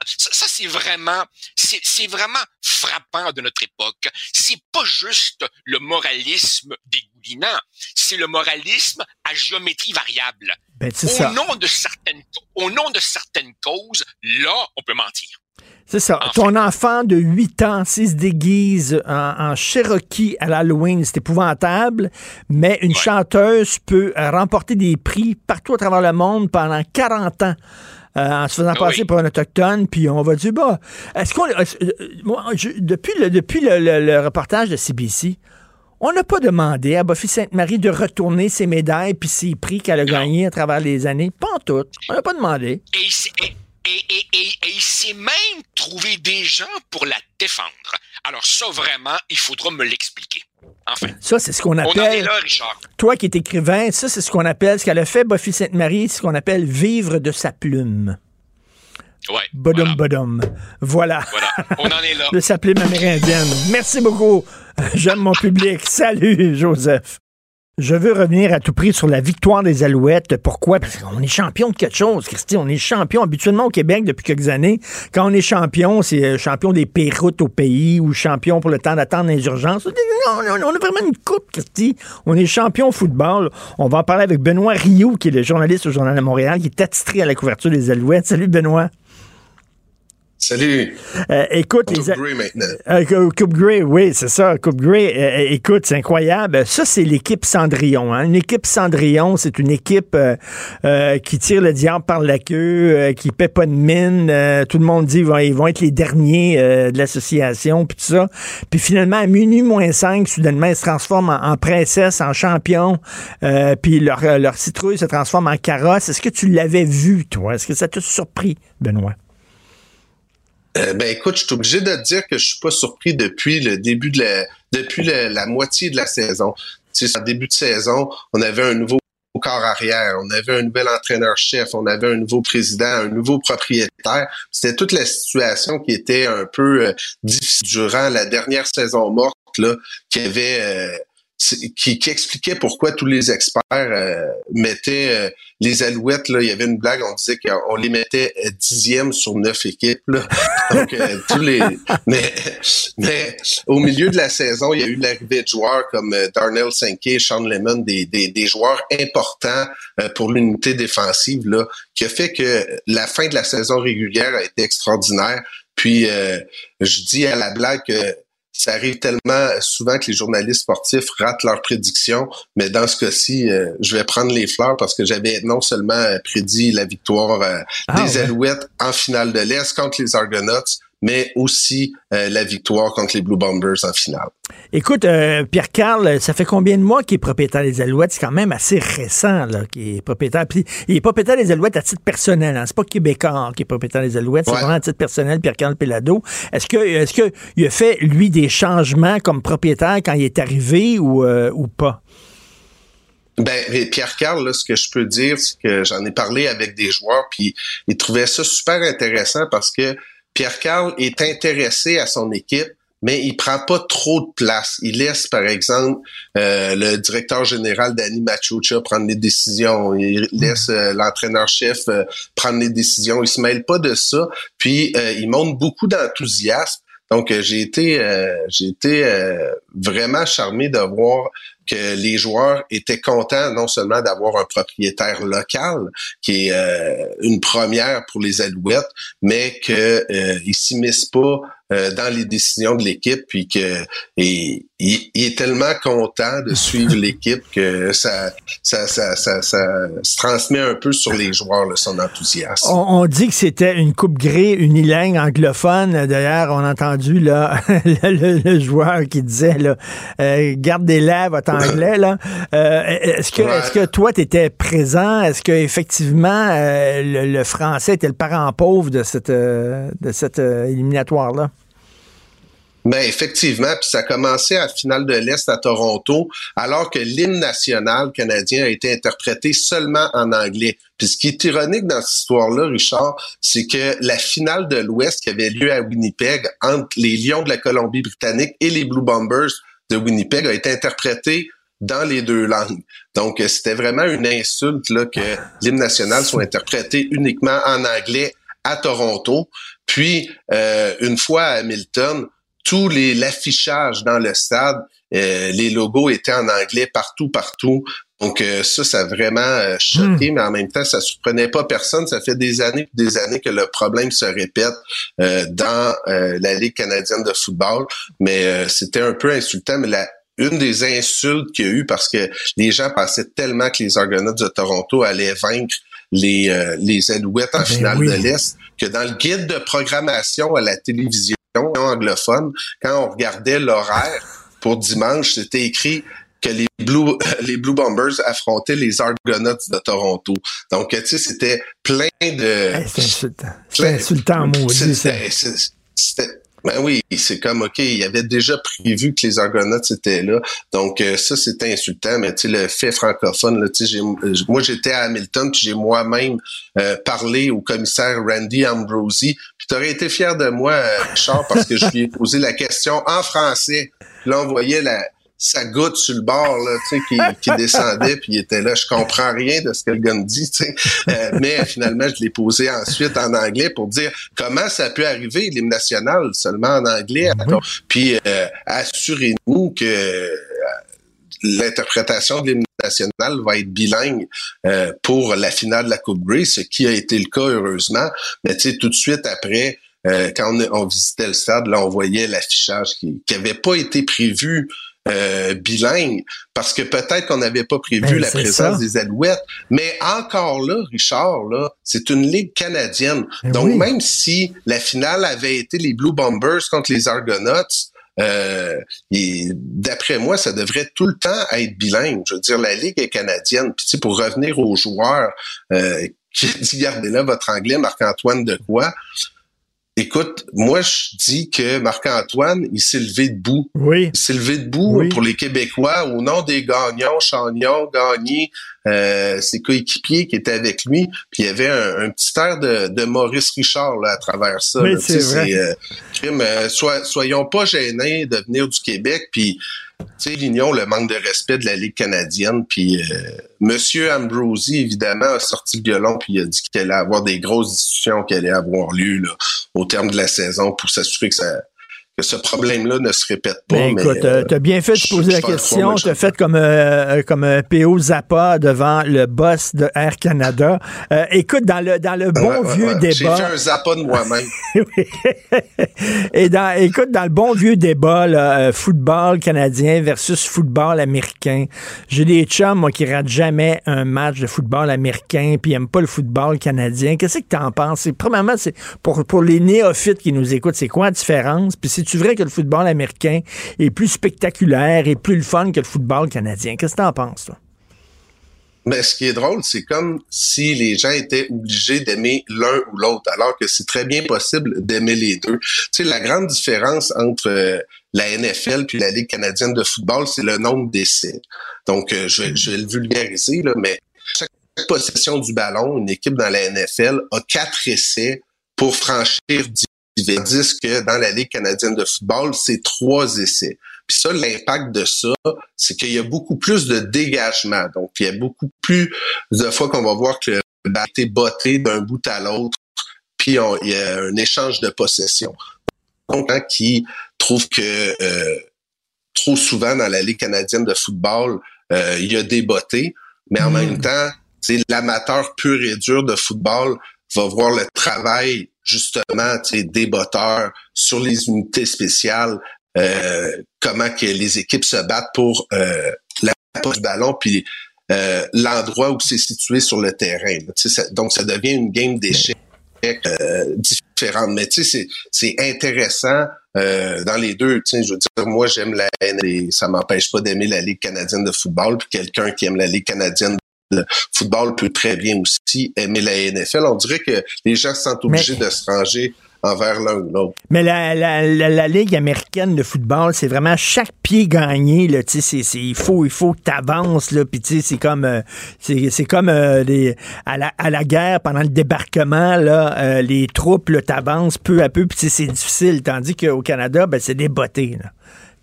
ça, c'est vraiment, c'est vraiment frappant de notre époque. C'est pas juste le moralisme dégoulinant, c'est le moralisme à géométrie variable. Ben, au nom de certaines, au nom de certaines causes, là, on peut mentir. C'est ça. Ton enfant de 8 ans, s'il se déguise en, Cherokee à l'Halloween, c'est épouvantable, mais une chanteuse peut euh, remporter des prix partout à travers le monde pendant 40 ans. Euh, en se faisant ah passer pour un autochtone, puis on va dire, bah, est-ce qu'on... Euh, depuis le, depuis le, reportage de CBC, on n'a pas demandé à Buffy Sainte-Marie de retourner ses médailles puis ses prix qu'elle a gagnés à travers les années. Pas en tout. On n'a pas demandé. Et, et, il s'est même trouvé des gens pour la défendre. Alors ça, vraiment, il faudra me l'expliquer. Enfin. Ça, c'est ce qu'on appelle... On est là, Richard. Toi qui es écrivain, ça, c'est ce qu'on appelle, ce qu'elle a fait, Buffy Sainte-Marie, ce qu'on appelle vivre de sa plume. Ouais. Bodum, bodum. Voilà. Voilà. On en est là. de sa plume amérindienne. Merci beaucoup. J'aime mon public. Salut, Joseph. Je veux revenir à tout prix sur la victoire des Alouettes. Pourquoi? Parce qu'on est champion de quelque chose, Christy. On est champion habituellement au Québec depuis quelques années. Quand on est champion, c'est euh, champion des pires au pays ou champion pour le temps d'attendre les urgences. On a vraiment une coupe, Christy. On est champion au football. On va en parler avec Benoît Rioux, qui est le journaliste au Journal de Montréal, qui est attitré à la couverture des Alouettes. Salut, Benoît. Salut. Euh, écoute, Coupe Grey maintenant. Euh, Coupe Grey, oui, c'est ça. Coupe Grey. Euh, écoute, c'est incroyable. Ça, c'est l'équipe Cendrillon. Hein. Une équipe Cendrillon, c'est une équipe qui tire le diable par la queue, qui paie pas de mine. tout le monde dit qu'ils vont, être les derniers de l'association, puis tout ça. Puis finalement, à minuit moins 5, soudainement, ils se transforment en, princesse, en champion. puis leur, leur citrouille se transforme en carrosse. Est-ce que tu l'avais vu, toi? Est-ce que ça t'a surpris, Benoît? Euh, ben écoute, je suis obligé de te dire que je suis pas surpris depuis le début de la depuis la, moitié de la saison. Tu sais, en début de saison, on avait un nouveau corps arrière, on avait un nouvel entraîneur-chef, on avait un nouveau président, un nouveau propriétaire. C'était toute la situation qui était un peu euh, difficile durant la dernière saison morte là, qui avait euh, qui, qui, expliquait pourquoi tous les experts euh, mettaient euh, les Alouettes. Là, il y avait une blague, on disait qu'on les mettait euh, dixième sur neuf équipes. Là. Donc tous les, mais, mais au milieu de la saison, il y a eu l'arrivée de joueurs comme Darnell Sankey, Sean Lemon, des, des, joueurs importants pour l'unité défensive, là, qui a fait que la fin de la saison régulière a été extraordinaire. Puis je dis à la blague que ça arrive tellement souvent que les journalistes sportifs ratent leurs prédictions, mais dans ce cas-ci, euh, je vais prendre les fleurs parce que j'avais non seulement euh, prédit la victoire euh, ah, des Alouettes en finale de l'Est contre les Argonauts, mais aussi euh, la victoire contre les Blue Bombers en finale. Écoute, euh, Pierre-Carl, ça fait combien de mois qu'il est propriétaire des Alouettes? C'est quand même assez récent qu'il est propriétaire. Puis, il est propriétaire des Alouettes à titre personnel. Hein? C'est pas Québécois qui est propriétaire des Alouettes, c'est vraiment à titre personnel, Pierre-Carl Pelado. Est-ce que est-ce que il a fait, lui, des changements comme propriétaire quand il est arrivé ou, euh, ou pas? Ben, Pierre-Carl, ce que je peux dire, c'est que j'en ai parlé avec des joueurs, puis ils trouvaient ça super intéressant parce que Pierre Carl est intéressé à son équipe, mais il prend pas trop de place. Il laisse, par exemple, euh, le directeur général Danny Machucha prendre les décisions. Il laisse euh, l'entraîneur-chef euh, prendre les décisions. Il se mêle pas de ça. Puis, il montre beaucoup d'enthousiasme. Donc, j'ai été, j'ai été vraiment charmé de voir que les joueurs étaient contents non seulement d'avoir un propriétaire local, qui est euh, une première pour les Alouettes, mais qu'ils euh, s'immiscent pas euh, dans les décisions de l'équipe, puis que il, est tellement content de suivre l'équipe que ça ça, ça, ça, se transmet un peu sur les joueurs son enthousiasme. On, dit que c'était une coupe grise unilingue anglophone. D'ailleurs, on a entendu là le, joueur qui disait là, euh, gardez-la votre anglais là. Euh, est-ce que est-ce que toi tu étais présent? Est-ce que effectivement le, le, français était le parent pauvre de cette de cette éliminatoire là ben effectivement, puis ça a commencé à la finale de l'Est à Toronto, alors que l'hymne national canadien a été interprété seulement en anglais. Puis ce qui est ironique dans cette histoire-là, Richard, c'est que la finale de l'Ouest qui avait lieu à Winnipeg entre les Lions de la Colombie-Britannique et les Blue Bombers de Winnipeg a été interprétée dans les deux langues. Donc, c'était vraiment une insulte là, que l'hymne national soit interprété uniquement en anglais à Toronto. Puis, euh, une fois à Hamilton, tout les l'affichage dans le stade, euh, les logos étaient en anglais partout, partout. Donc euh, ça, ça a vraiment euh, choqué, hmm. mais en même temps, ça surprenait pas personne. Ça fait des années, des années que le problème se répète dans la Ligue canadienne de football. Mais c'était un peu insultant. Mais la, une des insultes qu'il y a eu parce que les gens pensaient tellement que les Argonauts de Toronto allaient vaincre les, les Alouettes en ben finale de l'Est que dans le guide de programmation à la télévision, anglophone, quand on regardait l'horaire pour dimanche, c'était écrit que les Blue, les Blue Bombers affrontaient les Argonauts de Toronto. Donc, tu sais, c'était plein de... c'est insultant. C'est insultant, maudit, C'était ben oui, c'est comme OK, il avait déjà prévu que les Argonautes étaient là. Donc euh, ça c'était insultant, mais tu sais le fait francophone là, tu sais moi j'étais à Hamilton puis j'ai moi-même euh, parlé au commissaire Randy Ambrosi. Puis tu aurais été fier de moi euh, Richard parce que je lui ai posé la question en français. là on voyait la sa goutte sur le bord là, tu sais, qui, qui descendait, puis il était là. Je comprends rien de ce que le gars me dit, tu sais. Euh, mais finalement, je l'ai posé ensuite en anglais pour dire comment ça peut arriver l'hymne national seulement en anglais. Puis euh, assurez-nous que euh, l'interprétation de l'hymne national va être bilingue pour la finale de la Coupe Grey, ce qui a été le cas heureusement. Mais tu sais, tout de suite après, quand on, visitait le stade, là, on voyait l'affichage qui n'avait pas été prévu euh, bilingue, parce que peut-être qu'on n'avait pas prévu ben, la présence des Alouettes. Mais encore là, Richard, là, c'est une ligue canadienne. Ben Donc même si la finale avait été les Blue Bombers contre les Argonauts, euh, d'après moi, ça devrait tout le temps être bilingue. Je veux dire, la ligue est canadienne. Puis pour revenir aux joueurs euh, qui dit gardez là votre anglais, Marc-Antoine de quoi Écoute, moi je dis que Marc-Antoine, il s'est levé debout. Oui. Il s'est levé debout pour les Québécois au nom des gagnants, Chagnon, Gagné, euh, ses coéquipiers qui étaient avec lui. Puis il y avait un, petit air de, Maurice Richard là, à travers ça. Oui, c'est vrai. Euh, euh, soyons pas gênés de venir du Québec. Puis tu sais, l'Union, le manque de respect de la Ligue canadienne. Puis euh, Monsieur Ambrosi, évidemment, a sorti le violon puis il a dit qu'il allait avoir des grosses discussions qui allaient avoir lieu là, au terme de la saison pour s'assurer que ça que ce problème-là ne se répète pas. Ben, écoute, euh, t'as bien fait de poser la question. T'as fait comme euh, comme euh, P.O. Zappa devant le boss de Air Canada. Euh, écoute, dans le dans le bon vieux débat. J'ai fait un Zappa de moi-même. Et dans, écoute, dans le bon vieux débat, là, football canadien versus football américain. J'ai des chums, moi, qui ratent jamais un match de football américain, puis n'aiment pas le football canadien. Qu'est-ce que t'en penses? Premièrement, c'est pour, pour les néophytes qui nous écoutent, c'est quoi la différence? Puis c'est vrai que le football américain est plus spectaculaire et plus le fun que le football canadien? Qu'est-ce que tu en penses? Mais ce qui est drôle, c'est comme si les gens étaient obligés d'aimer l'un ou l'autre, alors que c'est très bien possible d'aimer les deux. Tu sais, la grande différence entre euh, la NFL puis la Ligue canadienne de football, c'est le nombre d'essais. Donc, euh, je, vais, le vulgariser, là, mais chaque possession du ballon, une équipe dans la NFL a quatre essais pour franchir 10 tandis que dans la Ligue canadienne de football, c'est trois essais. Puis ça, l'impact de ça, c'est qu'il y a beaucoup plus de dégagement. Donc, il y a beaucoup plus de fois qu'on va voir que le ballon a été botté d'un bout à l'autre, puis il y a un échange de possession. Donc, hein, qui trouve que euh, trop souvent dans la Ligue canadienne de football, euh, il y a des beautés, mais en même temps, c'est l'amateur pur et dur de football va voir le travail justement des botteurs sur les unités spéciales, euh, comment que les équipes se battent pour euh, la poste du ballon, puis euh, l'endroit où c'est situé sur le terrain. donc, ça devient une game d'échecs euh, différente. Mais c'est intéressant euh, dans les deux. Je veux dire, moi, j'aime la et ça m'empêche pas d'aimer la Ligue canadienne de football. Puis quelqu'un qui aime la Ligue canadienne de football peut très bien aussi aimer la NFL. On dirait que les gens se sentent obligés de se ranger envers l'un ou l'autre. Mais la, la, la, Ligue américaine de football, c'est vraiment chaque pied gagné. Là, il faut, il faut que tu avances. C'est comme, euh, c'est, comme euh, à, la, à la guerre, pendant le débarquement, là, euh, les troupes t'avancent peu à peu. Puis c'est difficile. Tandis qu'au Canada, ben, c'est des. Tu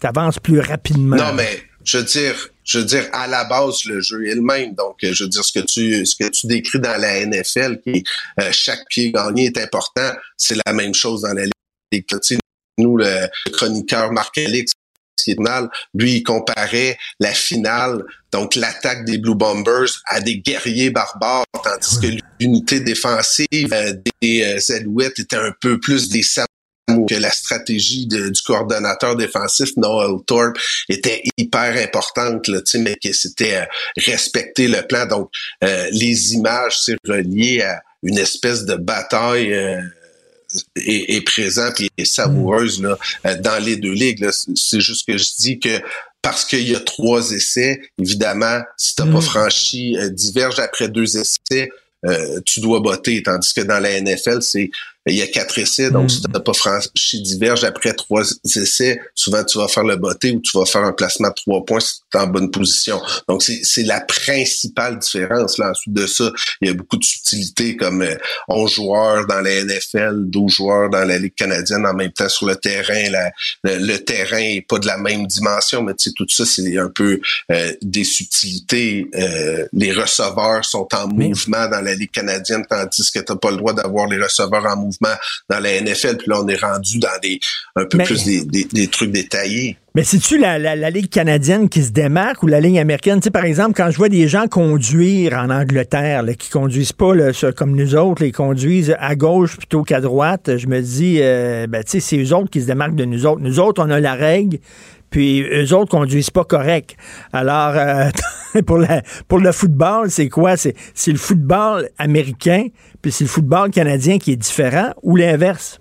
avances plus rapidement. Non, mais je veux dire, je veux dire, à la base, le jeu est le même. Donc, je veux dire, ce que tu, ce que tu décris dans la NFL, qui euh, chaque pied gagné est important, c'est la même chose dans la Ligue. Nous, le chroniqueur Marc-Alix, lui, il comparait la finale, donc l'attaque des Blue Bombers, à des guerriers barbares, tandis que l'unité défensive euh, des euh, Alouettes était un peu plus des que la stratégie du coordonnateur défensif Noel Thorpe était hyper importante, là, mais que c'était euh, respecter le plan. Donc, euh, les images, c'est relié à une espèce de bataille euh, est, présente et savoureuse là, euh, dans les deux ligues. C'est juste que je dis que parce qu'il y a trois essais, évidemment, si tu n'as pas mm. franchi diverge après deux essais, tu dois botter. Tandis que dans la NFL, c'est il y a quatre essais, donc si mm. tu n'as pas franchi diverge après trois essais, souvent tu vas faire le botté ou tu vas faire un placement de trois points si tu es en bonne position. Donc c'est la principale différence. Là. Ensuite de ça, il y a beaucoup de subtilités comme euh, 11 joueurs dans la NFL, 12 joueurs dans la Ligue canadienne en même temps sur le terrain. le, terrain est pas de la même dimension, mais tu sais, tout ça, c'est un peu euh, des subtilités. Euh, les receveurs sont en mouvement dans la Ligue canadienne, tandis que tu n'as pas le droit d'avoir les receveurs en mouvement dans la NFL. Puis là, on est rendu dans des un peu plus des, trucs détaillés. Mais c'est-tu la, la, Ligue canadienne qui se démarque ou la Ligue américaine? Tu sais, par exemple, quand je vois des gens conduire en Angleterre, là, qui conduisent pas comme nous autres, ils conduisent à gauche plutôt qu'à droite, je me dis, euh, ben, tu sais, c'est eux autres qui se démarquent de nous autres. Nous autres, on a la règle, puis eux autres conduisent pas correct. Alors, euh, pour, pour le football, c'est quoi? C'est, le football américain, puis c'est le football canadien qui est différent, ou l'inverse?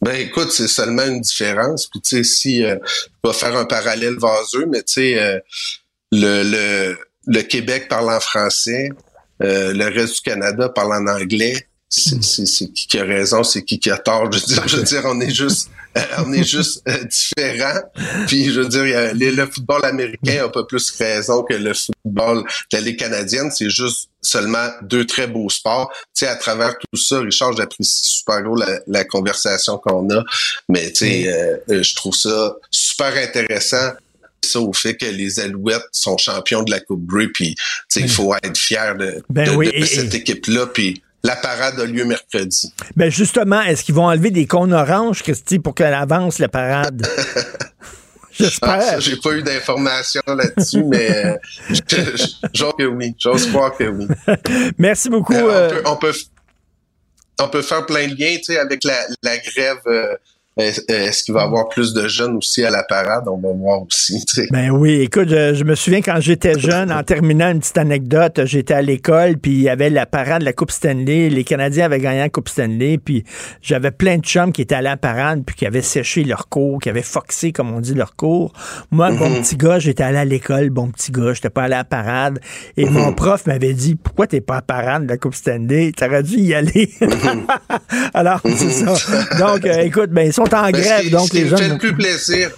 Ben écoute, c'est seulement une différence. Puis tu sais, si euh, on va faire un parallèle vaseux, mais tu sais, euh, le, le, le Québec parle en français, le reste du Canada parle en anglais c'est qui qui a raison, c'est qui qui a tort. Je veux dire, je veux dire on est juste, euh, on est juste euh, différents. Puis je veux dire, le football américain a pas plus raison que le football de la Ligue canadienne. C'est juste seulement deux très beaux sports. Tu sais, à travers tout ça, Richard, j'apprécie super gros la, conversation qu'on a. Mais tu sais, euh, je trouve ça super intéressant ça au fait que les Alouettes sont champions de la Coupe Grey, puis il faut être fier de, ben cette équipe-là, puis la parade a lieu mercredi. Ben justement, est-ce qu'ils vont enlever des cônes oranges, Christy, pour qu'elle avance la parade? J'espère. Ah, j'ai pas eu d'informations là-dessus, mais euh, j'ose que oui. J'ose croire que oui. Merci beaucoup. Euh, euh, on, peut, on, peut, faire plein de liens, tu sais, avec la, la grève est-ce qu'il va y avoir plus de jeunes aussi à la parade? On va voir aussi. Ben oui, écoute, je, me souviens quand j'étais jeune, en terminant une petite anecdote, j'étais à l'école, puis il y avait la parade de la Coupe Stanley. Les Canadiens avaient gagné la Coupe Stanley, puis j'avais plein de chums qui étaient à la parade, puis qui avaient séché leur cours, qui avaient foxé, comme on dit, leur cours. Moi, bon mhm. petit gars, j'étais allé à l'école, bon petit gars, j'étais pas allé à la parade. Et mon mhm. prof m'avait dit, pourquoi t'es pas à la parade de la Coupe Stanley? T'aurais dû y aller. Mhm. Alors, c'est ça. Donc, euh, écoute, ben, ils sont en grève, donc les gens. Fait le plus plaisir.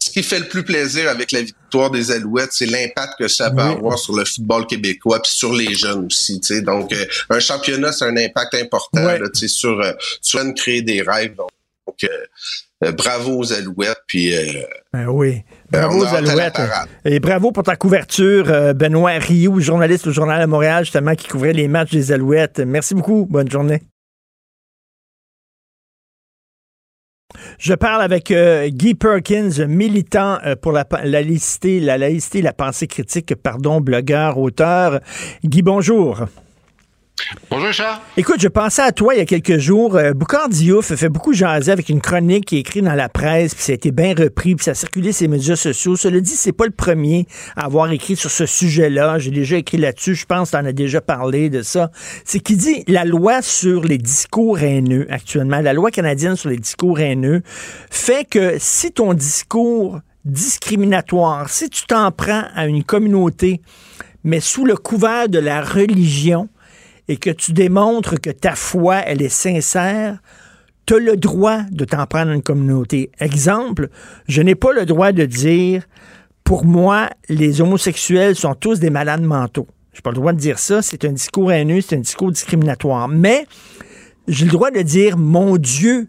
Ce qui fait le plus plaisir avec la victoire des Alouettes, c'est l'impact que ça va avoir sur le football québécois puis sur les jeunes aussi. Donc, euh, un championnat, c'est un impact important là, sur, euh, sur créer des rêves. Donc, euh, bravo aux Alouettes. Puis, ben oui. Bravo aux Alouettes. Et bravo pour ta couverture, Benoît Rioux, journaliste au Journal de Montréal, justement, qui couvrait les matchs des Alouettes. Merci beaucoup. Bonne journée. Je parle avec euh, Guy Perkins, militant euh, pour la, la, laïcité, la laïcité, la pensée critique, pardon, blogueur, auteur. Guy, bonjour. Bonjour, Charles. Écoute, je pensais à toi il y a quelques jours. Euh, Boucard Diouf fait beaucoup jaser avec une chronique qui est écrite dans la presse, puis ça a été bien repris, puis ça a circulé sur les médias sociaux. Cela dit, c'est pas le premier à avoir écrit sur ce sujet-là. J'ai déjà écrit là-dessus. Je pense que tu en as déjà parlé de ça. C'est qui dit la loi sur les discours haineux actuellement, la loi canadienne sur les discours haineux, fait que si ton discours discriminatoire, si tu t'en prends à une communauté, mais sous le couvert de la religion, et que tu démontres que ta foi, elle est sincère, tu as le droit de t'en prendre une communauté. Exemple, je n'ai pas le droit de dire, pour moi, les homosexuels sont tous des malades mentaux. Je n'ai pas le droit de dire ça. C'est un discours haineux, c'est un discours discriminatoire. Mais j'ai le droit de dire, mon Dieu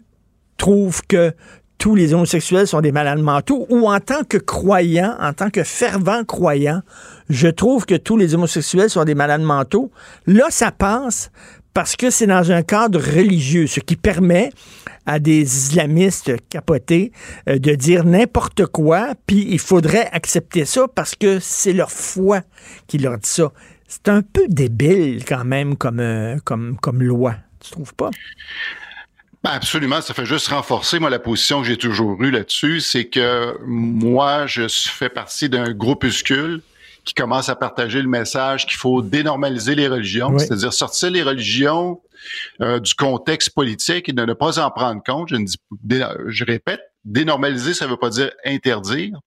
trouve que tous les homosexuels sont des malades mentaux, ou en tant que croyant, en tant que fervent croyant, je trouve que tous les homosexuels sont des malades mentaux. Là, ça passe parce que c'est dans un cadre religieux, ce qui permet à des islamistes capotés euh, de dire n'importe quoi, puis il faudrait accepter ça parce que c'est leur foi qui leur dit ça. C'est un peu débile quand même comme, euh, comme, comme loi, tu trouves pas? Ben absolument, ça fait juste renforcer moi la position que j'ai toujours eue là-dessus, c'est que moi je fais partie d'un groupuscule qui commence à partager le message qu'il faut dénormaliser les religions, c'est-à-dire sortir les religions euh, du contexte politique et de ne pas en prendre compte. Je, ne dis, je répète, dénormaliser, ça ne veut pas dire interdire.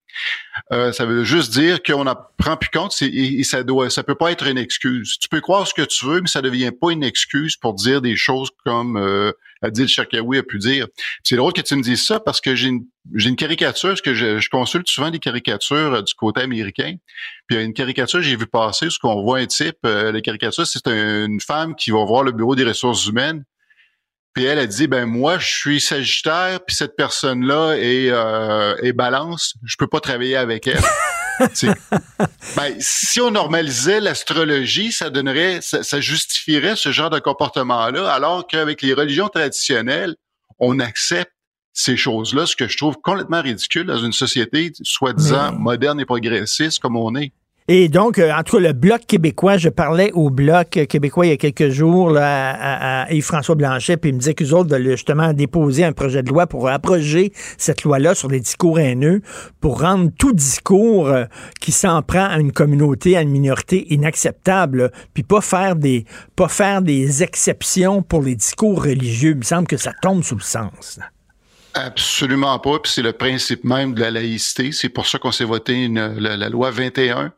Euh, ça veut juste dire qu'on n'en prend plus compte et, ça doit, ça peut pas être une excuse. Tu peux croire ce que tu veux, mais ça devient pas une excuse pour dire des choses comme euh, Adil Sharkawi a pu dire. C'est drôle que tu me dises ça parce que j'ai une, j'ai une caricature, parce que je, consulte souvent des caricatures euh, du côté américain. Puis il y a une caricature j'ai vu passer, ce qu'on voit un type, euh, la caricature, c'est une femme qui va voir le bureau des ressources humaines puis elle a dit ben moi je suis Sagittaire puis cette personne là est, euh, est Balance, je peux pas travailler avec elle. ben, si on normalisait l'astrologie, ça donnerait, ça, justifierait ce genre de comportement-là, alors qu'avec les religions traditionnelles, on accepte ces choses-là, ce que je trouve complètement ridicule dans une société soi-disant moderne et progressiste comme on est. Et donc, euh, en tout cas, le Bloc québécois, je parlais au Bloc québécois il y a quelques jours là, à, Yves-François Blanchet, puis il me disait qu'eux autres veulent justement déposer un projet de loi pour abroger cette loi-là sur les discours haineux, pour rendre tout discours euh, qui s'en prend à une communauté, à une minorité inacceptable, puis pas faire des pas faire des exceptions pour les discours religieux. Il me semble que ça tombe sous le sens. Absolument pas. Puis c'est le principe même de la laïcité. C'est pour ça qu'on s'est voté la, la, loi 21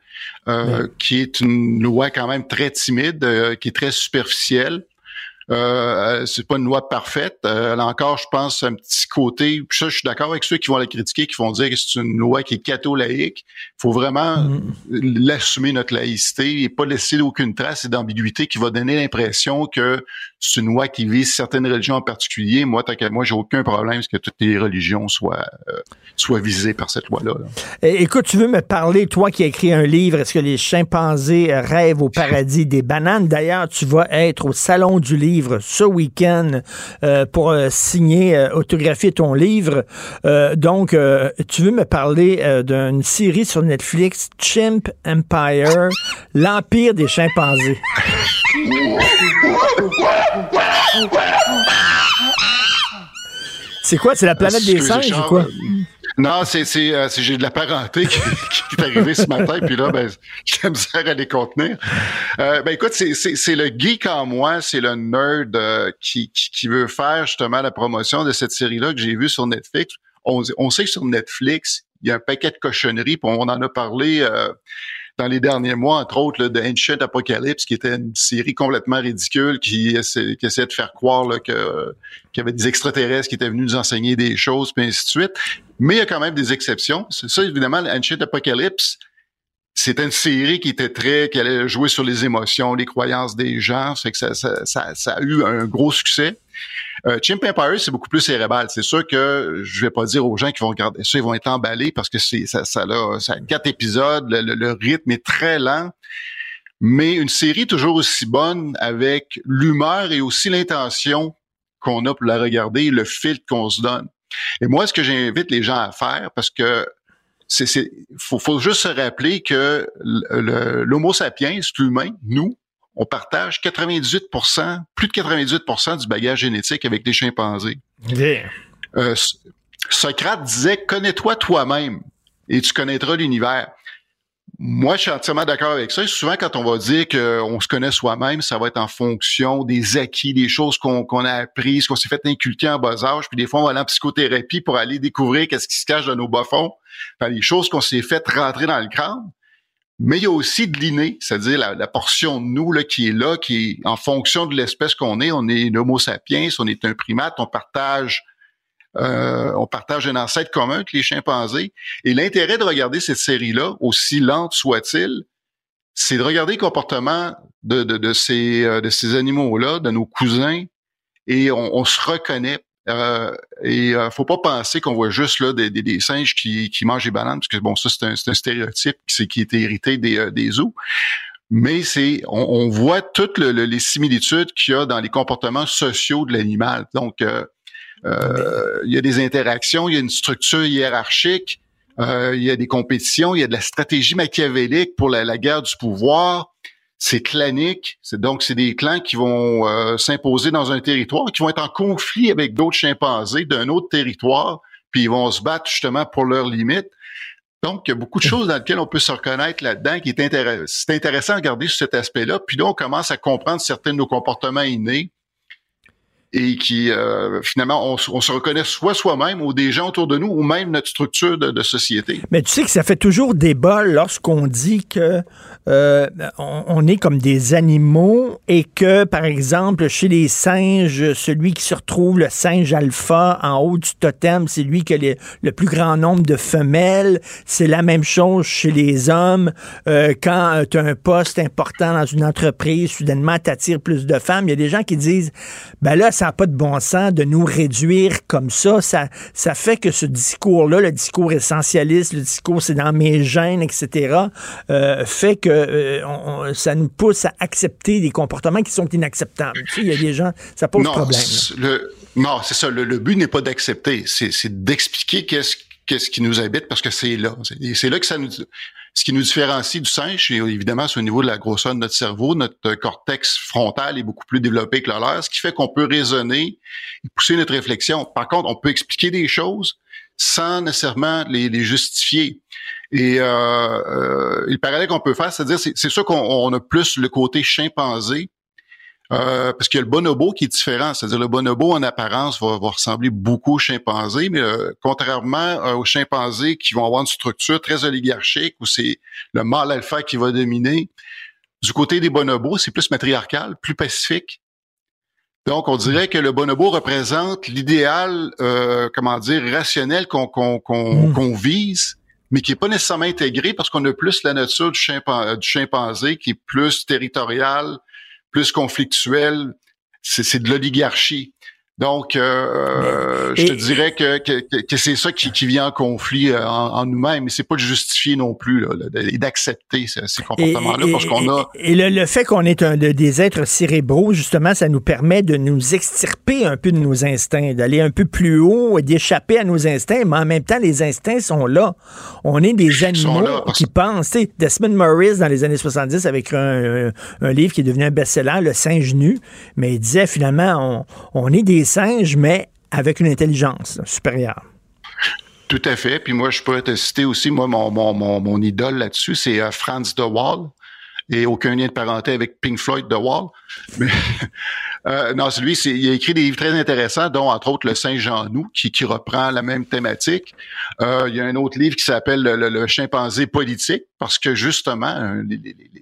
euh, qui est une loi quand même très timide, euh, qui est très superficielle. Euh, c'est pas une loi parfaite. Euh, là encore, je pense un petit côté. Puis ça, je suis d'accord avec ceux qui vont la critiquer, qui vont dire que c'est une loi qui est catho-laïque. Il faut vraiment mm. l'assumer notre laïcité et pas laisser aucune trace d'ambiguïté qui va donner l'impression que c'est une loi qui vise certaines religions en particulier. Moi, tant qu'à moi, j'ai aucun problème que toutes les religions soient euh, soient visées par cette loi-là. Écoute, tu veux me parler, toi qui as écrit un livre, est-ce que les chimpanzés rêvent au paradis des bananes? D'ailleurs, tu vas être au salon du livre ce week-end euh, pour euh, signer, euh, autographier ton livre. donc, tu veux me parler d'une série sur Netflix, Chimp Empire, l'empire des chimpanzés. C'est quoi? C'est la planète des singes ou quoi? Non, c'est c'est euh, j'ai de la parenté qui, qui est arrivée ce matin, puis là, ben, j'ai la misère à les contenir. Euh, ben écoute, c'est c'est le geek en moi, c'est le nerd euh, qui, qui, veut faire justement la promotion de cette série-là que j'ai vue sur Netflix. On, on sait que sur Netflix, il y a un paquet de cochonneries, puis on en a parlé euh, dans les derniers mois, entre autres, là, de Ancient Apocalypse, qui était une série complètement ridicule qui, essaie, qui essayait de faire croire là, que, qu'il y avait des extraterrestres qui étaient venus nous enseigner des choses, puis ainsi de suite. Mais il y a quand même des exceptions. C'est ça, évidemment, Ancient Apocalypse, c'était une série qui était très, qui allait jouer sur les émotions, les croyances des gens. Que ça, ça, ça, ça, a eu un gros succès. Euh, Chimp Empire, c'est beaucoup plus cérébral. C'est sûr que je vais pas dire aux gens qui vont regarder ça, ils vont être emballés parce que c'est ça, ça, a, quatre épisodes, le, rythme est très lent. Mais une série toujours aussi bonne avec l'humeur et aussi l'intention qu'on a pour la regarder, le filtre qu'on se donne. Et moi, ce que j'invite les gens à faire, parce que c'est, c'est faut, faut juste se rappeler que l'Homo sapiens, l'humain, nous, on partage 98% plus de 98% du bagage génétique avec les chimpanzés. Euh, Socrate disait connais-toi toi-même et tu connaîtras l'univers. Moi, je suis entièrement d'accord avec ça. souvent, quand on va dire qu'on se connaît soi-même, ça va être en fonction des acquis, des choses qu'on a apprises, qu'on s'est fait inculquer en bas âge. Puis des fois, on va aller en psychothérapie pour aller découvrir qu'est-ce qui se cache dans nos bas fonds. Enfin, les choses qu'on s'est fait rentrer dans le crâne. Mais il y a aussi de l'inné, c'est-à-dire la, portion de nous là, qui est là, qui est en fonction de l'espèce qu'on est. On est un homo sapiens, on est un primate, on partage euh, on partage un ancêtre commun avec les chimpanzés. Et l'intérêt de regarder cette série-là, aussi lente soit-il, c'est de regarder le comportement de, de, ces, euh, de ces animaux-là, de nos cousins, et on, se reconnaît. Euh, et euh, faut pas penser qu'on voit juste là des, des, singes qui, qui mangent des bananes, parce que bon, ça c'est un, un, stéréotype qui, qui est hérité des, des zoos. Mais c'est, on, voit toutes les similitudes qu'il y a dans les comportements sociaux de l'animal. Donc, euh, il y a des interactions, il y a une structure hiérarchique, euh, il y a des compétitions, il y a de la stratégie machiavélique pour la, guerre du pouvoir. C'est clanique, c'est donc c'est des clans qui vont euh, s'imposer dans un territoire, qui vont être en conflit avec d'autres chimpanzés d'un autre territoire, puis ils vont se battre justement pour leurs limites. Donc, il y a beaucoup de choses dans lesquelles on peut se reconnaître là-dedans qui est intéressant. C'est intéressant à regarder sur cet aspect-là. Puis là, on commence à comprendre certains de nos comportements innés et qui euh, finalement on, se reconnaît soit soi-même ou des gens autour de nous ou même notre structure de, de société. Mais tu sais que ça fait toujours débat lorsqu'on dit que euh, on, est comme des animaux et que, par exemple, chez les singes, celui qui se retrouve, le singe alpha en haut du totem, c'est lui qui a le plus grand nombre de femelles. C'est la même chose chez les hommes. Euh, quand tu as un poste important dans une entreprise, soudainement, tu attires plus de femmes. Il y a des gens qui disent, ben là, n'a pas de bon sens de nous réduire comme ça. Ça, ça fait que ce discours-là, le discours essentialiste, le discours c'est dans mes gènes, etc., euh, fait que euh, ça nous pousse à accepter des comportements qui sont inacceptables. Tu sais, il y a des gens, ça pose problème. Le, non, c'est ça. Le, but n'est pas d'accepter, c'est d'expliquer qu'est-ce qu'est-ce qui nous habite parce que c'est là. C'est là que ça nous ce qui nous différencie du singe, évidemment, c'est au niveau de la grosseur de notre cerveau. Notre cortex frontal est beaucoup plus développé que le leur, ce qui fait qu'on peut raisonner et pousser notre réflexion. Par contre, on peut expliquer des choses sans nécessairement les, les justifier. Et euh, euh, le parallèle qu'on peut faire, c'est-à-dire, c'est sûr qu'on a plus le côté chimpanzé, euh, parce qu'il y a le bonobo qui est différent. C'est-à-dire, le bonobo, en apparence, va, ressembler beaucoup au chimpanzé, mais euh, contrairement aux chimpanzés qui vont avoir une structure très oligarchique, où c'est le mâle alpha qui va dominer, du côté des bonobos, c'est plus matriarcal, plus pacifique. Donc, on dirait que le bonobo représente l'idéal, euh, comment dire, rationnel qu'on qu'on mmh. vise, mais qui est pas nécessairement intégré parce qu'on a plus la nature du, du chimpanzé qui est plus territorial, plus conflictuel. C'est de l'oligarchie. Donc, euh, je te dirais que, que, c'est ça qui, qui, vient en conflit euh, en, nous-mêmes, mais c'est pas de justifier non plus et d'accepter ces, comportements-là parce qu'on a. Et le, fait qu'on est un, des êtres cérébraux, justement, ça nous permet de nous extirper un peu de nos instincts, d'aller un peu plus haut et d'échapper à nos instincts, mais en même temps, les instincts sont là. On est des animaux qui pensent. T'sais, Desmond Morris, dans les années 70, avec un, un, livre qui est devenu un best-seller, Le singe nu, mais il disait finalement, on, on est des singes, mais avec une intelligence supérieure. Tout à fait. Puis moi, je pourrais te citer aussi, moi, mon, mon, mon, idole là-dessus, c'est euh, Franz de Waal. Et aucun lien de parenté avec Pink Floyd de Wall. Mais euh, non, lui, il a écrit des livres très intéressants, dont entre autres Le Saint Jean nous, qui, qui reprend la même thématique. Euh, il y a un autre livre qui s'appelle le, chimpanzé politique, parce que justement,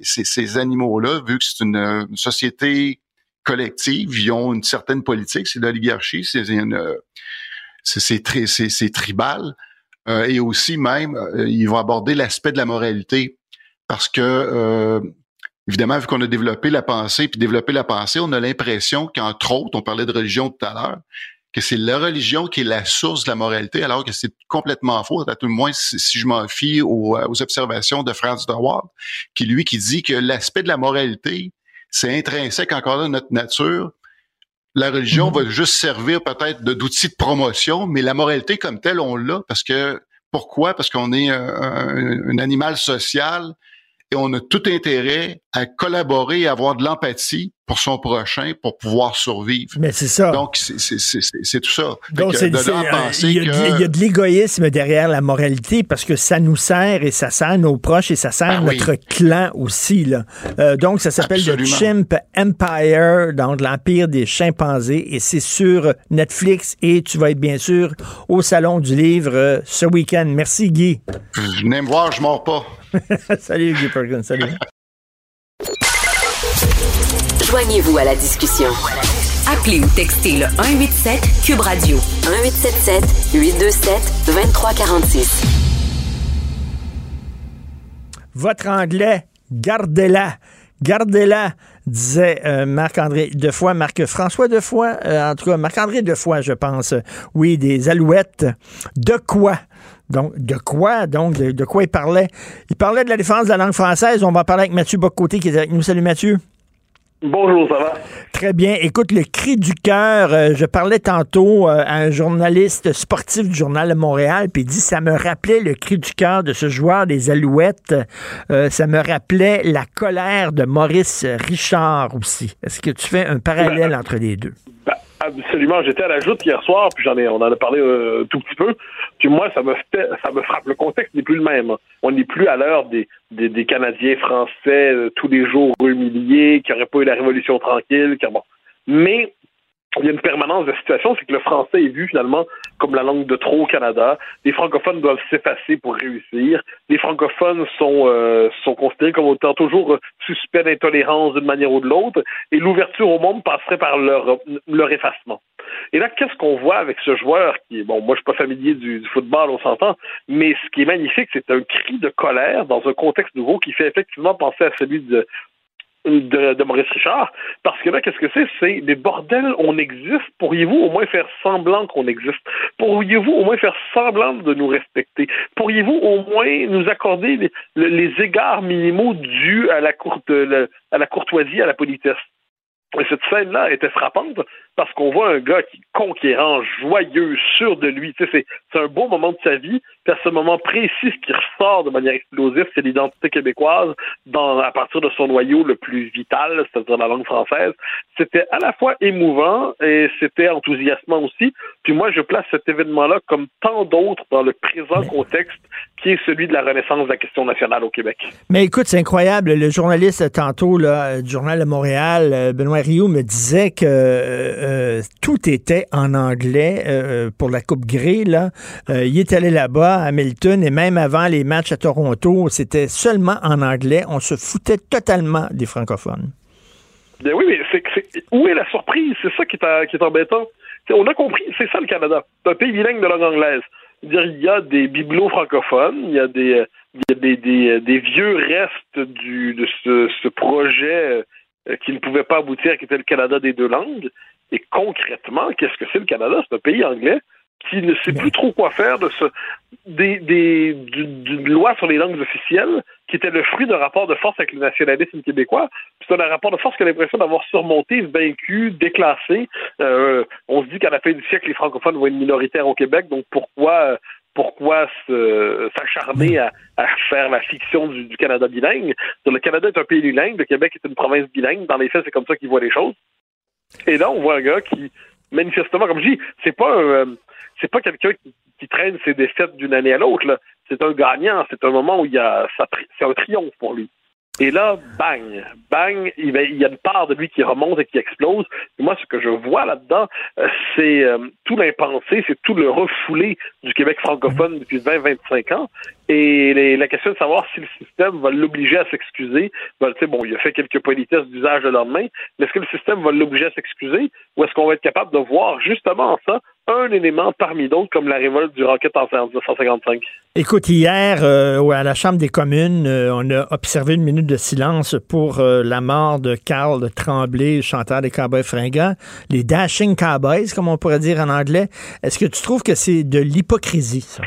ces, animaux-là, vu que c'est une, société collective, ils ont une certaine politique, c'est l'oligarchie, c'est une c'est tribal. Euh, et aussi même, euh, ils vont aborder l'aspect de la moralité. Parce que, euh, évidemment, vu qu'on a développé la pensée, puis développé la pensée, on a l'impression qu'entre autres, on parlait de religion tout à l'heure, que c'est la religion qui est la source de la moralité, alors que c'est complètement faux. À tout le moins, si, je m'en fie aux, observations de Franz de qui lui qui dit que l'aspect de la moralité, c'est intrinsèque encore dans notre nature, La religion va juste servir peut-être d'outil de promotion, mais la moralité comme telle, on l'a parce que pourquoi? Parce qu'on est un, un, animal social et on a tout intérêt à collaborer et avoir de l'empathie pour son prochain pour pouvoir survivre. Mais c'est ça. Donc, c'est tout ça. Donc, il y, a de l'égoïsme derrière la moralité parce que ça nous sert et ça sert nos proches et ça sert ah notre clan aussi. Là. Euh, donc, ça s'appelle The Chimp Empire, donc l'Empire des chimpanzés et c'est sur Netflix et tu vas être bien sûr au Salon du Livre euh, ce week-end. Merci Guy. Venez me voir, je mords pas. salut Guy Perkins, salut. Joignez-vous à la discussion. Appelez ou textez le 187 Cube Radio 1877 827 2346. Votre anglais, gardez-la. Gardez-la, disait euh, Marc-André Defoy, Marc-François Defoy, euh, en tout cas Marc-André Defoy, je pense. Oui, des alouettes. De quoi? Donc, de quoi? Donc, de, de, quoi il parlait? Il parlait de la défense de la langue française. On va parler avec Mathieu Bocoté qui est avec nous. Salut Mathieu. Bonjour, ça va? Très bien. Écoute, le cri du cœur, euh, je parlais tantôt euh, à un journaliste sportif du Journal de Montréal, puis il dit ça me rappelait le cri du cœur de ce joueur des Alouettes. Euh, ça me rappelait la colère de Maurice Richard aussi. Est-ce que tu fais un parallèle ben, entre les deux? Ben, absolument. J'étais à la joute hier soir, puis j'en ai, on en a parlé un tout petit peu. Puis moi, ça me ça me frappe. Le contexte n'est plus le même. On n'est plus à l'heure des, des, Canadiens français euh, tous les jours humiliés, qui n'auraient pas eu la révolution tranquille. Qui, bon. Mais il y a une permanence de situation, c'est que le français est vu finalement comme la langue de trop au Canada. Les francophones doivent s'effacer pour réussir. Les francophones sont euh, sont considérés comme autant toujours suspects d'intolérance d'une manière ou de l'autre, et l'ouverture au monde passerait par leur leur effacement. Et là, qu'est-ce qu'on voit avec ce joueur qui est bon, moi je suis pas familier du, du football, on s'entend, mais ce qui est magnifique, c'est un cri de colère dans un contexte nouveau qui fait effectivement penser à celui de, de, Maurice Richard, parce que là, qu'est-ce que c'est? C'est des bordels, on existe. Pourriez-vous au moins faire semblant qu'on existe? Pourriez-vous au moins faire semblant de nous respecter? Pourriez-vous au moins nous accorder les, les égards minimaux dus à la, courte, à la courtoisie, à la politesse? Et cette scène-là était frappante parce qu'on voit un gars qui conquérant, joyeux, sûr de lui. Tu sais, c'est un beau moment de sa vie. Puis à ce moment précis, ce qui ressort de manière explosive, c'est l'identité québécoise dans, à partir de son noyau le plus vital, c'est-à-dire la langue française. C'était à la fois émouvant et c'était enthousiasmant aussi. Puis moi, je place cet événement-là comme tant d'autres dans le présent contexte qui est celui de la renaissance de la question nationale au Québec. Mais écoute, c'est incroyable. Le journaliste tantôt là, du Journal de Montréal, euh, Benoît Rioux, me disait que euh, tout était en anglais euh, pour la Coupe Grey. Là. il est allé là-bas, à Hamilton, et même avant les matchs à Toronto, c'était seulement en anglais. On se foutait totalement des francophones. Ben oui, mais c'est, où est la surprise? C'est ça qui est, embêtant. on a compris, c'est ça le Canada. C'est un pays bilingue de langue anglaise il y a des bibelots francophones, il y a des, vieux restes de ce, projet euh, qui ne pouvait pas aboutir, qui était le Canada des deux langues. Et concrètement, qu'est-ce que c'est le Canada? C'est un pays anglais qui ne sait plus trop quoi faire de ce des, des d'une loi sur les langues officielles qui était le fruit d'un rapport de force avec le nationalisme québécois. C'est un rapport de force qui a l'impression d'avoir surmonté, vaincu, déclassé. Euh, on se dit qu'à la fin du siècle, les francophones vont être minoritaires au Québec, donc pourquoi pourquoi s'acharner à, à, faire la fiction du, du Canada bilingue? le Canada est un pays bilingue, le Québec est une province bilingue. Dans les faits, c'est comme ça qu'ils voient les choses. Et là, on voit un gars qui, manifestement, comme je dis, c'est pas un, euh, c'est pas quelqu'un qui, traîne ses défaites d'une année à l'autre. C'est un gagnant. C'est un moment où il y a, c'est un triomphe pour lui. Et là, bang, bang, il y a une part de lui qui remonte et qui explose. Et moi, ce que je vois là-dedans, euh, c'est euh, tout l'impensé, c'est tout le refoulé du Québec francophone depuis 20-25 ans. Et la question de savoir si le système va l'obliger à s'excuser, ben, bon, il a fait quelques politesses d'usage le lendemain, mais est-ce que le système va l'obliger à s'excuser ou est-ce qu'on va être capable de voir justement ça un élément parmi d'autres, comme la révolte du Rocket en 1955. Écoute, hier, euh, à la Chambre des communes, euh, on a observé une minute de silence pour euh, la mort de Carl Tremblay, chanteur des Cowboys fringants, les Dashing Cowboys, comme on pourrait dire en anglais. Est-ce que tu trouves que c'est de l'hypocrisie, ça?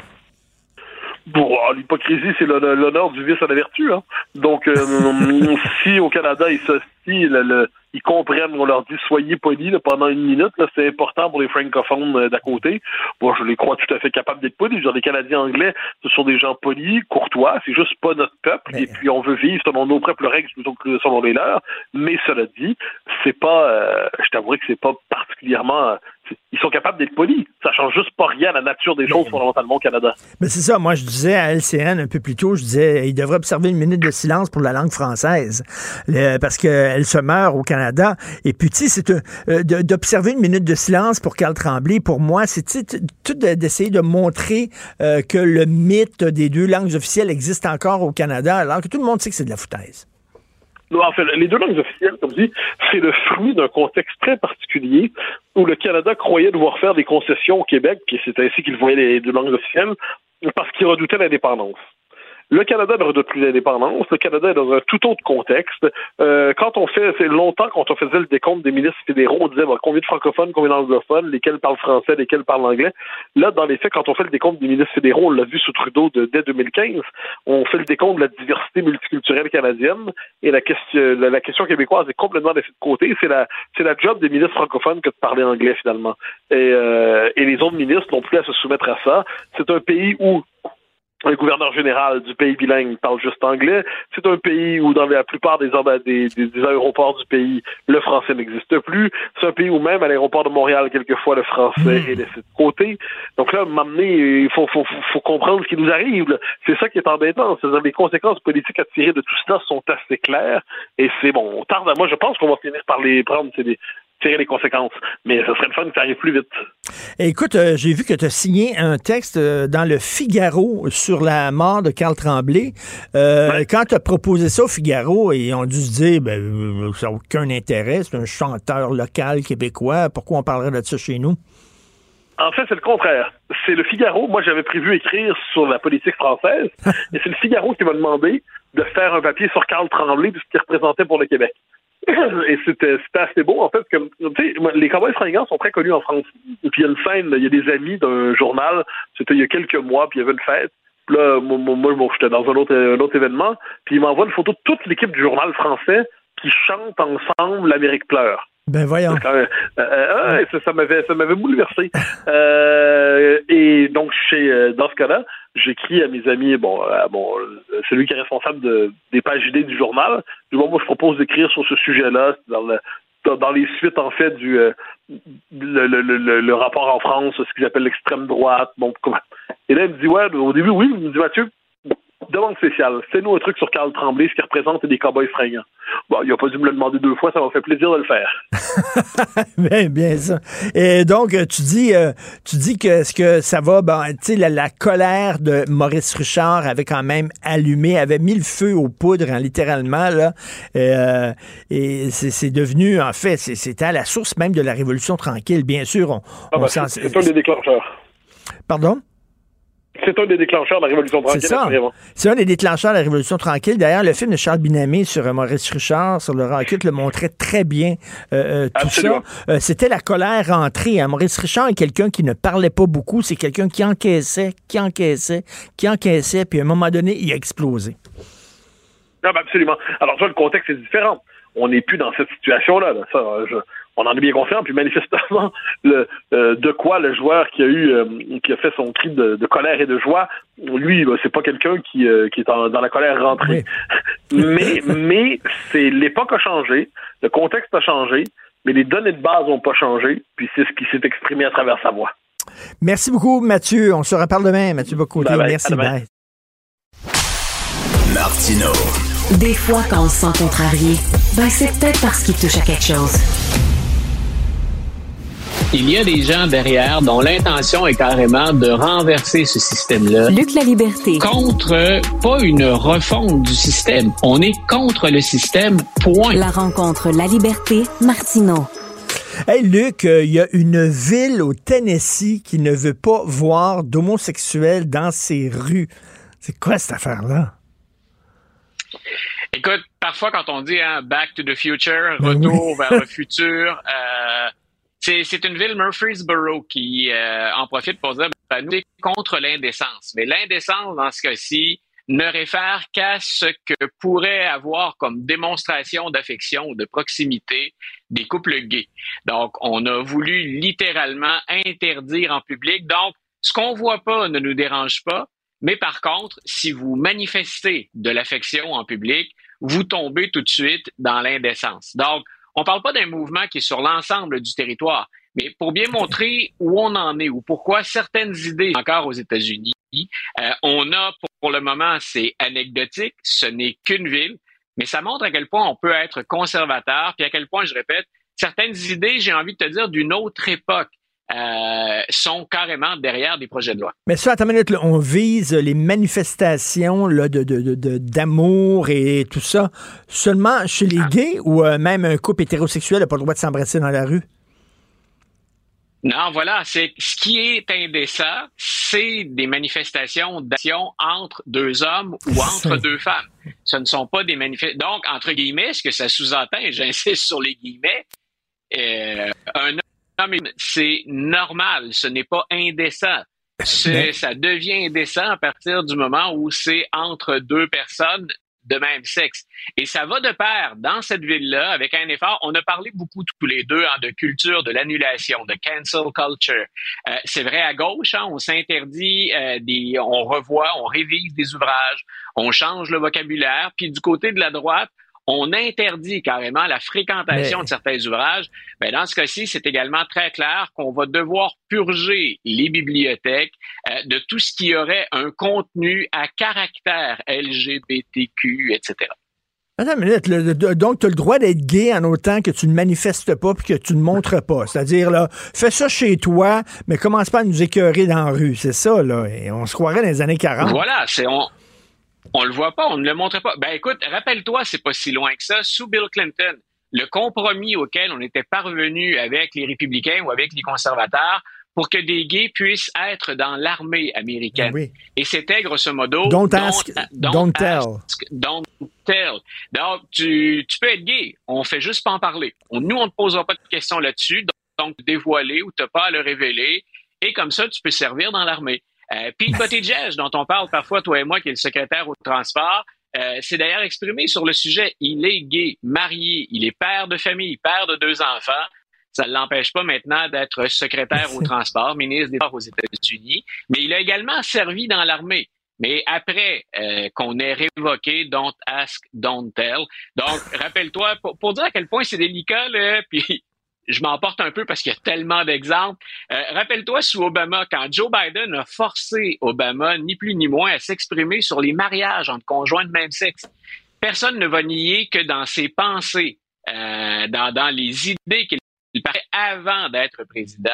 Bon, l'hypocrisie, c'est l'honneur du vice à la vertu. Hein. Donc, euh, si au Canada, ils le, ils comprennent, on leur dit soyez polis là, pendant une minute, là, c'est important pour les francophones euh, d'à côté. Bon, je les crois tout à fait capables d'être polis. Genre, les Canadiens anglais, ce sont des gens polis, courtois, c'est juste pas notre peuple, et puis on veut vivre selon nos propres règles plutôt que selon les leurs. Mais cela dit, c'est pas, euh, je t'avouerai que c'est pas particulièrement ils sont capables d'être polis. Ça change juste pas rien à la nature des choses fondamentalement au Canada. Mais c'est ça. Moi, je disais à LCN un peu plus tôt, je disais, il devrait observer une minute de silence pour la langue française. parce qu'elle se meurt au Canada. Et puis, tu sais, c'est euh, d'observer une minute de silence pour Carl Tremblay, pour moi, c'est tout d'essayer de montrer euh, que le mythe des deux langues officielles existe encore au Canada, alors que tout le monde sait que c'est de la foutaise. En fait, les deux langues officielles, comme dit, c'est le fruit d'un contexte très particulier où le Canada croyait devoir faire des concessions au Québec, et c'est ainsi qu'il voyait les deux langues officielles, parce qu'il redoutait l'indépendance. Le Canada ne redoute plus l'indépendance. Le Canada est dans un tout autre contexte. Euh, quand on fait, c'est longtemps quand on faisait le décompte des ministres fédéraux, on disait combien de francophones, combien d'anglophones, lesquels parlent français, lesquels parlent anglais. Là, dans les faits, quand on fait le décompte des ministres fédéraux, on l'a vu sous Trudeau de, dès 2015, on fait le décompte de la diversité multiculturelle canadienne et la question, la, question québécoise est complètement laissée de côté. C'est la, c'est la job des ministres francophones que de parler anglais finalement. Et, euh, et les autres ministres n'ont plus à se soumettre à ça. C'est un pays où le gouverneur général du pays bilingue parle juste anglais. C'est un pays où, dans la plupart des, des, des, aéroports du pays, le français n'existe plus. C'est un pays où, même à l'aéroport de Montréal, quelquefois, le français hmm. est laissé de côté. Donc là, m'amener, il faut, faut, faut, comprendre ce qui nous arrive. C'est ça qui est embêtant. C'est-à-dire les conséquences politiques à tirer de tout cela sont assez claires. Et c'est bon, on tarde. Moi, je pense qu'on va finir par les prendre. C'est des, tirer les conséquences. Mais ce serait le fun que ça arrive plus vite. Écoute, euh, j'ai vu que tu as signé un texte euh, dans le Figaro sur la mort de Carl Tremblay. Euh, quand tu as proposé ça au Figaro, ils ont dû se dire, ben, ça n'a aucun intérêt, c'est un chanteur local québécois, pourquoi on parlerait de ça chez nous? En fait, c'est le contraire. C'est le Figaro. Moi, j'avais prévu écrire sur la politique française, et c'est le Figaro qui m'a demandé de faire un papier sur Carl Tremblay, de ce qu'il représentait pour le Québec. Et c'était assez beau, en fait, que les Cowboys fringants sont très connus en France. Et puis il y a une scène, il y a des amis d'un journal, c'était il y a quelques mois, puis il y avait une fête. Puis là, moi, moi, j'étais dans un autre, un autre événement, puis il m'envoie une photo de toute l'équipe du journal français qui chante ensemble L'Amérique pleure. Ben voyons. Euh, euh, ça, m'avait ça m'avait bouleversé. Euh, et donc chez dans ce cas-là, j'écris à mes amis, bon, bon, celui qui est responsable de, des pages idées du journal. Du moment moi je propose d'écrire sur ce sujet-là dans le dans les suites en fait du le, le, le, rapport en France, ce qu'ils appellent l'extrême droite. Bon, comment... Et là il me dit ouais, au début oui, il me dit Mathieu, demande spéciale. Fais-nous un truc sur Carl Tremblay, ce qui représente des cowboys fringants. Bon, il n'a pas dû me le demander deux fois, ça m'a fait plaisir de le faire. bien, bien ça. Et donc, tu dis, euh, tu dis que ce que ça va, ben, tu sais, la, colère de Maurice Richard avait quand même allumé, avait mis le feu aux poudres, hein, littéralement, là. Euh, et c'est devenu, en fait, c'était à la source même de la Révolution tranquille. Bien sûr, on, ah ben, c'est un des déclencheurs. Pardon? C'est un des déclencheurs de la Révolution tranquille. C'est ça. C'est un des déclencheurs de la Révolution tranquille. D'ailleurs, le film de Charles Binamé sur euh, Maurice Richard, sur le recul, le montrait très bien euh, euh, tout ça. C'était la colère rentrée. Hein. Maurice Richard est quelqu'un qui ne parlait pas beaucoup. C'est quelqu'un qui encaissait, qui encaissait, qui encaissait. Puis à un moment donné, il a explosé. Non, ben, absolument. Alors, ça, le contexte est différent. On n'est plus dans cette situation-là. Ça, je, on en est bien conscient. Puis manifestement, le, euh, de quoi le joueur qui a eu, euh, qui a fait son cri de, colère et de joie, lui, bah, c'est pas quelqu'un qui, euh, qui est dans la colère rentrée. mais mais c'est l'époque a changé, le contexte a changé, mais les données de base n'ont pas changé. Puis c'est ce qui s'est exprimé à travers sa voix. Merci beaucoup, Mathieu. On se reparle demain, Mathieu beaucoup. Merci. Bye. Martino. Des fois, quand on se sent contrarié, ben c'est peut-être parce qu'il touche à quelque chose. Il y a des gens derrière dont l'intention est carrément de renverser ce système-là. Luc la liberté. Contre, pas une refonte du système. On est contre le système, point. La rencontre La Liberté, Martineau. Hey Luc, il euh, y a une ville au Tennessee qui ne veut pas voir d'homosexuels dans ses rues. C'est quoi cette affaire-là? Écoute, parfois quand on dit hein, Back to the Future, ben retour vers le futur, euh, c'est une ville, Murfreesboro, qui euh, en profite pour dire à nous, contre l'indécence. Mais l'indécence, dans ce cas-ci, ne réfère qu'à ce que pourrait avoir comme démonstration d'affection ou de proximité des couples gays. Donc, on a voulu littéralement interdire en public. Donc, ce qu'on voit pas ne nous dérange pas, mais par contre, si vous manifestez de l'affection en public, vous tombez tout de suite dans l'indécence. Donc, on ne parle pas d'un mouvement qui est sur l'ensemble du territoire, mais pour bien montrer où on en est ou pourquoi certaines idées encore aux États-Unis, euh, on a pour le moment, c'est anecdotique, ce n'est qu'une ville, mais ça montre à quel point on peut être conservateur, puis à quel point, je répète, certaines idées, j'ai envie de te dire, d'une autre époque. Euh, sont carrément derrière des projets de loi. Mais ça, attends une minute, là, on vise les manifestations là, de, de, de, d'amour et tout ça seulement chez les gays ou euh, même un couple hétérosexuel n'a pas le droit de s'embrasser dans la rue? Non, voilà, c'est ce qui est indécent, c'est des manifestations d'action entre deux hommes ou entre deux femmes. Ce ne sont pas des manifestations. Donc, entre guillemets, ce que ça sous-entend, et j'insiste sur les guillemets, euh, un homme, c'est normal, ce n'est pas indécent. Ça devient indécent à partir du moment où c'est entre deux personnes de même sexe. Et ça va de pair dans cette ville-là avec un effort. On a parlé beaucoup tous les deux hein, de culture de l'annulation, de cancel culture. Euh, c'est vrai à gauche, hein, on s'interdit euh, des, on revoit, on révise des ouvrages, on change le vocabulaire. Puis du côté de la droite, on interdit carrément la fréquentation de certains ouvrages, mais ben, dans ce cas-ci, c'est également très clair qu'on va devoir purger les bibliothèques euh, de tout ce qui aurait un contenu à caractère LGBTQ, etc. Attends une minute. donc, tu as le droit d'être gay en autant que tu ne manifestes pas puis que tu ne montres pas. C'est-à-dire, là, fais ça chez toi, mais commence pas à nous écœurer dans la rue. C'est ça, là. Et on se croirait dans les années 40. Voilà, c'est on, on le voit pas, on ne le montre pas. Ben écoute, rappelle-toi, c'est pas si loin que ça. Sous Bill Clinton, le compromis auquel on était parvenu avec les républicains ou avec les conservateurs pour que des gays puissent être dans l'armée américaine. Et c'était grosso modo don't, ask, don't, tell. don't tell. Donc tu, tu peux être gay, on fait juste pas en parler. nous on ne posera pas de questions là-dessus, donc dévoiler ou te pas à le révéler et comme ça tu peux servir dans l'armée. Euh, Pete Buttigieg, dont on parle parfois, toi et moi, qui est le secrétaire au transport, euh, s'est d'ailleurs exprimé sur le sujet. Il est gay, marié, il est père de famille, père de deux enfants. Ça ne l'empêche pas maintenant d'être secrétaire au transport, ministre des Sports aux États-Unis, mais il a également servi dans l'armée. Mais après euh, qu'on ait révoqué Don't Ask, Don't Tell. Donc, rappelle-toi, pour, pour, dire à quel point c'est délicat, là, puis je m'emporte un peu parce qu'il y a tellement d'exemples. Euh, rappelle-toi sous Obama, quand Joe Biden a forcé Obama, ni plus ni moins, à s'exprimer sur les mariages entre conjoints de même sexe. Personne ne va nier que dans ses pensées, euh, dans, dans les idées qu'il parlait avant d'être président,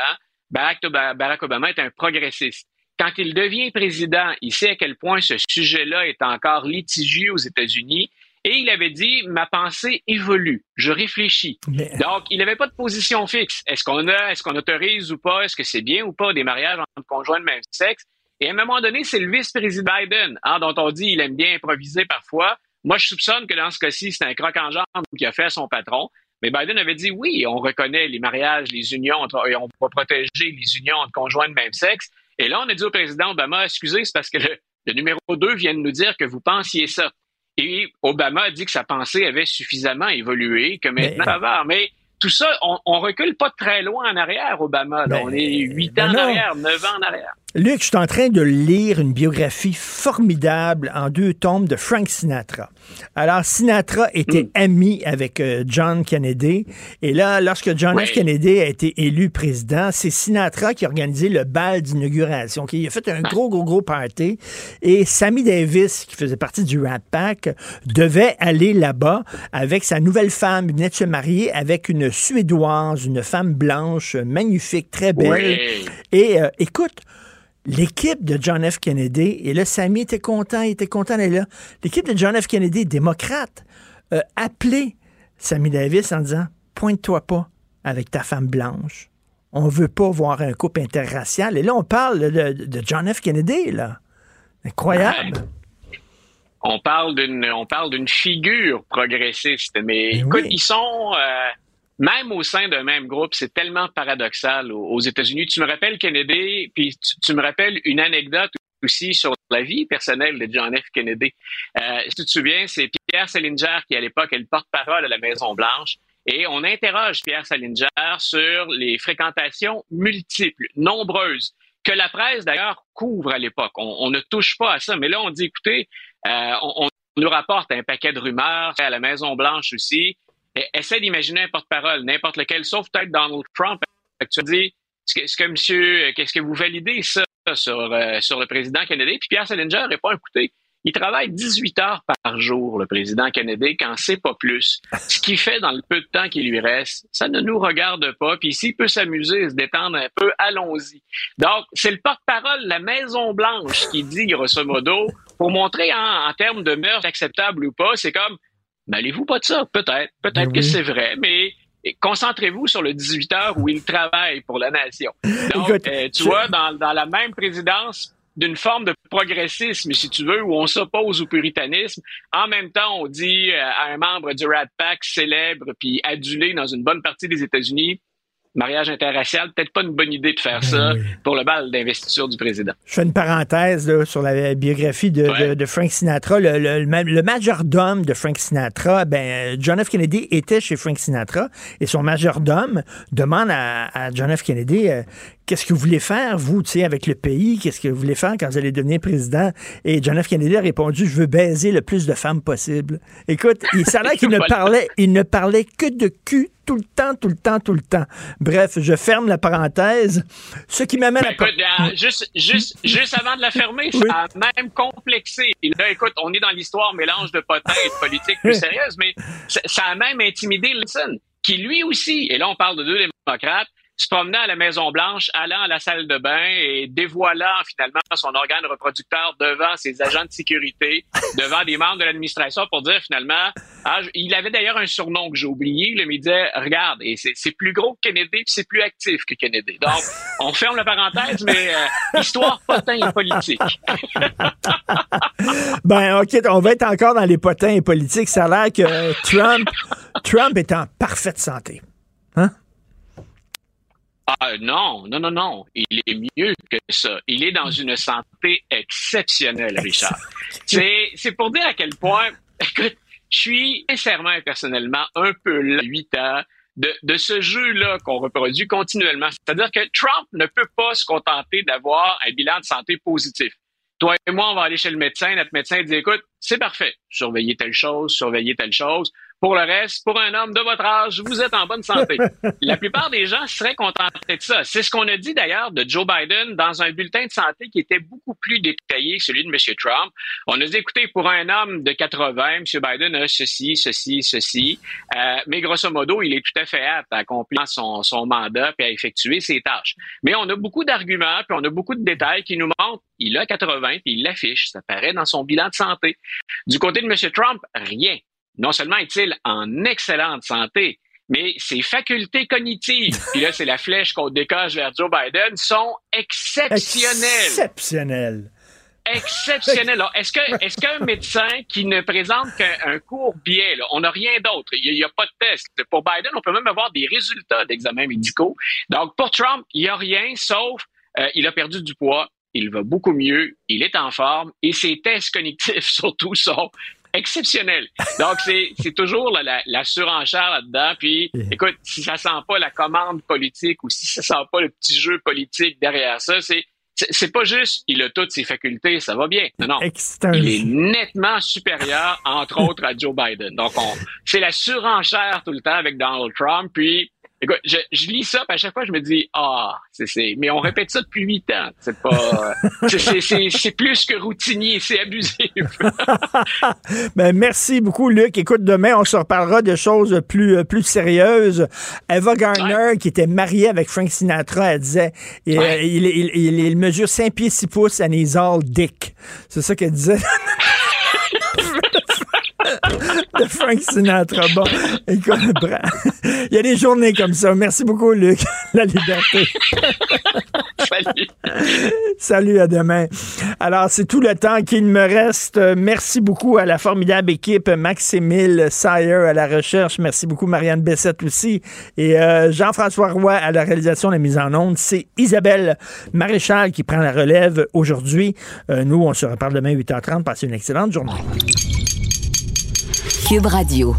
Barack Obama est un progressiste. Quand il devient président, il sait à quel point ce sujet-là est encore litigieux aux États-Unis et il avait dit, ma pensée évolue, je réfléchis. Donc, il n'avait pas de position fixe. Est-ce qu'on a, est-ce qu'on autorise ou pas, est-ce que c'est bien ou pas des mariages entre conjoints de même sexe? Et à un moment donné, c'est le vice-président Biden, hein, dont on dit qu'il aime bien improviser parfois. Moi, je soupçonne que dans ce cas-ci, c'est un croc en jambe qui a fait à son patron. Mais Biden avait dit oui, on reconnaît les mariages, les unions, entre, et on va protéger les unions entre conjoints de même sexe. Et là, on a dit au président Obama, excusez, c'est parce que le, le numéro 2 vient de nous dire que vous pensiez ça. Et Obama a dit que sa pensée avait suffisamment évolué, que maintenant va. Mais tout ça, on, on recule pas très loin en arrière, Obama. on est huit ans en arrière, neuf ans en arrière. Luc, je suis en train de lire une biographie formidable en deux tomes de Frank Sinatra. Alors, Sinatra était hmm. ami avec euh, John Kennedy. Et là, lorsque John F. Kennedy a été élu président, c'est Sinatra qui a organisé le bal d'inauguration. Il a fait un gros, gros, gros party. Et Sammy Davis, qui faisait partie du Rat Pack, devait aller là-bas avec sa nouvelle femme. Il venait de se marier avec une Suédoise, une femme blanche, magnifique, très belle. Et euh, écoute, l'équipe de John F. Kennedy, et là, Sammy était content, il était content d'être là. L'équipe de John F. Kennedy, démocrate, a appelé Sammy Davis en disant Pointe-toi pas avec ta femme blanche. On veut pas voir un couple interracial. Et là, on parle de, John F. Kennedy, là. Incroyable. On parle d'une on parle d'une figure progressiste, mais, écoute, ils sont euh, même au sein d'un même groupe, c'est tellement paradoxal aux, États-Unis. Tu me rappelles Kennedy, puis tu, me rappelles une anecdote aussi sur la vie personnelle de John F. Kennedy. Euh, si tu te souviens, c'est Pierre Salinger qui, à l'époque, est le porte-parole à la Maison-Blanche. Et on interroge Pierre Salinger sur les fréquentations multiples, nombreuses, que la presse, d'ailleurs, couvre à l'époque. On, ne touche pas à ça. Mais là, on dit, écoutez, euh, on, on, nous rapporte un paquet de rumeurs à la Maison-Blanche aussi. Et, essaie d'imaginer un porte-parole, n'importe lequel, sauf peut-être Donald Trump. Tu est-ce que, monsieur, qu'est-ce que vous validez ça sur, euh, sur le président Kennedy? Puis Pierre Salinger répond, écoutez, il travaille 18 heures par jour, le président Kennedy, quand c'est pas plus. Ce qu'il fait dans le peu de temps qui lui reste, ça ne nous regarde pas. Puis s'il peut s'amuser se détendre un peu, allons-y. Donc, c'est le porte-parole la Maison-Blanche qui dit, grosso modo, pour montrer en, en termes de mœurs acceptables ou pas, c'est comme, mêlez-vous pas de ça, peut-être. Peut-être oui. que c'est vrai, mais concentrez-vous sur le 18 heures où il travaille pour la nation. Donc, Écoute, euh, tu je... vois, dans, dans la même présidence, d'une forme de progressisme, si tu veux, où on s'oppose au puritanisme. En même temps, on dit euh, à un membre du Rat Pack célèbre puis adulé dans une bonne partie des États-Unis, mariage interracial, peut-être pas une bonne idée de faire ben ça pour le bal d'investiture du président. Je fais une parenthèse là, sur la biographie de, ouais. de, de Frank Sinatra. Le, le, le, majordome de Frank Sinatra, ben, John F. Kennedy était chez Frank Sinatra et son majordome demande à, à John F. Kennedy euh, qu'est-ce que vous voulez faire, vous, tu sais, avec le pays? Qu'est-ce que vous voulez faire quand vous allez devenir président? Et John F. Kennedy a répondu, je veux baiser le plus de femmes possible. Écoute, il s'avère qu'il ne parlait, il ne parlait que de cul tout le temps, tout le temps, tout le temps. Bref, je ferme la parenthèse. Ce qui m'amène ben, à... Écoute, euh, juste, juste, juste avant de la fermer, oui. ça a même complexé. Et là, écoute, on est dans l'histoire mélange de potins et de politique plus sérieuse, mais ça a même intimidé Lincoln, qui lui aussi, et là on parle de deux démocrates, se promenant à la Maison-Blanche, allant à la salle de bain et dévoilant finalement son organe reproducteur devant ses agents de sécurité, devant des membres de l'administration pour dire finalement, ah, il avait d'ailleurs un surnom que j'ai oublié, mais il disait, regarde, et c'est plus gros que Kennedy, puis c'est plus actif que Kennedy. Donc, on ferme la parenthèse, mais euh, histoire potin et politique. ben, OK, on va être encore dans les potins et politiques. Ça a l'air que Trump, Trump est en parfaite santé. Hein? Ah non, non, non, non. Il est mieux que ça. Il est dans une santé exceptionnelle, Richard. C'est, pour dire à quel point, écoute, je suis sincèrement et personnellement un peu là, 8 ans, de, de ce jeu-là qu'on reproduit continuellement. C'est-à-dire que Trump ne peut pas se contenter d'avoir un bilan de santé positif. Toi et moi, on va aller chez le médecin, notre médecin dit, écoute, c'est parfait, surveillez telle chose, surveillez telle chose. Pour le reste, pour un homme de votre âge, vous êtes en bonne santé. La plupart des gens seraient contentés de ça. C'est ce qu'on a dit d'ailleurs de Joe Biden dans un bulletin de santé qui était beaucoup plus détaillé que celui de M. Trump. On a dit, écoutez, pour un homme de 80, M. Biden a ceci, ceci, ceci. Euh, mais grosso modo, il est tout à fait apte à accomplir son, son mandat et à effectuer ses tâches. Mais on a beaucoup d'arguments puis on a beaucoup de détails qui nous montrent il a 80 puis il l'affiche. Ça paraît dans son bilan de santé. Du côté de M. Trump, rien non seulement est-il en excellente santé, mais ses facultés cognitives, puis là, c'est la flèche qu'on décoche vers Joe Biden, sont exceptionnelles. Exceptionnelles. Exceptionnelles. Est-ce qu'un médecin qui ne présente qu'un court biais, là, on n'a rien d'autre, il n'y a, a, pas de test. Pour Biden, on peut même avoir des résultats d'examens médicaux. Donc, pour Trump, il n'y a rien, sauf euh, il a perdu du poids, il va beaucoup mieux, il est en forme, et ses tests cognitifs, surtout, sont exceptionnel. Donc, c'est toujours la, la, la, surenchère là-dedans. Puis, écoute, si ça sent pas la commande politique ou si ça sent pas le petit jeu politique derrière ça, c'est c'est pas juste il a toutes ses facultés, ça va bien. Non, non. Il est nettement supérieur, entre autres, à Joe Biden. Donc, c'est la surenchère tout le temps avec Donald Trump. Puis, Écoute, je, je, lis ça, puis à chaque fois, je me dis, ah, c'est, c'est, mais on répète ça depuis huit ans. C'est pas, c'est, c'est, c'est, plus que routinier, c'est abusif. ben, merci beaucoup, Luc. Écoute, demain, on se reparlera de choses plus, plus sérieuses. Eva Garner, ouais. qui était mariée avec Frank Sinatra, elle disait, il, ouais. il, il, il, il mesure 5 pieds 6 pouces and he's all dick. C'est ça qu'elle disait. de Frank Sinatra. Bon, écoute, il y a des journées comme ça. Merci beaucoup, Luc. La liberté. Salut. Salut, à demain. Alors, c'est tout le temps qu'il me reste. Merci beaucoup à la formidable équipe Maximile Sayer à la recherche. Merci beaucoup, Marianne Bessette aussi. Et euh, Jean-François Roy à la réalisation de la mise en onde. C'est Isabelle Maréchal qui prend la relève aujourd'hui. Euh, nous, on se reparle demain 8h30. Passez une excellente journée. Cube Radio.